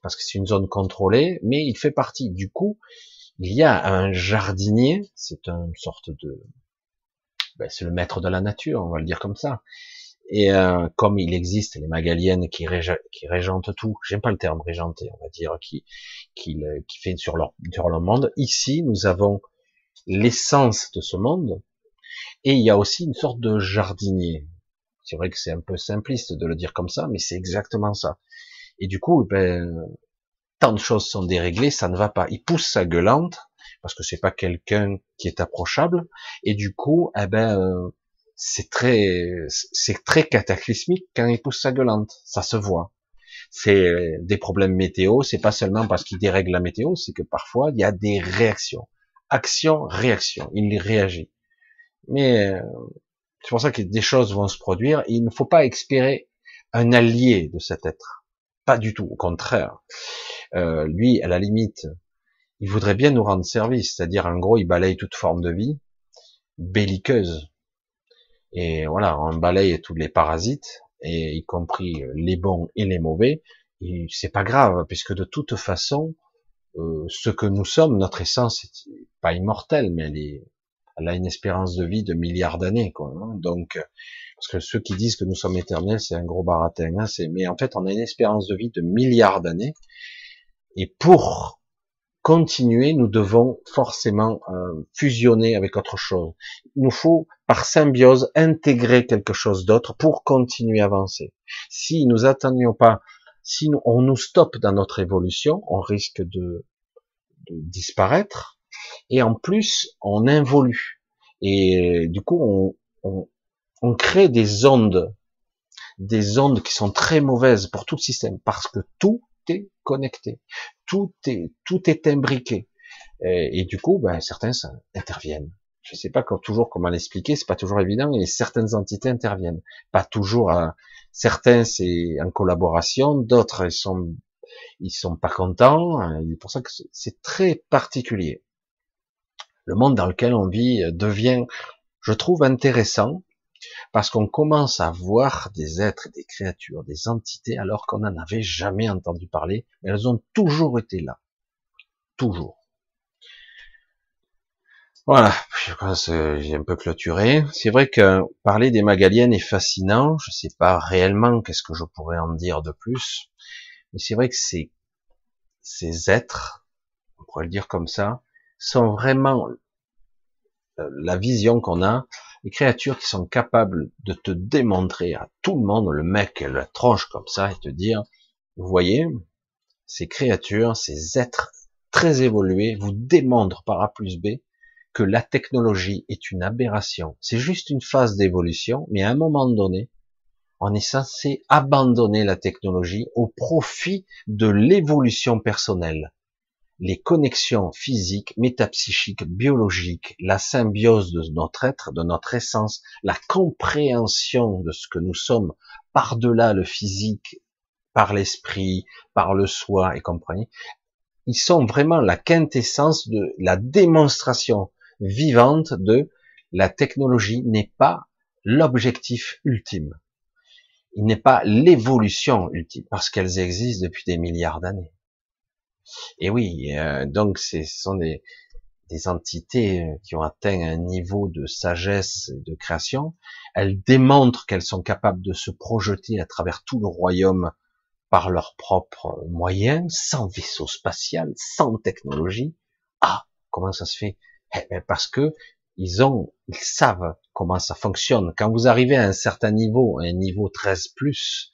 [SPEAKER 1] parce que c'est une zone contrôlée, mais il fait partie. Du coup, il y a un jardinier, c'est une sorte de, ben, c'est le maître de la nature, on va le dire comme ça. Et euh, comme il existe les magaliennes qui, qui régentent tout, j'aime pas le terme régenter, on va dire, qui, qui, qui fait sur leur, sur leur monde, ici nous avons l'essence de ce monde, et il y a aussi une sorte de jardinier. C'est vrai que c'est un peu simpliste de le dire comme ça, mais c'est exactement ça. Et du coup, ben, tant de choses sont déréglées, ça ne va pas. Il pousse sa gueulante, parce que c'est pas quelqu'un qui est approchable, et du coup, eh ben, euh, c'est très, c'est très cataclysmique quand il pousse sa gueulante. Ça se voit. C'est des problèmes météo. C'est pas seulement parce qu'il dérègle la météo, c'est que parfois il y a des réactions. Action, réaction. Il réagit. Mais euh, c'est pour ça que des choses vont se produire. il ne faut pas espérer un allié de cet être. Pas du tout. Au contraire. Euh, lui, à la limite, il voudrait bien nous rendre service. C'est-à-dire, en gros, il balaye toute forme de vie belliqueuse et voilà, on balaye tous les parasites, et y compris les bons et les mauvais, c'est pas grave, puisque de toute façon, euh, ce que nous sommes, notre essence, est pas immortelle, mais elle, est, elle a une espérance de vie de milliards d'années, quoi. Hein. Donc, parce que ceux qui disent que nous sommes éternels, c'est un gros baratin. Hein, mais en fait, on a une espérance de vie de milliards d'années, et pour continuer, nous devons forcément euh, fusionner avec autre chose. Il nous faut, par symbiose, intégrer quelque chose d'autre pour continuer à avancer. Si nous attendions pas, si nous, on nous stoppe dans notre évolution, on risque de, disparaître. Et en plus, on involue. Et du coup, on, on, on crée des ondes, des ondes qui sont très mauvaises pour tout le système, parce que tout connecté, tout est tout est imbriqué. Et, du coup, ben, certains interviennent. Je ne sais pas toujours comment l'expliquer, c'est pas toujours évident, et certaines entités interviennent. Pas toujours, hein. certains c'est en collaboration, d'autres ils sont, ils sont pas contents, c'est pour ça que c'est très particulier. Le monde dans lequel on vit devient, je trouve intéressant, parce qu'on commence à voir des êtres, des créatures, des entités, alors qu'on n'en avait jamais entendu parler, elles ont toujours été là. Toujours. Voilà, je pense que j'ai un peu clôturé. C'est vrai que parler des Magaliennes est fascinant. Je sais pas réellement qu'est-ce que je pourrais en dire de plus, mais c'est vrai que ces, ces êtres, on pourrait le dire comme ça, sont vraiment euh, la vision qu'on a, les créatures qui sont capables de te démontrer à tout le monde, le mec, la tronche comme ça, et te dire, vous voyez, ces créatures, ces êtres très évolués vous démontrent par A plus B que la technologie est une aberration. C'est juste une phase d'évolution, mais à un moment donné, on est censé abandonner la technologie au profit de l'évolution personnelle. Les connexions physiques, métapsychiques, biologiques, la symbiose de notre être, de notre essence, la compréhension de ce que nous sommes par-delà le physique, par l'esprit, par le soi, et comprenez, ils sont vraiment la quintessence de la démonstration vivante de la technologie n'est pas l'objectif ultime. Il n'est pas l'évolution ultime, parce qu'elles existent depuis des milliards d'années. Et oui, euh, donc ce sont des, des entités euh, qui ont atteint un niveau de sagesse et de création. Elles démontrent qu'elles sont capables de se projeter à travers tout le royaume par leurs propres moyens, sans vaisseau spatial, sans technologie. Ah, comment ça se fait? Eh ben, parce que ils ont, ils savent comment ça fonctionne. Quand vous arrivez à un certain niveau, un niveau 13 plus,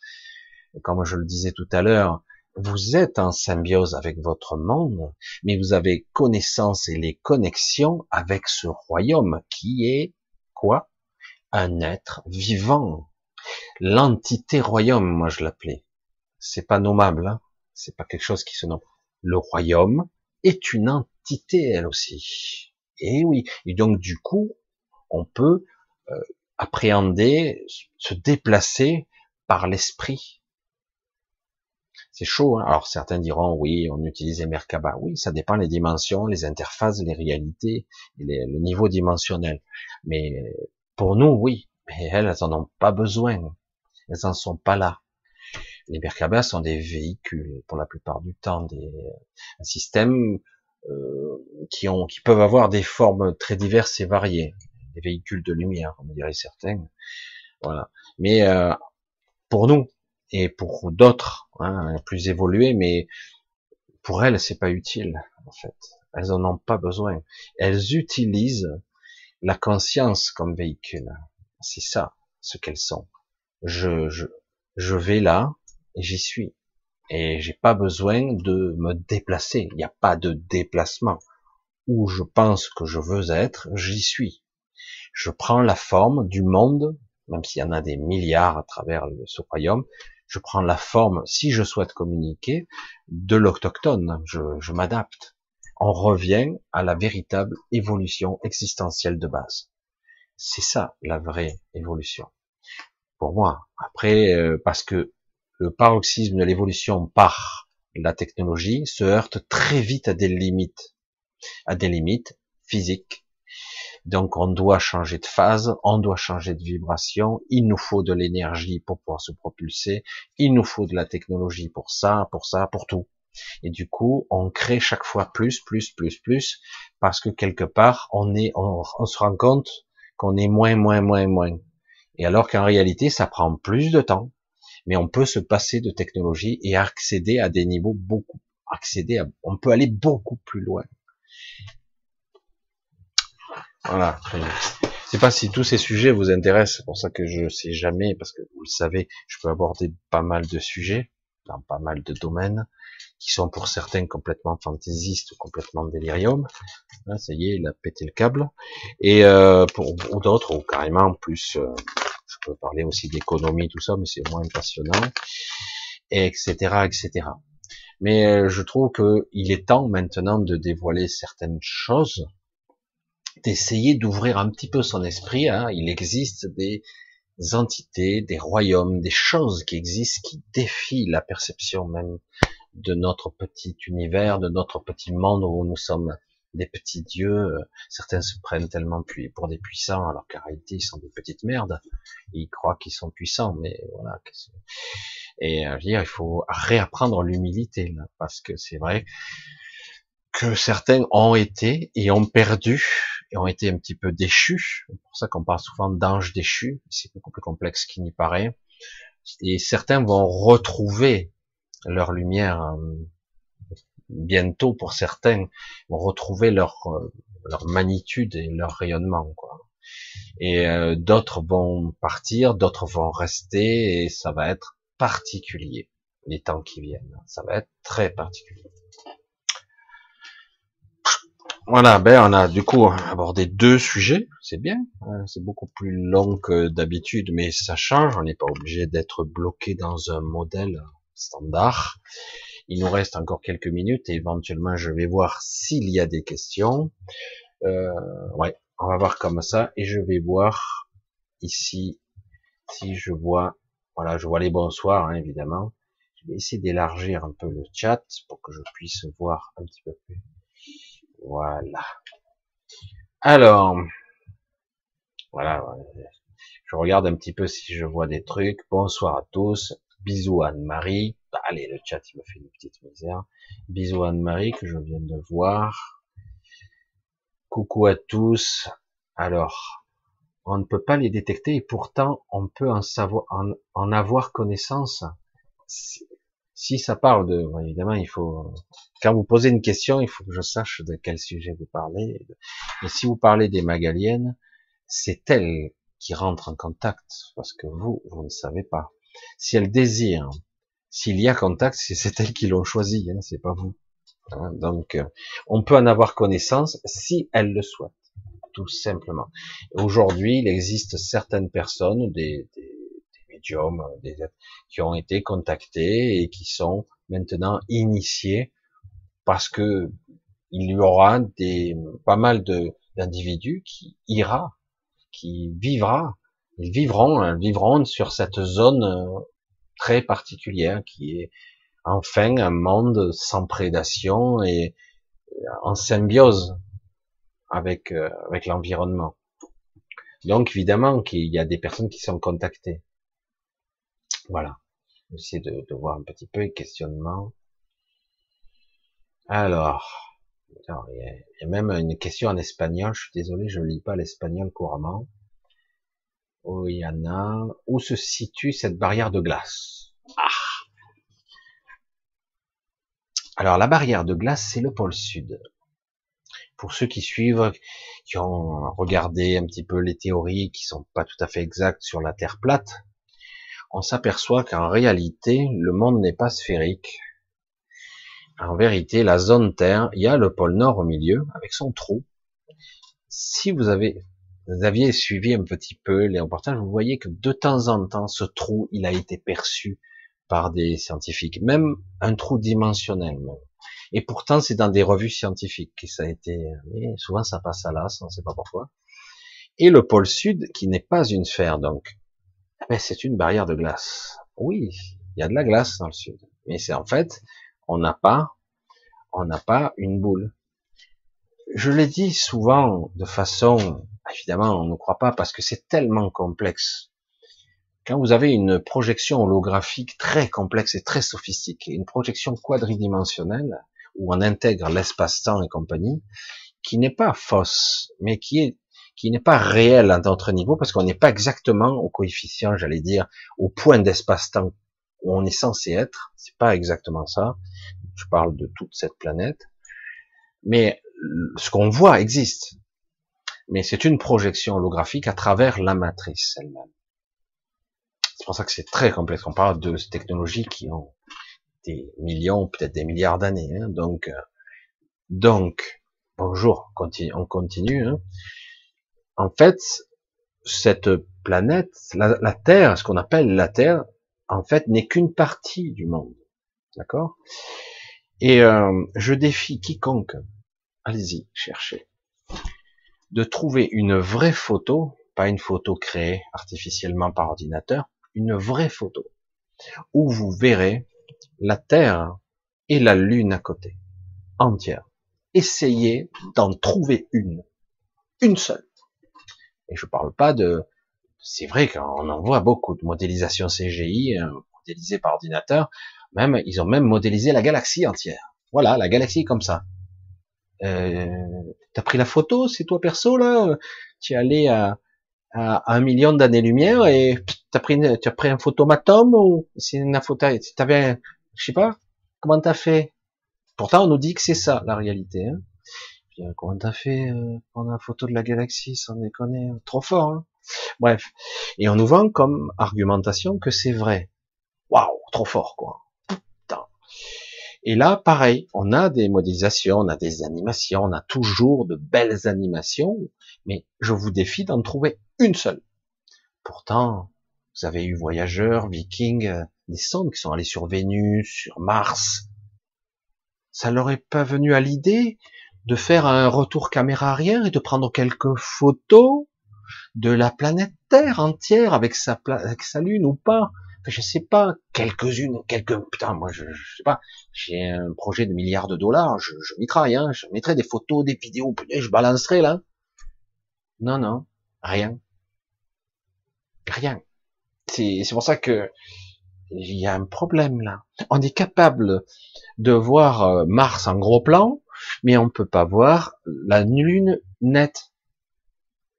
[SPEAKER 1] comme je le disais tout à l'heure, vous êtes en symbiose avec votre monde, mais vous avez connaissance et les connexions avec ce royaume qui est quoi? Un être vivant. L'entité royaume, moi je l'appelais. C'est pas nommable, hein c'est pas quelque chose qui se nomme. Le royaume est une entité elle aussi. Et oui. Et donc du coup, on peut euh, appréhender, se déplacer par l'esprit. C'est chaud. Hein Alors certains diront oui, on utilise les Merkaba. Oui, ça dépend les dimensions, les interfaces, les réalités, le niveau dimensionnel. Mais pour nous, oui. Mais elles, elles en ont pas besoin. Elles en sont pas là. Les Merkaba sont des véhicules pour la plupart du temps, des un système euh, qui ont, qui peuvent avoir des formes très diverses et variées, des véhicules de lumière, comme dirait certains. Voilà. Mais euh, pour nous et pour d'autres, hein, plus évolués, mais pour elles, c'est pas utile en fait. Elles en ont pas besoin. Elles utilisent la conscience comme véhicule. C'est ça, ce qu'elles sont. Je, je, je vais là et j'y suis et j'ai pas besoin de me déplacer. Il n'y a pas de déplacement. Où je pense que je veux être, j'y suis. Je prends la forme du monde, même s'il y en a des milliards à travers ce royaume, je prends la forme, si je souhaite communiquer, de l'autochtone. Je, m'adapte. On revient à la véritable évolution existentielle de base. C'est ça la vraie évolution. Pour moi. Après, euh, parce que le paroxysme de l'évolution par la technologie se heurte très vite à des limites, à des limites physiques. Donc on doit changer de phase, on doit changer de vibration, il nous faut de l'énergie pour pouvoir se propulser, il nous faut de la technologie pour ça, pour ça, pour tout. Et du coup, on crée chaque fois plus, plus, plus, plus, parce que quelque part, on est, on, se rend compte qu'on est moins, moins, moins, moins. Et alors qu'en réalité, ça prend plus de temps, mais on peut se passer de technologie et accéder à des niveaux beaucoup, accéder à, on peut aller beaucoup plus loin. Voilà. Je sais pas si tous ces sujets vous intéressent, c'est pour ça que je sais jamais, parce que vous le savez, je peux aborder pas mal de sujets dans pas mal de domaines qui sont pour certains complètement fantaisistes ou complètement délirium. Là, ça y est, il a pété le câble. Et euh, pour d'autres, ou carrément plus euh, je peux parler aussi d'économie, tout ça, mais c'est moins passionnant, etc., etc. Mais euh, je trouve qu'il est temps maintenant de dévoiler certaines choses d'essayer d'ouvrir un petit peu son esprit. Hein. Il existe des entités, des royaumes, des choses qui existent, qui défient la perception même de notre petit univers, de notre petit monde où nous sommes des petits dieux. Certains se prennent tellement pour des puissants alors qu'en réalité ils sont des petites merdes. Ils croient qu'ils sont puissants, mais voilà. Et euh, je veux dire, il faut réapprendre l'humilité parce que c'est vrai que certains ont été et ont perdu et ont été un petit peu déchus. C'est pour ça qu'on parle souvent d'anges déchus. C'est beaucoup plus complexe qu'il n'y paraît. Et certains vont retrouver leur lumière euh, bientôt pour certains, vont retrouver leur euh, leur magnitude et leur rayonnement. Quoi. Et euh, d'autres vont partir, d'autres vont rester, et ça va être particulier les temps qui viennent. Ça va être très particulier. Voilà, ben on a du coup abordé deux sujets, c'est bien, hein, c'est beaucoup plus long que d'habitude, mais ça change, on n'est pas obligé d'être bloqué dans un modèle standard. Il nous reste encore quelques minutes et éventuellement je vais voir s'il y a des questions. Euh, ouais, on va voir comme ça et je vais voir ici si je vois, voilà, je vois les bonsoirs hein, évidemment. Je vais essayer d'élargir un peu le chat pour que je puisse voir un petit peu plus. Voilà. Alors, voilà. Je regarde un petit peu si je vois des trucs. Bonsoir à tous. Bisous Anne-Marie. Allez, le chat, il me fait une petite misère. Bisous Anne-Marie que je viens de voir. Coucou à tous. Alors, on ne peut pas les détecter et pourtant on peut en savoir, en avoir connaissance si ça parle de, évidemment, il faut, quand vous posez une question, il faut que je sache de quel sujet vous parlez. Mais si vous parlez des Magaliennes, c'est elles qui rentrent en contact, parce que vous, vous ne savez pas. Si elles désirent, s'il y a contact, c'est elles qui l'ont choisi, hein, c'est pas vous. Hein, donc, euh, on peut en avoir connaissance si elles le souhaitent, tout simplement. Aujourd'hui, il existe certaines personnes, des, des euh, qui ont été contactés et qui sont maintenant initiés parce que il y aura des pas mal de d'individus qui ira, qui vivra, ils vivront, hein, vivront sur cette zone euh, très particulière qui est enfin un monde sans prédation et en symbiose avec euh, avec l'environnement. Donc évidemment qu'il y a des personnes qui sont contactées. Voilà. J'essaie de, de voir un petit peu les questionnements. Alors, il y, a, même une question en espagnol. Je suis désolé, je ne lis pas l'espagnol couramment. Oh, il. Où se situe cette barrière de glace? Ah Alors, la barrière de glace, c'est le pôle sud. Pour ceux qui suivent, qui ont regardé un petit peu les théories qui sont pas tout à fait exactes sur la Terre plate, on s'aperçoit qu'en réalité, le monde n'est pas sphérique. En vérité, la zone Terre, il y a le pôle Nord au milieu, avec son trou. Si vous avez, aviez suivi un petit peu les reportages, vous voyez que de temps en temps, ce trou, il a été perçu par des scientifiques, même un trou dimensionnel. Et pourtant, c'est dans des revues scientifiques que ça a été, souvent ça passe à l'as, on ne sait pas pourquoi. Et le pôle Sud, qui n'est pas une sphère, donc mais c'est une barrière de glace. Oui, il y a de la glace dans le sud, mais c'est en fait, on n'a pas, on n'a pas une boule. Je l'ai dit souvent de façon, évidemment, on ne croit pas parce que c'est tellement complexe. Quand vous avez une projection holographique très complexe et très sophistiquée, une projection quadridimensionnelle où on intègre l'espace-temps et compagnie, qui n'est pas fausse, mais qui est qui n'est pas réel à notre niveau parce qu'on n'est pas exactement au coefficient, j'allais dire, au point d'espace-temps où on est censé être. C'est pas exactement ça. Je parle de toute cette planète. Mais ce qu'on voit existe. Mais c'est une projection holographique à travers la matrice elle-même. C'est pour ça que c'est très complexe. On parle de technologies qui ont des millions, peut-être des milliards d'années. Hein. Donc, euh, donc, bonjour, on continue. Hein en fait, cette planète, la, Terre, ce qu'on appelle la Terre, en fait, n'est qu'une partie du monde. D'accord? Et euh, je défie quiconque, allez-y, cherchez. de trouver une vraie photo, pas une photo créée artificiellement par ordinateur, une vraie photo, où vous verrez la Terre et la Lune à côté, entière. Essayez d'en trouver une, une seule. Et je parle pas de, c'est vrai qu'on en voit beaucoup de modélisation CGI, euh, modélisée par ordinateur, même, ils ont même modélisé la galaxie entière. Voilà, la galaxie comme ça. Euh, T'as pris la photo, c'est toi perso là? Tu es allé à, à, un million d'années-lumière et t'as pris, tu as pris un photomatome ou c'est une photo T'avais, je sais pas, comment t'as fait? Pourtant, on nous dit que c'est ça la réalité. Hein comment t'as fait euh, prendre la photo de la galaxie sans déconner Trop fort. Hein Bref, et on nous vend comme argumentation que c'est vrai. Waouh, trop fort quoi. Et là, pareil, on a des modélisations, on a des animations, on a toujours de belles animations, mais je vous défie d'en trouver une seule. Pourtant, vous avez eu voyageurs, vikings, euh, des sondes qui sont allés sur Vénus, sur Mars. Ça leur est pas venu à l'idée de faire un retour caméra arrière et de prendre quelques photos de la planète Terre entière avec sa, avec sa lune ou pas je sais pas, quelques-unes, quelques, putain, moi, je, je sais pas, j'ai un projet de milliards de dollars, je, je m'y hein, je mettrai des photos, des vidéos, je balancerai, là. Non, non, rien. Rien. C'est, c'est pour ça que, il y a un problème, là. On est capable de voir euh, Mars en gros plan, mais on peut pas voir la lune nette.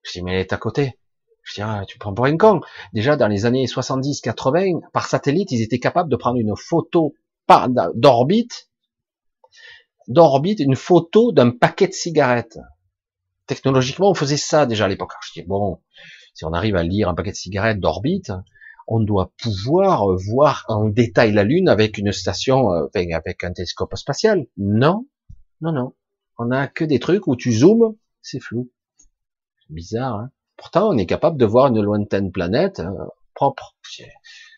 [SPEAKER 1] Je dis, mais elle est à côté. Je dis, ah, tu prends pour un con. Déjà, dans les années 70-80, par satellite, ils étaient capables de prendre une photo d'orbite, d'orbite, une photo d'un paquet de cigarettes. Technologiquement, on faisait ça déjà à l'époque. Je dis, bon, si on arrive à lire un paquet de cigarettes d'orbite, on doit pouvoir voir en détail la Lune avec une station, euh, avec un télescope spatial. Non, non, non. On a que des trucs où tu zoomes, c'est flou. Bizarre, hein Pourtant, on est capable de voir une lointaine planète hein, propre.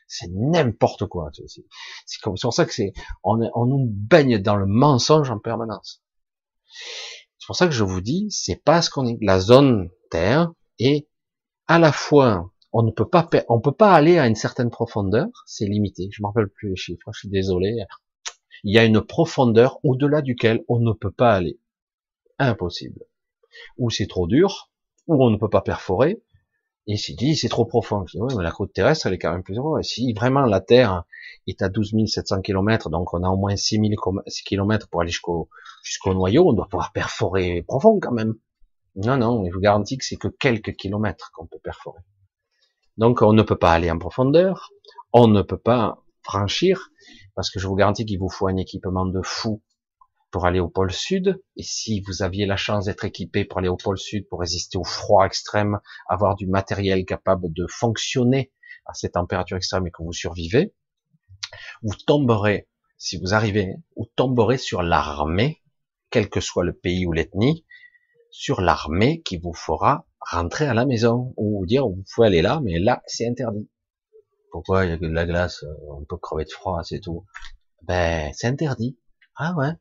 [SPEAKER 1] C'est n'importe quoi. C'est pour ça que c'est, on, on, nous baigne dans le mensonge en permanence. C'est pour ça que je vous dis, c'est parce qu'on est la zone Terre et à la fois on ne peut pas, on peut pas aller à une certaine profondeur, c'est limité. Je me rappelle plus les chiffres, je suis désolé. Il y a une profondeur au-delà duquel on ne peut pas aller. Impossible. Ou c'est trop dur, où on ne peut pas perforer, et il dit, c'est trop profond. Je dis, ouais, mais la croûte terrestre, elle est quand même plus. Si vraiment la Terre est à 12 700 km, donc on a au moins 6 000 km pour aller jusqu'au jusqu'au noyau, on doit pouvoir perforer profond quand même. Non, non, je vous garantis que c'est que quelques kilomètres qu'on peut perforer. Donc on ne peut pas aller en profondeur, on ne peut pas franchir, parce que je vous garantis qu'il vous faut un équipement de fou pour aller au pôle sud. Et si vous aviez la chance d'être équipé pour aller au pôle sud, pour résister au froid extrême, avoir du matériel capable de fonctionner à ces températures extrêmes et que vous survivez, vous tomberez, si vous arrivez, vous tomberez sur l'armée, quel que soit le pays ou l'ethnie, sur l'armée qui vous fera rentrer à la maison ou dire vous pouvez aller là, mais là c'est interdit. Pourquoi il y a que de la glace, on peut crever de froid, c'est tout. Ben c'est interdit. Ah ouais?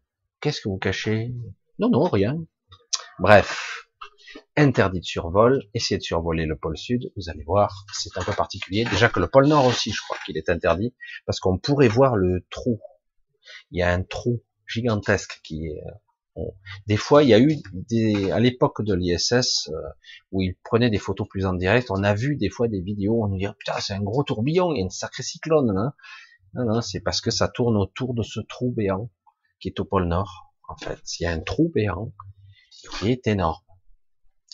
[SPEAKER 1] Qu'est-ce que vous cachez? Non, non, rien. Bref, interdit de survol, essayez de survoler le pôle sud, vous allez voir, c'est un peu particulier. Déjà que le pôle nord aussi, je crois qu'il est interdit, parce qu'on pourrait voir le trou. Il y a un trou gigantesque qui est... Des fois, il y a eu des, à l'époque de l'ISS, euh, où ils prenaient des photos plus en direct, on a vu des fois des vidéos, on nous dit, oh, putain, c'est un gros tourbillon, il y a une sacrée cyclone, hein. Non, non, c'est parce que ça tourne autour de ce trou béant qui est au pôle Nord. En fait, il y a un trou béant qui est énorme.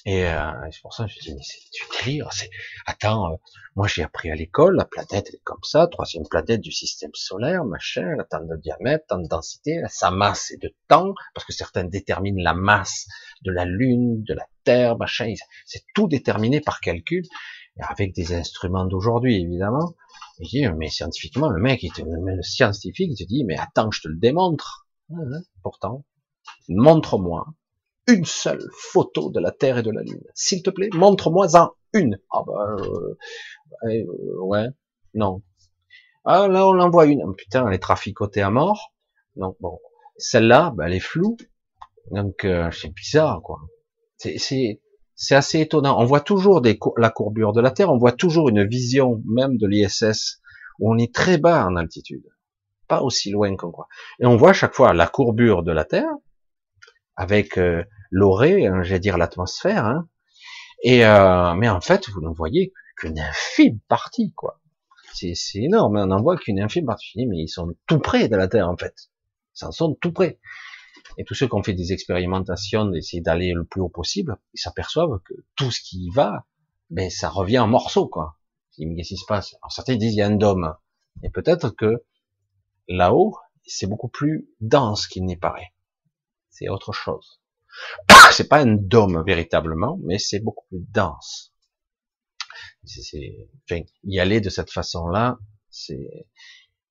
[SPEAKER 1] Et euh, c'est pour ça que je dis, mais c'est du délire. C'est... Attends, euh, moi j'ai appris à l'école, la planète est comme ça, troisième planète du système solaire, machin, tant de diamètre, tant de densité, sa masse et de temps, parce que certains déterminent la masse de la Lune, de la Terre, machin, c'est tout déterminé par calcul, avec des instruments d'aujourd'hui évidemment. Et je dis, mais scientifiquement, le mec, il te, le scientifique, il te dit, mais attends, je te le démontre. Pourtant, montre-moi une seule photo de la Terre et de la Lune. S'il te plaît, montre-moi en une. Ah bah, euh, euh, ouais, non. Ah là, on l'envoie une. Oh, putain, elle est traficotée à mort. Donc bon, celle-là, bah, elle est floue. Donc euh, c'est bizarre, quoi. C'est C'est assez étonnant. On voit toujours des, la courbure de la Terre, on voit toujours une vision même de l'ISS où on est très bas en altitude, pas aussi loin qu'on croit. Et on voit à chaque fois la courbure de la Terre avec euh, l'orée, hein, j'allais dire l'atmosphère, hein. et euh, mais en fait vous ne voyez qu'une infime partie, quoi. C'est énorme, on n'en voit qu'une infime partie, mais ils sont tout près de la Terre en fait. Ils en sont tout près. Et tous ceux qui ont fait des expérimentations, d'essayer d'aller le plus haut possible, ils s'aperçoivent que tout ce qui va, ben ça revient en morceaux, quoi. Qu'est-ce qui se passe? Alors certains disent il y a un dôme, et peut-être que là-haut, c'est beaucoup plus dense qu'il n'y paraît. C'est autre chose. c'est pas un dôme véritablement, mais c'est beaucoup plus dense. C'est, enfin, y aller de cette façon-là, c'est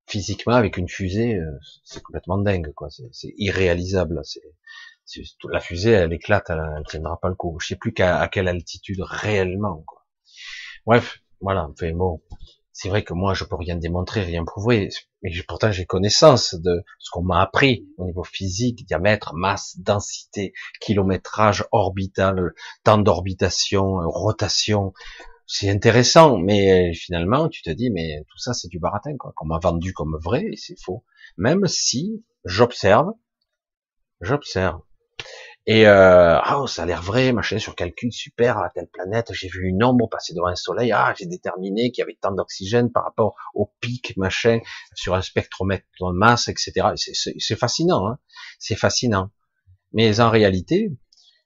[SPEAKER 1] physiquement avec une fusée, euh, c'est complètement dingue, quoi. C'est irréalisable. C'est la fusée, elle éclate, elle, tiendra pas le coup. Je sais plus qu'à à quelle altitude réellement, quoi. Bref, voilà. Enfin bon, c'est vrai que moi, je peux rien démontrer, rien prouver, mais pourtant j'ai connaissance de ce qu'on m'a appris au niveau physique, diamètre, masse, densité, kilométrage orbital, temps d'orbitation, rotation, c'est intéressant, mais finalement, tu te dis, mais tout ça, c'est du baratin, quoi, qu'on m'a vendu comme vrai, et c'est faux. Même si j'observe, j'observe. Et euh, ah, ça a l'air vrai, machin, sur calcul, super, à telle planète, j'ai vu une ombre passer devant un soleil, ah, j'ai déterminé qu'il y avait tant d'oxygène par rapport au pic, machin, sur un spectromètre de masse, etc. C'est fascinant, hein c'est fascinant. Mais en réalité,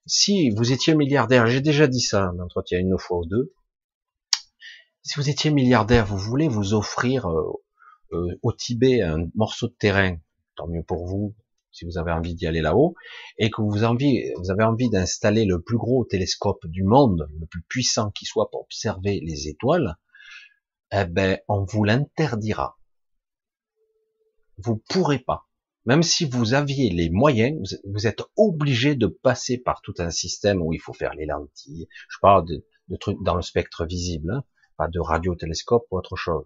[SPEAKER 1] si vous étiez milliardaire, j'ai déjà dit ça, en entretien une fois ou deux, si vous étiez milliardaire, vous voulez vous offrir euh, euh, au Tibet un morceau de terrain, tant mieux pour vous, si vous avez envie d'y aller là-haut, et que vous, avez envie d'installer le plus gros télescope du monde, le plus puissant qui soit pour observer les étoiles, eh ben, on vous l'interdira. Vous pourrez pas. Même si vous aviez les moyens, vous êtes obligé de passer par tout un système où il faut faire les lentilles. Je parle de, de trucs dans le spectre visible. Hein pas de radiotélescope ou autre chose.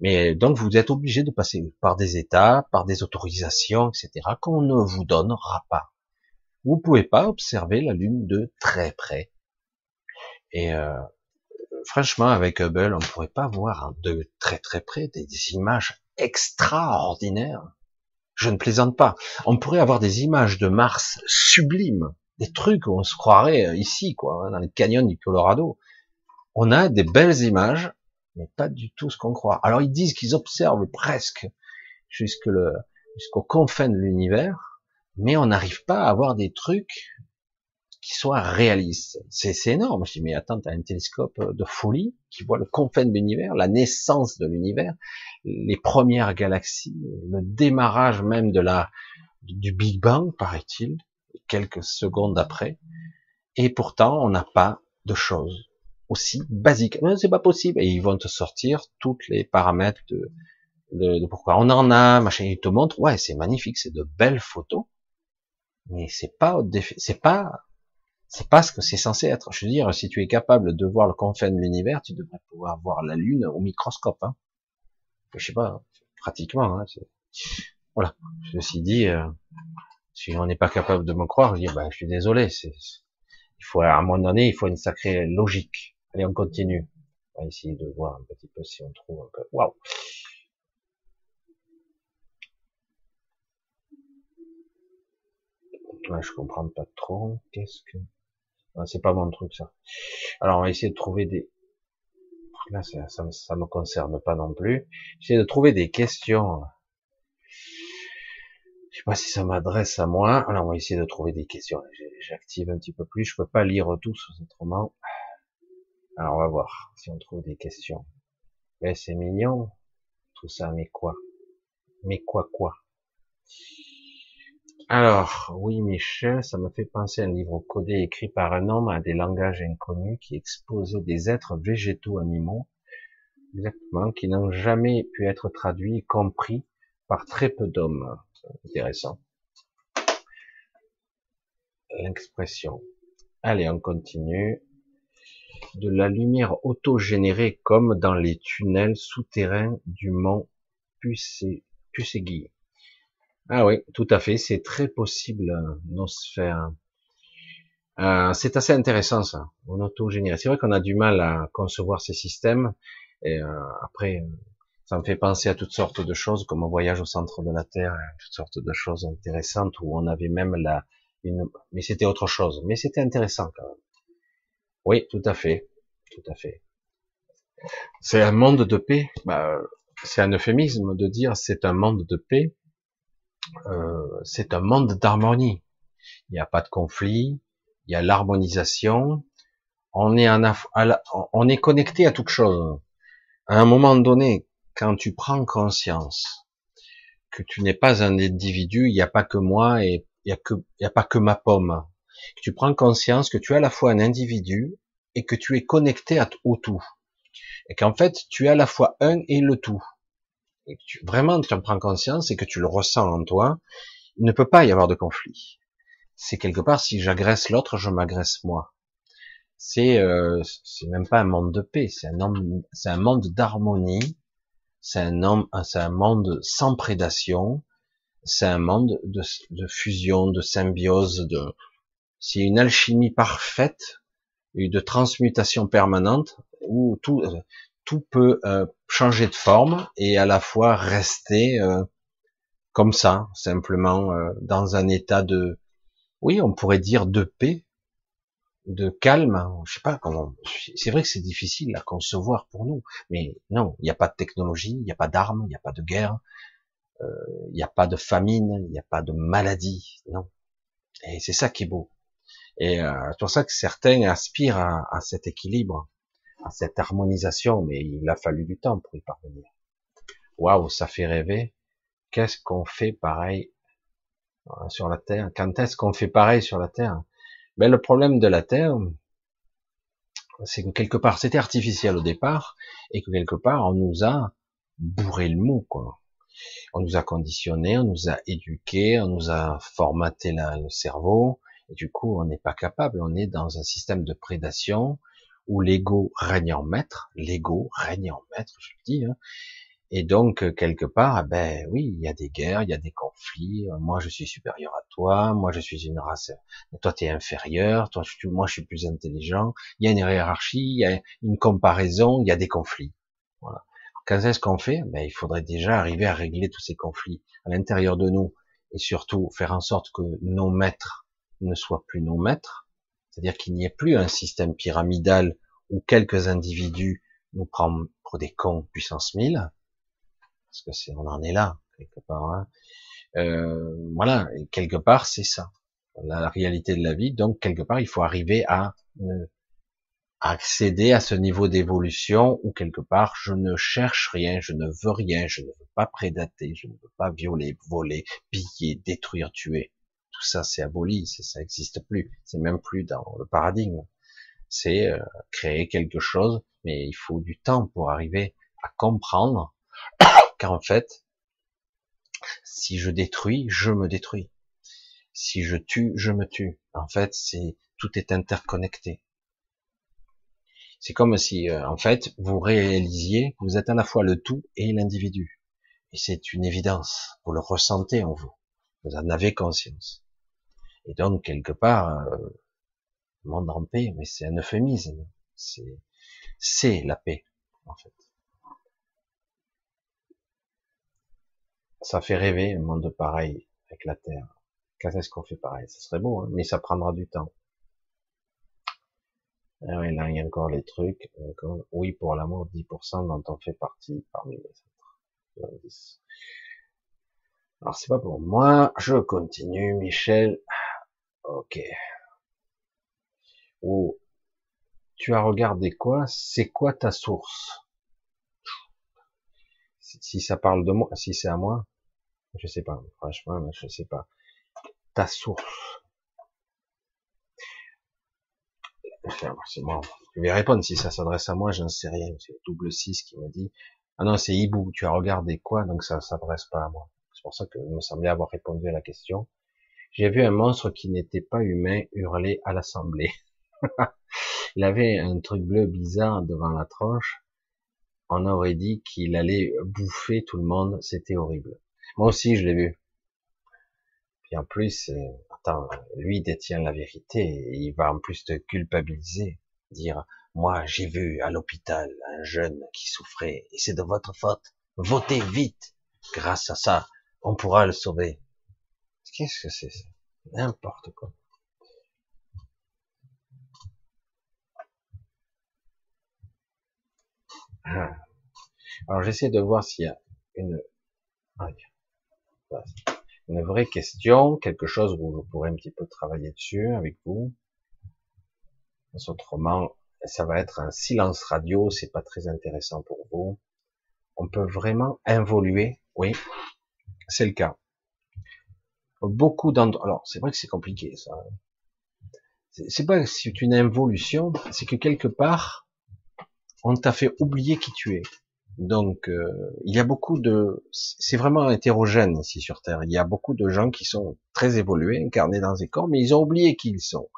[SPEAKER 1] Mais donc vous êtes obligé de passer par des états, par des autorisations, etc. qu'on ne vous donnera pas. Vous pouvez pas observer la Lune de très près. Et euh, franchement, avec Hubble, on ne pourrait pas voir de très très près des, images extraordinaires. Je ne plaisante pas. On pourrait avoir des images de Mars sublimes, des trucs où on se croirait ici, quoi, dans le canyon du Colorado on a des belles images, mais pas du tout ce qu'on croit. Alors ils disent qu'ils observent presque jusque le, jusqu'aux confins de l'univers, mais on n'arrive pas à avoir des trucs qui soient réalistes. C'est, énorme. Je dis, mais attends, t'as un télescope de folie qui voit le confin de l'univers, la naissance de l'univers, les premières galaxies, le démarrage même de la, du Big Bang, paraît-il, quelques secondes après. Et pourtant, on n'a pas de choses aussi basique. Mais c'est pas possible. Et ils vont te sortir toutes les paramètres de, de, pourquoi on en a, machin. Ils te montrent, ouais, c'est magnifique, c'est de belles photos, mais c'est pas, c'est pas, c'est pas ce que c'est censé être. Je veux dire, si tu es capable de voir le confin de l'univers, tu devrais pouvoir voir la Lune au microscope. Hein. Je sais pas, pratiquement. Hein, voilà. Ceci dit, euh, si on n'est pas capable de me croire, je dis, bah, je suis désolé. Il faut à un moment donné, il faut une sacrée logique. Allez, on continue. On va essayer de voir un petit peu si on trouve un peu. Waouh ouais, je comprends pas trop. Qu'est-ce que c'est pas mon truc ça. Alors on va essayer de trouver des. Là, ça, ça, ça me concerne pas non plus. J'essaie de trouver des questions. Je sais pas si ça m'adresse à moi. Alors on va essayer de trouver des questions. J'active un petit peu plus. Je peux pas lire tous autrement. Alors on va voir si on trouve des questions. Mais c'est mignon, tout ça, mais quoi? Mais quoi quoi? Alors, oui Michel, ça me fait penser à un livre codé écrit par un homme à des langages inconnus qui exposait des êtres végétaux animaux, exactement, qui n'ont jamais pu être traduits compris par très peu d'hommes. Intéressant. L'expression. Allez, on continue de la lumière autogénérée comme dans les tunnels souterrains du mont Pusegui. Ah oui, tout à fait, c'est très possible, nos sphères. Euh, c'est assez intéressant ça, on autogénère. C'est vrai qu'on a du mal à concevoir ces systèmes, et euh, après, ça me fait penser à toutes sortes de choses, comme un voyage au centre de la Terre, toutes sortes de choses intéressantes où on avait même la, une, mais c'était autre chose, mais c'était intéressant quand même. Oui, tout à fait, tout à fait. C'est un monde de paix. Bah, c'est un euphémisme de dire c'est un monde de paix. Euh, c'est un monde d'harmonie. Il n'y a pas de conflit, il y a l'harmonisation. On est connecté à toute chose. À un moment donné, quand tu prends conscience que tu n'es pas un individu, il n'y a pas que moi et il n'y a pas que ma pomme. Tu prends conscience que tu es à la fois un individu et que tu es connecté à, au tout. Et qu'en fait, tu es à la fois un et le tout. Que tu, vraiment, tu en prends conscience et que tu le ressens en toi. Il ne peut pas y avoir de conflit c'est quelque part si j'agresse l'autre, je m'agresse moi. C'est euh, c'est même pas un monde de paix, c'est un un monde d'harmonie, c'est un un monde sans prédation, c'est un monde de, de, fusion, de symbiose, de c'est une alchimie parfaite et de transmutation permanente où tout tout peut euh, changer de forme et à la fois rester euh, comme ça, simplement euh, dans un état de oui, on pourrait dire de paix, de calme, je sais pas comment. C'est vrai que c'est difficile à concevoir pour nous, mais non, il n'y a pas de technologie, il n'y a pas d'armes, il n'y a pas de guerre, euh, il n'y a pas de famine, il n'y a pas de maladie, non. Et c'est ça qui est beau. Et euh, c'est pour ça que certains aspirent à, cet équilibre, à cette harmonisation, mais il a fallu du temps pour y parvenir. Waouh, ça fait rêver. Qu'est-ce qu'on fait pareil sur la Terre? Quand est-ce qu'on fait pareil sur la Terre? Ben le problème de la Terre, c'est que quelque part c'était artificiel au départ et que quelque part on nous a bourré le mot quoi. On nous a conditionné, on nous a éduqué, on nous a formaté le cerveau et du coup on n'est pas capable. On est dans un système de prédation où l'ego règne en maître, l'ego règne en maître, je le dis, hein, et donc, euh, quelque part, ah ben oui, il y a des guerres, il y a des conflits. Euh, moi, je suis supérieur à toi. Moi, je suis une race. Toi, tu es inférieur. Toi, moi, je suis plus intelligent. Il y a une hiérarchie, il y a une comparaison, il y a des conflits. Voilà. Quand est-ce qu'on fait? Ben, il faudrait déjà arriver à régler tous ces conflits à l'intérieur de nous et surtout faire en sorte que nos maîtres ne soient plus nos maîtres. C'est-à-dire qu'il n'y ait plus un système pyramidal où quelques individus nous prennent pour des cons puissance 1000 parce que c'est, on en est là quelque part. Hein. Euh, voilà, quelque part c'est ça, la, réalité de la vie. Donc quelque part il faut arriver à, accéder à ce niveau d'évolution où quelque part je ne cherche rien, je ne veux rien, je ne veux pas prédater, je ne veux pas violer, voler, piller, détruire, tuer. Tout ça c'est aboli, ça n'existe plus, c'est même plus dans le paradigme. C'est euh, créer quelque chose, mais il faut du temps pour arriver à comprendre car en fait, si je détruis, je me détruis. Si je tue, je me tue. En fait, c'est tout est interconnecté. C'est comme si, euh, en fait, vous réalisiez que vous êtes à la fois le tout et l'individu. Et c'est une évidence. Vous le ressentez en vous. Vous en avez conscience. Et donc, quelque part, euh, monde en paix, mais c'est un euphémisme. C'est, la paix, en fait. ça fait rêver un monde pareil avec la Terre. Qu'est-ce est-ce qu'on fait pareil? Ça serait beau, hein, mais ça prendra du temps. Ah là, il y a encore les trucs. Oui, pour l'amour, 10% dont on fait partie parmi les autres. Alors, c'est pas pour moi. Je continue, Michel. Ok. Oh. Tu as regardé quoi? C'est quoi ta source? Si ça parle de moi, si c'est à moi, je sais pas, franchement, je sais pas. Ta source. Je vais répondre si ça s'adresse à moi, j'en sais rien. C'est double 6 qui me dit. Ah non, c'est Hibou, tu as regardé quoi, donc ça s'adresse pas à moi. C'est pour ça que il me semblait avoir répondu à la question. J'ai vu un monstre qui n'était pas humain hurler à l'assemblée. il avait un truc bleu bizarre devant la tronche. On aurait dit qu'il allait bouffer tout le monde. C'était horrible. Moi aussi, je l'ai vu. Puis en plus, attends, lui détient la vérité, il va en plus te culpabiliser, dire, moi j'ai vu à l'hôpital un jeune qui souffrait, et c'est de votre faute, votez vite, grâce à ça, on pourra le sauver. Qu'est-ce que c'est ça? N'importe quoi. Ah. Alors j'essaie de voir s'il y a une, ah, une vraie question, quelque chose où je pourrais un petit peu travailler dessus avec vous. Autrement, ça va être un silence radio, c'est pas très intéressant pour vous. On peut vraiment involuer, oui, c'est le cas. Beaucoup d'endroits, alors c'est vrai que c'est compliqué ça. C'est pas que c'est une involution, c'est que quelque part, on t'a fait oublier qui tu es. Donc, euh, il y a beaucoup de, c'est vraiment hétérogène ici sur Terre. Il y a beaucoup de gens qui sont très évolués, incarnés dans des corps, mais ils ont oublié qui ils sont.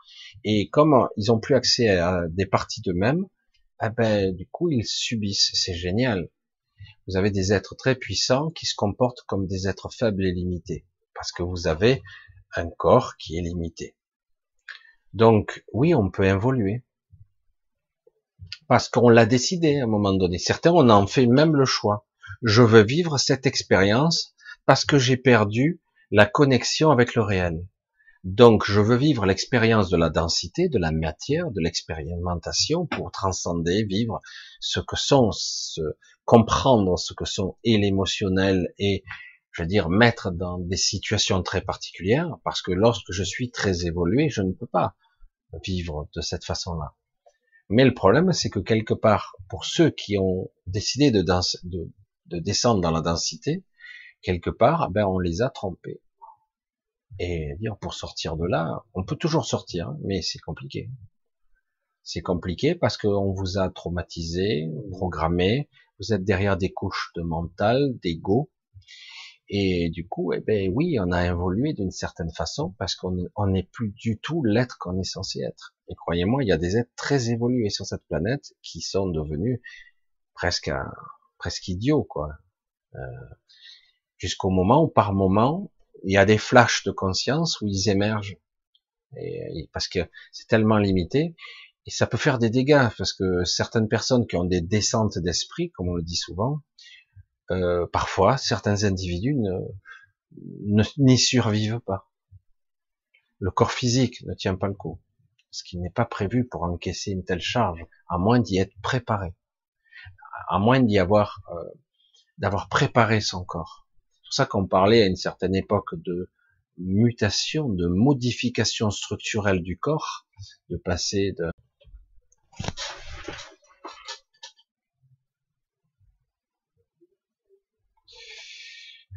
[SPEAKER 1] Et comme ils ont plus accès à des parties d'eux-mêmes, eh ben, du coup, ils subissent. C'est génial. Vous avez des êtres très puissants qui se comportent comme des êtres faibles et limités, parce que vous avez un corps qui est limité. Donc, oui, on peut évoluer parce qu'on l'a décidé à un moment donné. Certains, on en fait même le choix. Je veux vivre cette expérience parce que j'ai perdu la connexion avec le réel. Donc, je veux vivre l'expérience de la densité, de la matière, de l'expérimentation pour transcender, vivre ce que sont, comprendre ce que sont et l'émotionnel et, je veux dire, mettre dans des situations très particulières parce que lorsque je suis très évolué, je ne peux pas vivre de cette façon-là. Mais le problème, c'est que quelque part, pour ceux qui ont décidé de, de, descendre dans la densité, quelque part, ben on les a trompés. Et dire pour sortir de là, on peut toujours sortir, hein, mais c'est compliqué. C'est compliqué parce qu'on vous a traumatisé, programmé, vous êtes derrière des couches de mental, d'ego, et du coup, eh ben oui, on a évolué d'une certaine façon parce qu'on n'est plus du tout l'être qu'on est censé être. Et croyez-moi, il y a des êtres très évolués sur cette planète qui sont devenus presque presque idiots, quoi. Euh, Jusqu'au moment où, par moment, il y a des flashs de conscience où ils émergent, et, parce que c'est tellement limité, et ça peut faire des dégâts parce que certaines personnes qui ont des descentes d'esprit, comme on le dit souvent, euh, parfois certains individus n'y survivent pas. Le corps physique ne tient pas le coup, ce qui n'est pas prévu pour encaisser une telle charge, à moins d'y être préparé, à moins d'y avoir euh, d'avoir préparé son corps. C'est pour ça qu'on parlait à une certaine époque de mutation, de modification structurelle du corps, de passer de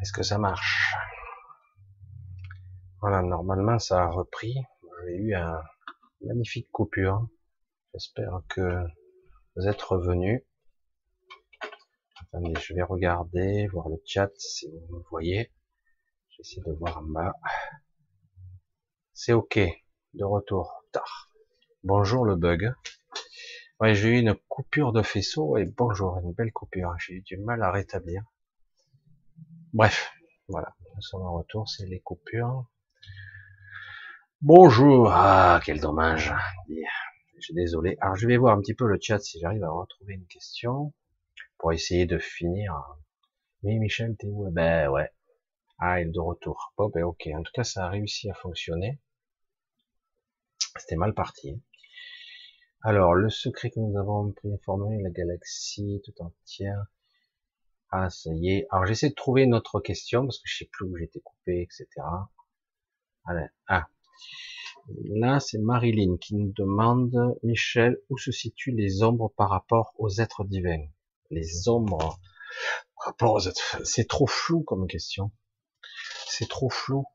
[SPEAKER 1] Est-ce que ça marche? Voilà, normalement ça a repris. J'ai eu un magnifique coupure. J'espère que vous êtes revenus. Attendez, je vais regarder, voir le chat si vous me voyez. J'essaie de voir en bas. C'est ok, de retour. Tard. Bonjour le bug. Ouais, j'ai eu une coupure de faisceau et bonjour, une belle coupure. J'ai eu du mal à rétablir. Bref, voilà, nous sommes en retour, c'est les coupures. Bonjour, ah quel dommage. Je suis désolé. Alors je vais voir un petit peu le chat si j'arrive à retrouver une question pour essayer de finir. Oui Michel, t'es où Ben ouais. Ah, il est de retour. Bon ben ok. En tout cas, ça a réussi à fonctionner. C'était mal parti. Alors, le secret que nous avons pris informé la galaxie tout entière ah, ça y est. Alors, j'essaie de trouver une autre question, parce que je sais plus où j'étais coupé, etc. Allez. Ah. Là, c'est Marilyn qui nous demande, Michel, où se situent les ombres par rapport aux êtres divins? Les ombres par rapport aux êtres, c'est trop flou comme question. C'est trop flou.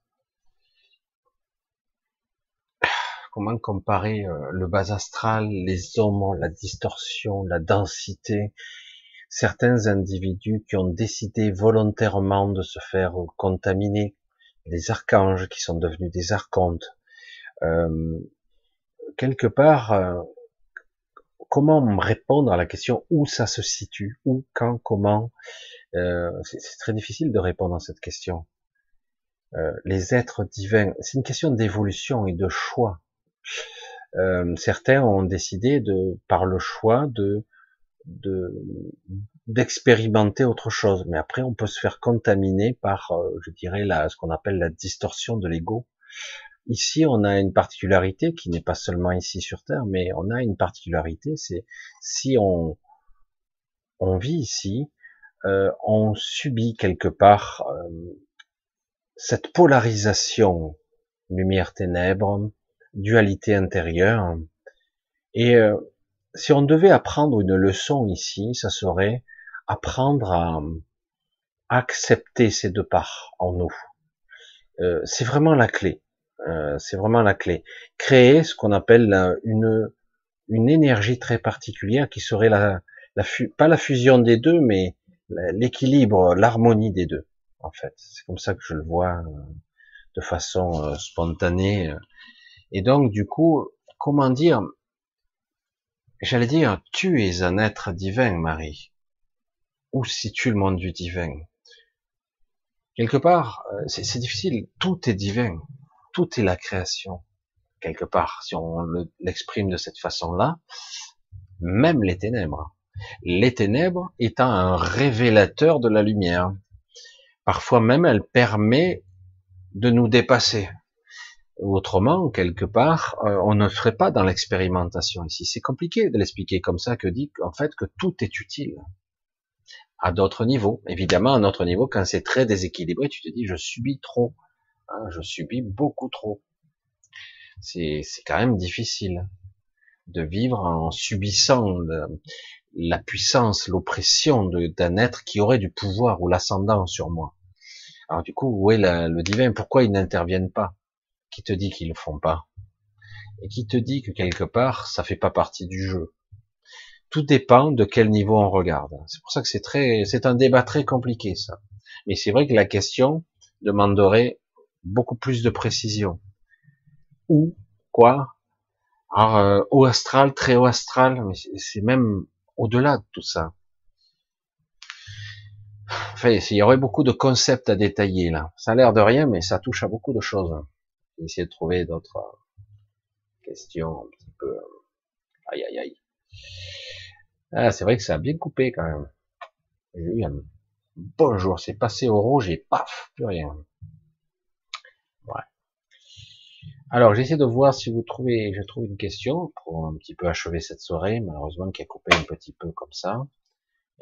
[SPEAKER 1] Comment comparer euh, le bas astral, les ombres, la distorsion, la densité, certains individus qui ont décidé volontairement de se faire contaminer, des archanges qui sont devenus des archontes. Euh, quelque part, euh, comment répondre à la question où ça se situe, où, quand, comment euh, C'est très difficile de répondre à cette question. euh, les êtres divins, c'est une question d'évolution et de choix. Euh, certains ont décidé de, par le choix, de d'expérimenter autre chose. Mais après, on peut se faire contaminer par, euh, je dirais, la, ce qu'on appelle la distorsion de l'ego. Ici, on a une particularité qui n'est pas seulement ici sur Terre, mais on a une particularité, c'est si on on vit ici, euh, on subit quelque part euh, cette polarisation lumière-ténèbres, dualité intérieure. Et euh, si on devait apprendre une leçon ici, ça serait apprendre à, accepter ces deux parts en nous. Euh, c'est vraiment la clé. Euh, c'est vraiment la clé. Créer ce qu'on appelle une une énergie très particulière qui serait la, la pas la fusion des deux, mais l'équilibre, l'harmonie des deux. En fait, c'est comme ça que je le vois de façon spontanée et donc, du coup, comment dire J'allais dire, tu es un être divin, Marie. Où situe le monde du divin? Quelque part, euh, c'est difficile. Tout est divin. Tout est la création. Quelque part, si on l'exprime de cette façon-là, même les ténèbres. Les ténèbres étant un révélateur de la lumière. Parfois même, elle permet de nous dépasser. Autrement, quelque part, euh, on ne ferait pas dans l'expérimentation ici. C'est compliqué de l'expliquer comme ça que dit en fait que tout est utile à d'autres niveaux. Évidemment, à notre niveau, quand c'est très déséquilibré, tu te dis je subis trop, hein, je subis beaucoup trop. C'est quand même difficile de vivre en subissant la puissance, l'oppression d'un être qui aurait du pouvoir ou l'ascendant sur moi. Alors du coup, où est le divin? Pourquoi ils n'interviennent pas? Qui te dit qu'ils le font pas et qui te dit que quelque part ça fait pas partie du jeu. Tout dépend de quel niveau on regarde. C'est pour ça que c'est très, c'est un débat très compliqué ça. Mais c'est vrai que la question demanderait beaucoup plus de précision. Ou quoi? Alors euh, haut astral, très haut astral, mais c'est même au-delà de tout ça. Enfin, il y aurait beaucoup de concepts à détailler là. Ça a l'air de rien, mais ça touche à beaucoup de choses essayer de trouver d'autres euh, questions un petit peu. Euh, aïe aïe aïe. Ah, c'est vrai que ça a bien coupé quand même. J'ai eu un bonjour, c'est passé au rouge et paf, plus rien. Ouais. Alors, j'essaie de voir si vous trouvez, je trouve une question pour un petit peu achever cette soirée, malheureusement qui a coupé un petit peu comme ça.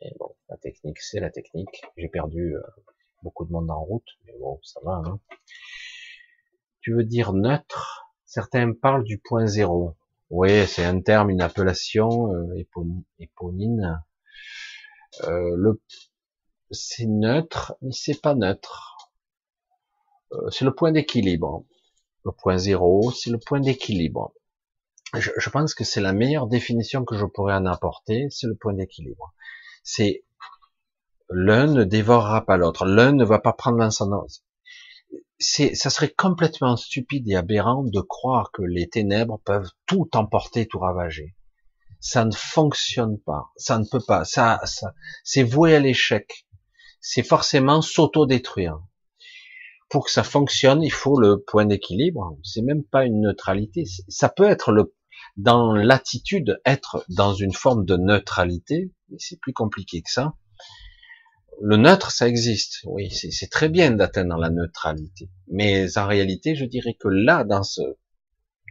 [SPEAKER 1] Et bon, la technique, c'est la technique. J'ai perdu euh, beaucoup de monde en route, mais bon, ça va. Hein tu veux dire neutre? Certains parlent du point zéro. Oui, c'est un terme, une appellation euh, éponine. Euh, le, c'est neutre, mais c'est pas neutre. Euh, c'est le point d'équilibre. Le point zéro, c'est le point d'équilibre. Je, pense que c'est la meilleure définition que je pourrais en apporter, c'est le point d'équilibre. C'est l'un ne dévorera pas l'autre, l'un ne va pas prendre l'ascendant c'est, ça serait complètement stupide et aberrant de croire que les ténèbres peuvent tout emporter, tout ravager. Ça ne fonctionne pas. Ça ne peut pas. Ça, ça, c'est voué à l'échec. C'est forcément s'auto-détruire. Pour que ça fonctionne, il faut le point d'équilibre. C'est même pas une neutralité. Ça peut être le, dans l'attitude, être dans une forme de neutralité, mais c'est plus compliqué que ça le neutre, ça existe. Oui, c'est très bien d'atteindre la neutralité. Mais en réalité, je dirais que là, dans ce,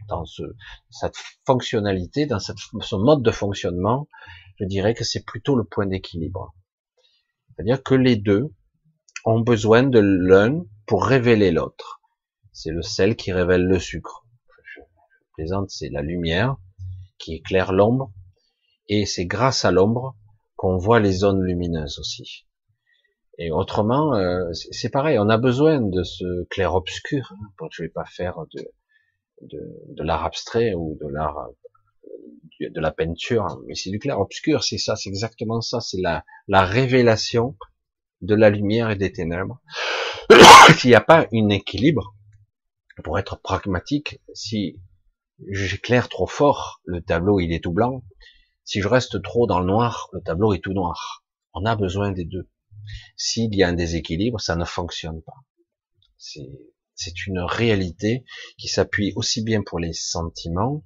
[SPEAKER 1] dans ce, cette fonctionnalité, dans ce mode de fonctionnement, je dirais que c'est plutôt le point d'équilibre. C'est-à-dire que les deux ont besoin de l'un pour révéler l'autre. C'est le sel qui révèle le sucre. Je plaisante, c'est la lumière qui éclaire l'ombre, et c'est grâce à l'ombre qu'on voit les zones lumineuses aussi. Et autrement, euh, c'est pareil, on a besoin de ce clair-obscur. Hein, je vais pas faire de, de, l'art abstrait ou de l'art de la peinture, mais c'est du clair-obscur, c'est ça, c'est exactement ça, c'est la, la révélation de la lumière et des ténèbres. S'il n'y a pas un équilibre, pour être pragmatique, si j'éclaire trop fort, le tableau il est tout blanc. Si je reste trop dans le noir, le tableau est tout noir. On a besoin des deux. S'il y a un déséquilibre, ça ne fonctionne pas. C'est une réalité qui s'appuie aussi bien pour les sentiments,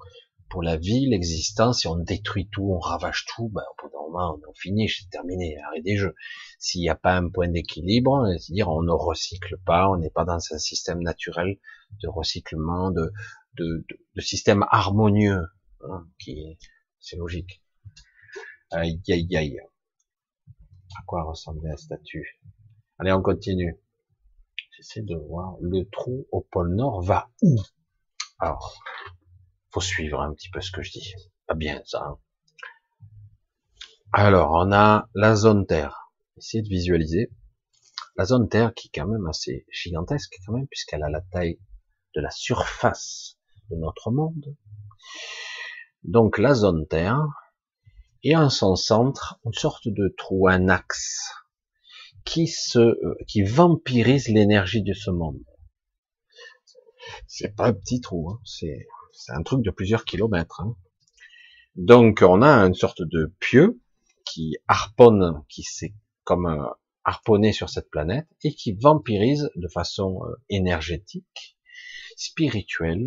[SPEAKER 1] pour la vie, l'existence. Si on détruit tout, on ravage tout, ben, au bout d'un moment, on finit, c'est terminé, arrêt des jeux. S'il n'y a pas un point d'équilibre, c'est-à-dire on ne recycle pas, on n'est pas dans un système naturel de recyclement, de, de, de, système harmonieux, hein, qui c'est logique. Aïe, aïe, aïe. À quoi ressemblait la statue Allez, on continue. J'essaie de voir. Le trou au pôle Nord va où? Alors, faut suivre un petit peu ce que je dis. Pas bien ça. Hein. Alors, on a la zone Terre. Essayez de visualiser. La zone Terre qui est quand même assez gigantesque quand même, puisqu'elle a la taille de la surface de notre monde. Donc la zone Terre, et en son centre, une sorte de trou, un axe, qui se, euh, qui vampirise l'énergie de ce monde. C'est pas un petit trou, hein, c'est, un truc de plusieurs kilomètres. Hein. Donc on a une sorte de pieu qui harponne, qui s'est comme euh, harponné sur cette planète et qui vampirise de façon euh, énergétique, spirituelle,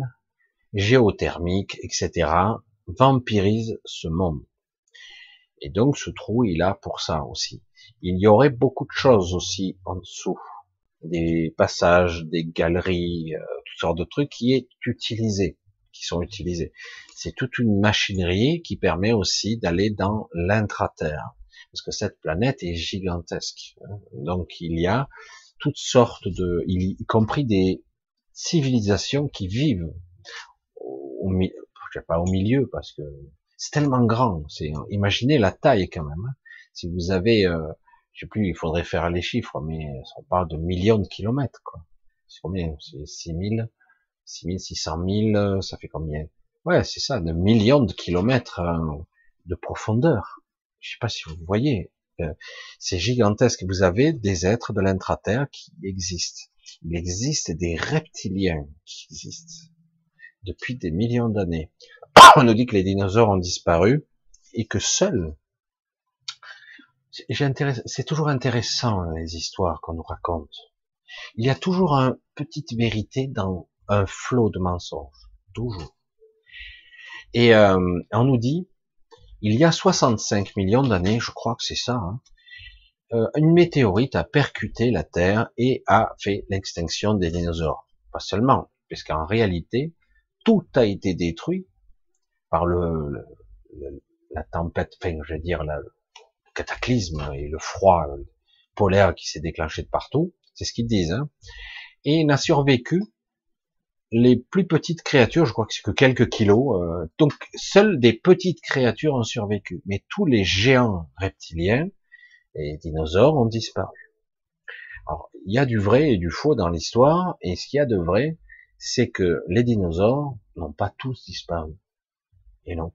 [SPEAKER 1] géothermique, etc. vampirise ce monde. Et donc ce trou, il a pour ça aussi. Il y aurait beaucoup de choses aussi en dessous, des passages, des galeries, euh, toutes sortes de trucs qui est utilisé, qui sont utilisés. C'est toute une machinerie qui permet aussi d'aller dans l'intraterre, parce que cette planète est gigantesque. Donc il y a toutes sortes de, y compris des civilisations qui vivent au, je sais pas au milieu, parce que c'est tellement grand. C'est imaginez la taille quand même. Hein. Si vous avez, euh, je sais plus, il faudrait faire les chiffres, mais on parle de millions de kilomètres. Quoi. C'est combien? C'est 6000, 6600 000, ça fait combien? Ouais, c'est ça, de millions de kilomètres hein, de profondeur. Je sais pas si vous voyez. Euh, c'est gigantesque. Vous avez des êtres de l'intraterre qui existent. Il existe des reptiliens qui existent depuis des millions d'années. On nous dit que les dinosaures ont disparu et que seuls. C'est toujours intéressant les histoires qu'on nous raconte. Il y a toujours une petite vérité dans un flot de mensonges, toujours. Et euh, on nous dit, il y a 65 millions d'années, je crois que c'est ça, hein, euh, une météorite a percuté la Terre et a fait l'extinction des dinosaures. Pas seulement, puisqu'en réalité, tout a été détruit par le, la tempête, enfin, je veux dire, le cataclysme et le froid polaire qui s'est déclenché de partout. C'est ce qu'ils disent. Hein. Et n'a survécu les plus petites créatures, je crois que c'est que quelques kilos. Euh, donc, seules des petites créatures ont survécu. Mais tous les géants reptiliens et dinosaures ont disparu. Alors, il y a du vrai et du faux dans l'histoire. Et ce qu'il y a de vrai, c'est que les dinosaures n'ont pas tous disparu. Et non.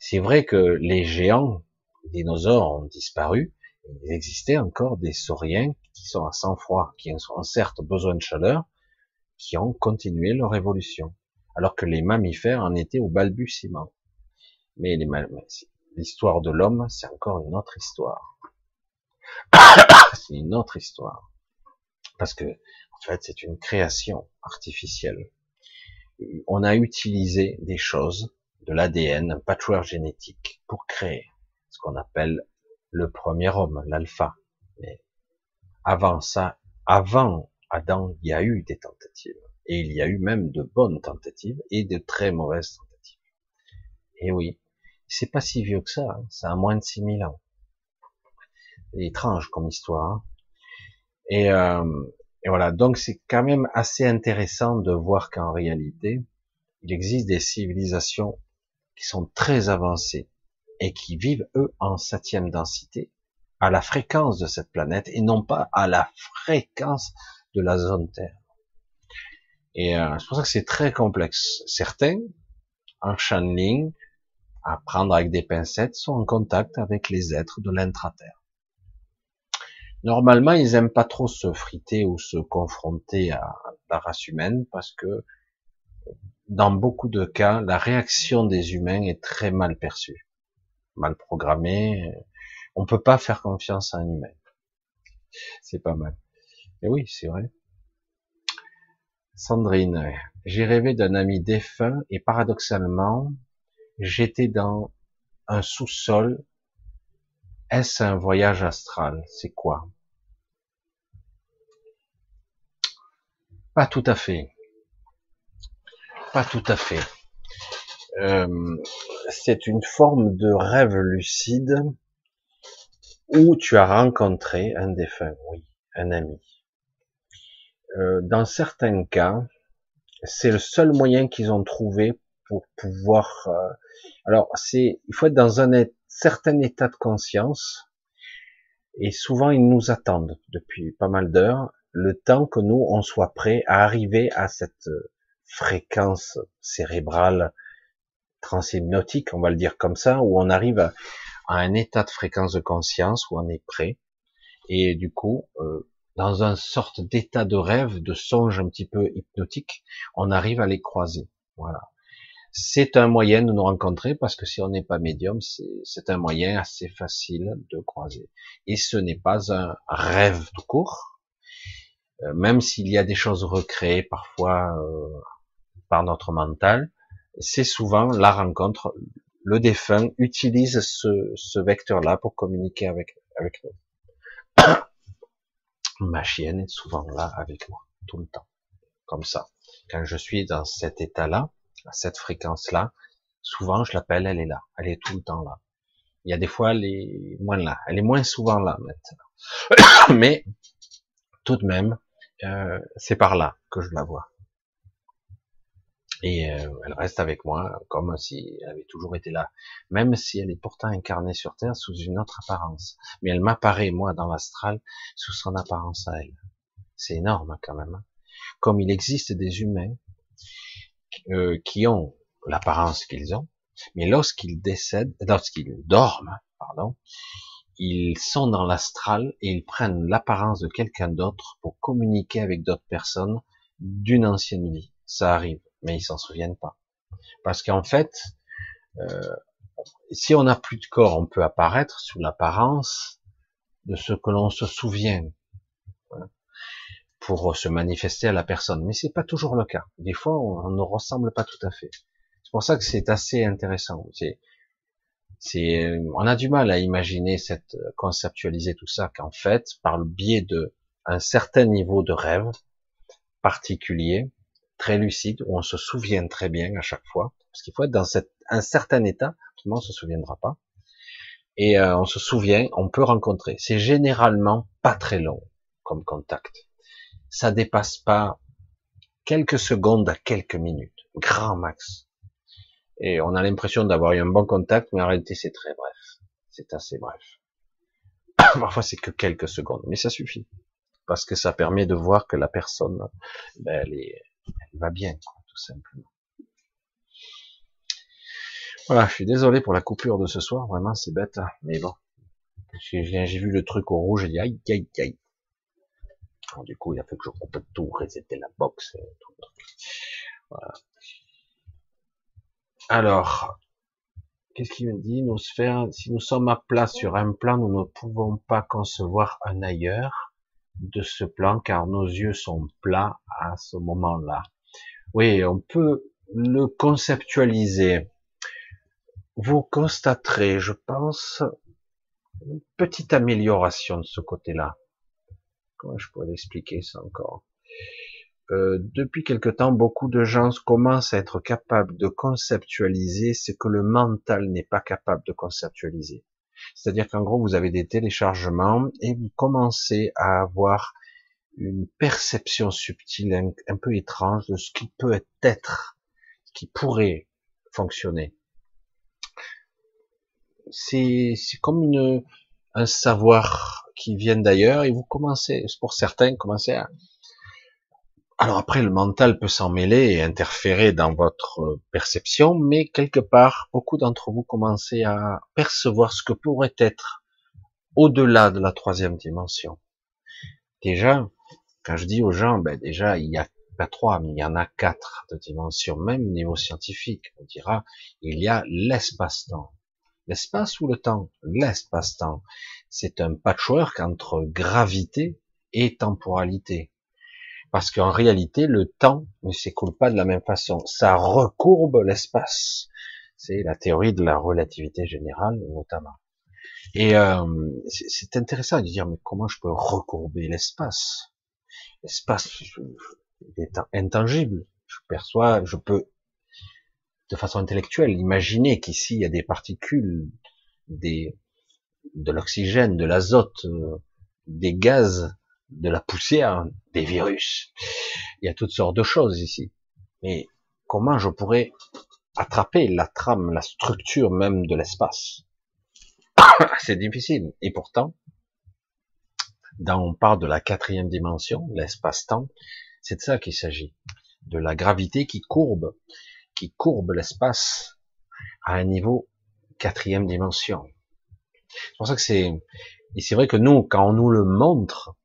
[SPEAKER 1] C'est vrai que les géants dinosaures ont disparu. Il existait encore des sauriens qui sont à sang-froid, qui ont certes besoin de chaleur, qui ont continué leur évolution. Alors que les mammifères en étaient au balbutiement. Mais l'histoire de l'homme, c'est encore une autre histoire. c'est une autre histoire. Parce que, en fait, c'est une création artificielle. On a utilisé des choses de l'ADN, un patchwork génétique, pour créer ce qu'on appelle le premier homme, l'alpha. Mais avant ça, avant Adam, il y a eu des tentatives. Et il y a eu même de bonnes tentatives et de très mauvaises tentatives. Et oui, c'est pas si vieux que ça, hein. ça a moins de 6000 ans. Étrange comme histoire. Hein. Et, euh, et voilà, donc c'est quand même assez intéressant de voir qu'en réalité, il existe des civilisations qui sont très avancés et qui vivent eux en septième densité, à la fréquence de cette planète et non pas à la fréquence de la zone Terre. Et euh, c'est pour ça que c'est très complexe. Certains, en channeling, à prendre avec des pincettes, sont en contact avec les êtres de l'intra-terre. Normalement, ils aiment pas trop se friter ou se confronter à la race humaine parce que dans beaucoup de cas, la réaction des humains est très mal perçue, mal programmée. On peut pas faire confiance à un humain. C'est pas mal. Et oui, c'est vrai. Sandrine, j'ai rêvé d'un ami défunt et paradoxalement, j'étais dans un sous-sol. Est-ce un voyage astral? C'est quoi? Pas tout à fait. Pas tout à fait. Euh, c'est une forme de rêve lucide où tu as rencontré un défunt, oui, un ami. Euh, dans certains cas, c'est le seul moyen qu'ils ont trouvé pour pouvoir. Euh, alors, c'est, il faut être dans un certain état de conscience, et souvent ils nous attendent depuis pas mal d'heures, le temps que nous on soit prêt à arriver à cette fréquence cérébrale transhypnotique, on va le dire comme ça, où on arrive à, un état de fréquence de conscience où on est prêt, et du coup, euh, dans une sorte d'état de rêve, de songe un petit peu hypnotique, on arrive à les croiser. Voilà. C'est un moyen de nous rencontrer parce que si on n'est pas médium, c'est un moyen assez facile de croiser. Et ce n'est pas un rêve tout court, euh, même s'il y a des choses recréées parfois euh, par notre mental, c'est souvent la rencontre. Le défunt utilise ce, ce vecteur-là pour communiquer avec, avec nous. Ma chienne est souvent là avec moi, tout le temps, comme ça. Quand je suis dans cet état-là, à cette fréquence-là, souvent je l'appelle, elle est là, elle est tout le temps là. Il y a des fois, elle est moins là, elle est moins souvent là maintenant. Mais tout de même, euh, c'est par là que je la vois. Et euh, elle reste avec moi comme si elle avait toujours été là, même si elle est pourtant incarnée sur Terre sous une autre apparence. Mais elle m'apparaît, moi, dans l'astral, sous son apparence à elle. C'est énorme quand même. Hein. Comme il existe des humains euh, qui ont l'apparence qu'ils ont, mais lorsqu'ils décèdent, lorsqu'ils dorment, pardon, ils sont dans l'astral et ils prennent l'apparence de quelqu'un d'autre pour communiquer avec d'autres personnes d'une ancienne vie. Ça arrive mais ils s'en souviennent pas. Parce qu'en fait, euh, si on n'a plus de corps, on peut apparaître sous l'apparence de ce que l'on se souvient pour se manifester à la personne. Mais c'est pas toujours le cas. Des fois, on, ne ressemble pas tout à fait. C'est pour ça que c'est assez intéressant. C'est, c'est, on a du mal à imaginer cette, conceptualiser tout ça qu'en fait, par le biais de un certain niveau de rêve particulier, très lucide, où on se souvient très bien à chaque fois, parce qu'il faut être dans un certain état, sinon on se souviendra pas. Et euh, on se souvient, on peut rencontrer. C'est généralement pas très long comme contact. Ça dépasse pas quelques secondes à quelques minutes, grand max. Et on a l'impression d'avoir eu un bon contact, mais en réalité c'est très bref. C'est assez bref. Parfois c'est que quelques secondes, mais ça suffit parce que ça permet de voir que la personne, ben, elle est, elle va bien, tout simplement. Voilà, je suis désolé pour la coupure de ce soir, vraiment c'est bête, hein. mais bon. J'ai vu le truc au rouge, et dit aïe aïe aïe. du coup, il a fait que je coupe tout, resetter la box, truc. Voilà. Alors, qu'est-ce qu'il me dit? Nous faire, si nous sommes à plat sur un plan, nous ne pouvons pas concevoir un ailleurs de ce plan car nos yeux sont plats à ce moment-là. Oui, on peut le conceptualiser. Vous constaterez, je pense, une petite amélioration de ce côté-là. Comment je pourrais l'expliquer ça encore? Euh, Depuis quelque temps, beaucoup de gens commencent à être capables de conceptualiser ce que le mental n'est pas capable de conceptualiser. C'est-à-dire qu'en gros, vous avez des téléchargements et vous commencez à avoir une perception subtile un, peu étrange de ce qui peut être, ce qui pourrait fonctionner. C'est comme une, un savoir qui vient d'ailleurs et vous commencez, pour certains, commencez à, alors après, le mental peut s'en mêler et interférer dans votre perception, mais quelque part, beaucoup d'entre vous commencez à percevoir ce que pourrait être au-delà de la troisième dimension. Déjà, quand je dis aux gens, ben déjà, il y a pas trois, mais il y en a quatre de dimensions, même au niveau scientifique. On dira, il y a l'espace-temps. L'espace ou le temps? L'espace-temps. C'est un patchwork entre gravité et temporalité Parce qu'en réalité, le temps ne s'écoule pas de la même façon. Ça recourbe l'espace. C'est la théorie de la relativité générale, notamment. Et euh, c'est intéressant de dire, mais comment je peux recourber l'espace? L'espace est intangible. Je perçois, je peux, de façon intellectuelle, imaginer qu'ici, il y a des particules, des, de l'oxygène, de l'azote, euh, des gaz, de la poussière, des virus. Il y a toutes sortes de choses ici. Mais comment je pourrais attraper la trame, la structure même de l'espace? C'est difficile. Et pourtant, dans, on parle de la quatrième dimension, l'espace-temps, c'est de ça qu'il s'agit. De la gravité qui courbe, qui courbe l'espace à un niveau quatrième dimension. C'est pour ça que c'est, et c'est vrai que nous, quand on nous le montre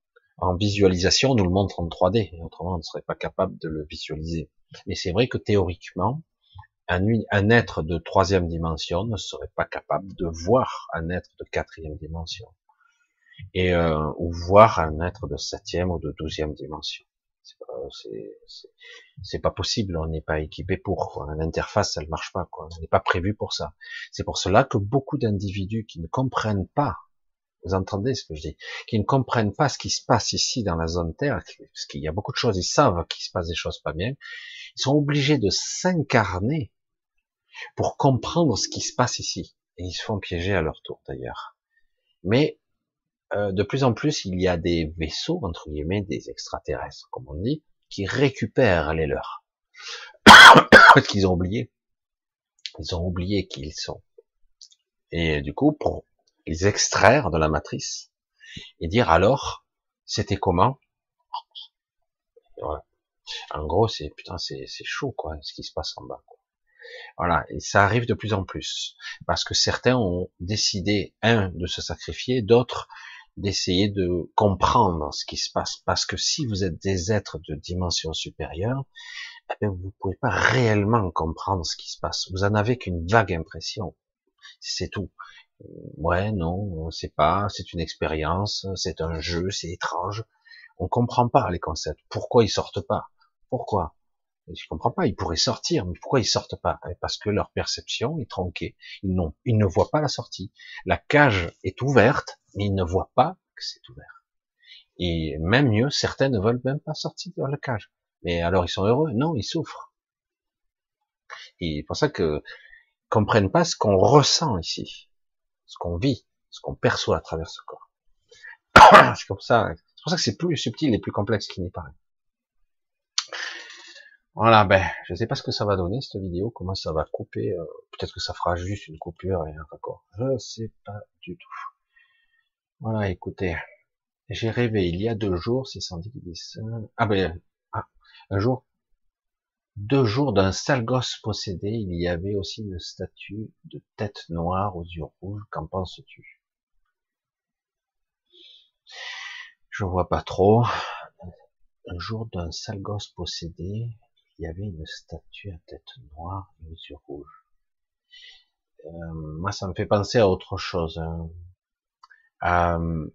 [SPEAKER 1] en visualisation, on nous le montre en 3D, autrement on ne serait pas capable de le visualiser. Mais c'est vrai que théoriquement, un, être de troisième dimension ne serait pas capable de voir un être de quatrième dimension, et euh, ou voir un être de septième ou de douzième dimension. C'est pas possible, on n'est pas équipé pour. L'interface, elle marche pas, quoi. On n'est pas prévu pour ça. C'est pour cela que beaucoup d'individus qui ne comprennent pas, vous entendez ce que je dis, qui ne comprennent pas ce qui se passe ici dans la zone Terre, parce qu'il y a beaucoup de choses, ils savent qu'il se passe des choses pas bien, ils sont obligés de s'incarner pour comprendre ce qui se passe ici. Et ils se font piéger à leur tour d'ailleurs. Mais euh, de plus en plus, il y a des vaisseaux, entre guillemets, des extraterrestres, comme on dit, qui récupèrent les leurs. Parce qu'ils ont oublié. Ils ont oublié qui ils sont. Et du coup, pour les extraire de la matrice, et dire alors, c'était comment? En gros, c'est putain, c'est chaud quoi, ce qui se passe en bas. Voilà, et ça arrive de plus en plus, parce que certains ont décidé, un, de se sacrifier, d'autres d'essayer de comprendre ce qui se passe, parce que si vous êtes des êtres de dimension supérieure, eh bien, vous pouvez pas réellement comprendre ce qui se passe. Vous en avez qu'une vague impression. C'est tout. Ouais, non, on sait pas, c'est une expérience, c'est un jeu, c'est étrange. On comprend pas les concepts. Pourquoi ils sortent pas? Pourquoi? Je comprends pas. Ils pourraient sortir, mais pourquoi ils sortent pas? Eh, Parce que leur perception est tronquée. Ils, n'ont, ils ne voient pas la sortie. La cage est ouverte, mais ils ne voient pas que c'est ouvert. Et même mieux, certains ne veulent même pas sortir de la cage. Mais alors ils sont heureux? Non, ils souffrent. Et c'est pour ça que comprennent pas ce qu'on ressent ici, ce qu'on vit, ce qu'on perçoit à travers ce corps. c'est comme ça. C'est pour ça que c'est plus subtil et plus complexe qu'il n'y paraît. Voilà, ben, je sais pas ce que ça va donner cette vidéo, comment ça va couper. Euh, peut-être que ça fera juste une coupure et un raccord. Je sais pas du tout. Voilà, écoutez, j'ai rêvé il y a deux jours, c'est Sandy qui dit ça. Ah ben, ah, un jour, deux jours d'un sale gosse possédé, il y avait aussi une statue de tête noire aux yeux rouges. Qu'en penses-tu? Je vois pas trop. Un jour d'un sale gosse possédé, il y avait une statue à tête noire et aux yeux rouges. Euh, moi, ça me fait penser à autre chose. Hein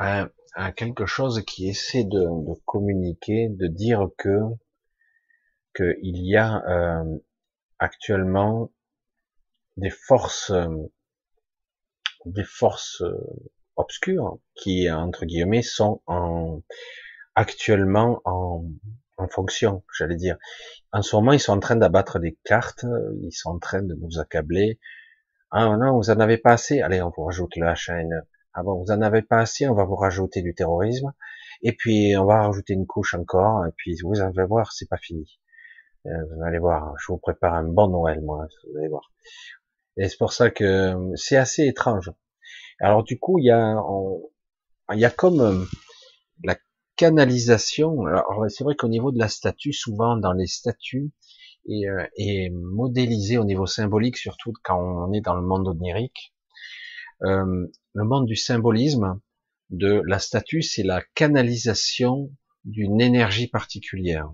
[SPEAKER 1] à, quelque chose qui essaie de, communiquer, de dire que qu'il y a euh, actuellement des forces des forces obscures qui entre guillemets sont en actuellement en, en fonction, j'allais dire. En ce moment, ils sont en train d'abattre des cartes, ils sont en train de nous accabler, ah non, vous en avez pas assez. Allez, on vous rajoute le H1N. Ah bon, vous en avez pas assez, on va vous rajouter du terrorisme. Et puis, on va rajouter une couche encore. Et puis, vous allez voir, c'est pas fini. Euh, vous allez voir, je vous prépare un bon Noël, moi. Vous allez voir. Et c'est pour ça que c'est assez étrange. Alors, du coup, il y a, il y a comme euh, la canalisation. Alors, c'est vrai qu'au niveau de la statue, souvent dans les statues, et, euh, modélisé au niveau symbolique, surtout quand on est dans le monde onirique. Euh, le monde du symbolisme de la statue, c'est la canalisation d'une énergie particulière,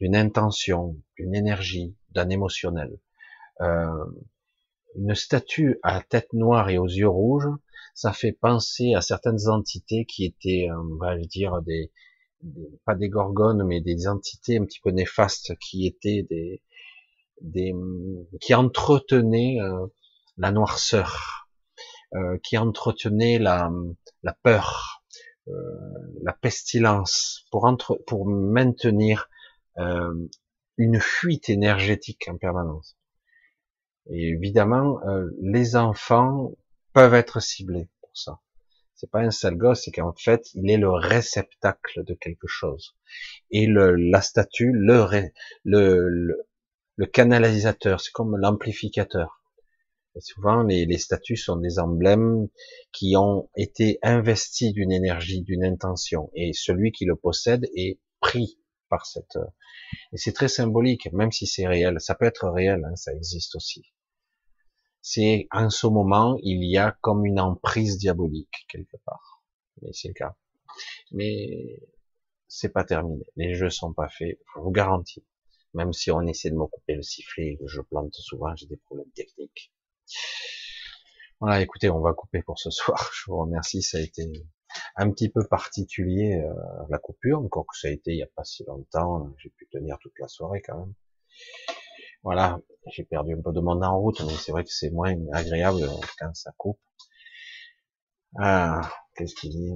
[SPEAKER 1] d'une intention, d'une énergie, d'un émotionnel. Euh, une statue à tête noire et aux yeux rouges, ça fait penser à certaines entités qui étaient, on va dire, des, pas des gorgones, mais des entités un petit peu néfastes qui étaient des, des qui entretenaient euh, la noirceur, euh, qui entretenaient la, peur, euh, la pestilence, pour entre, pour maintenir euh, une fuite énergétique en permanence. Et évidemment, euh, les enfants peuvent être ciblés pour ça. C'est pas un sale gosse, c'est qu'en fait, il est le réceptacle de quelque chose. Et le, la statue, le, le, le, canalisateur, c'est comme l'amplificateur. souvent, les, les statues sont des emblèmes qui ont été investis d'une énergie, d'une intention. Et celui qui le possède est pris par cette... Et c'est très symbolique, même si c'est réel. Ça peut être réel, hein, ça existe aussi c'est en ce moment, il y a comme une emprise diabolique quelque part. Mais c'est le cas. Mais c'est pas terminé. Les jeux sont pas faits, je vous garantis. Même si on essaie de me couper le sifflet, je plante souvent, j'ai des problèmes techniques. Voilà, écoutez, on va couper pour ce soir. Je vous remercie, ça a été un petit peu particulier euh, la coupure, encore que ça a été il y a pas si longtemps. J'ai pu tenir toute la soirée quand même. Voilà, j'ai perdu un peu de monde en route, mais c'est vrai que c'est moins agréable quand ça coupe. Ah, qu'est-ce qu'il dit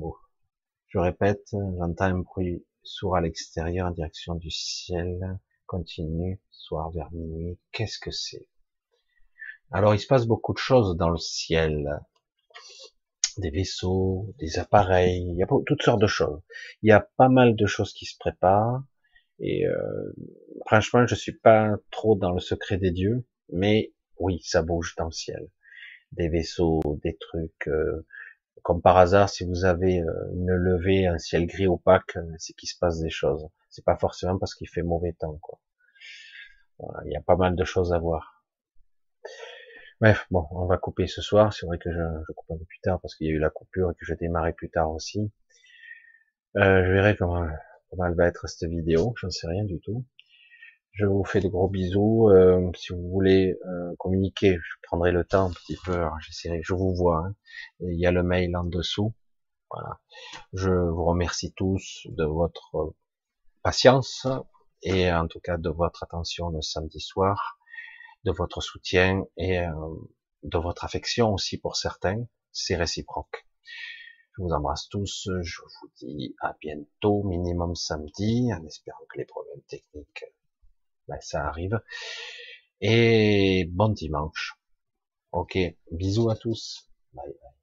[SPEAKER 1] Je répète, j'entends un bruit sourd à l'extérieur en direction du ciel, continue, soir vers minuit. Qu'est-ce que c'est? Alors, il se passe beaucoup de choses dans le ciel. Des vaisseaux, des appareils, il y a toutes sortes de choses. Il y a pas mal de choses qui se préparent. Et euh, franchement, je suis pas trop dans le secret des dieux, mais oui, ça bouge dans le ciel. Des vaisseaux, des trucs. Euh, comme par hasard, si vous avez euh, une levée, un ciel gris opaque, c'est qu'il se passe des choses. C'est pas forcément parce qu'il fait mauvais temps, il y a pas mal de choses à voir. Bref, bon, on va couper ce soir. C'est vrai que je, je, coupe un peu plus tard parce qu'il y a eu la coupure et que je démarrais plus tard aussi. Euh, je verrai comment comment elle va être cette vidéo, j'en sais rien du tout. Je vous fais de gros bisous. Euh, si vous voulez euh, communiquer, je prendrai le temps un petit peu. J'essaierai. Je vous vois. Hein. il y a le mail en dessous. Voilà. Je vous remercie tous de votre patience et en tout cas de votre attention le samedi soir, de votre soutien et euh, de votre affection aussi pour certains. C'est réciproque. Je vous embrasse tous. Je vous dis à bientôt, minimum samedi, en espérant que les problèmes techniques, ben, ça arrive. Et bon dimanche. Ok, bisous à tous. Bye bye.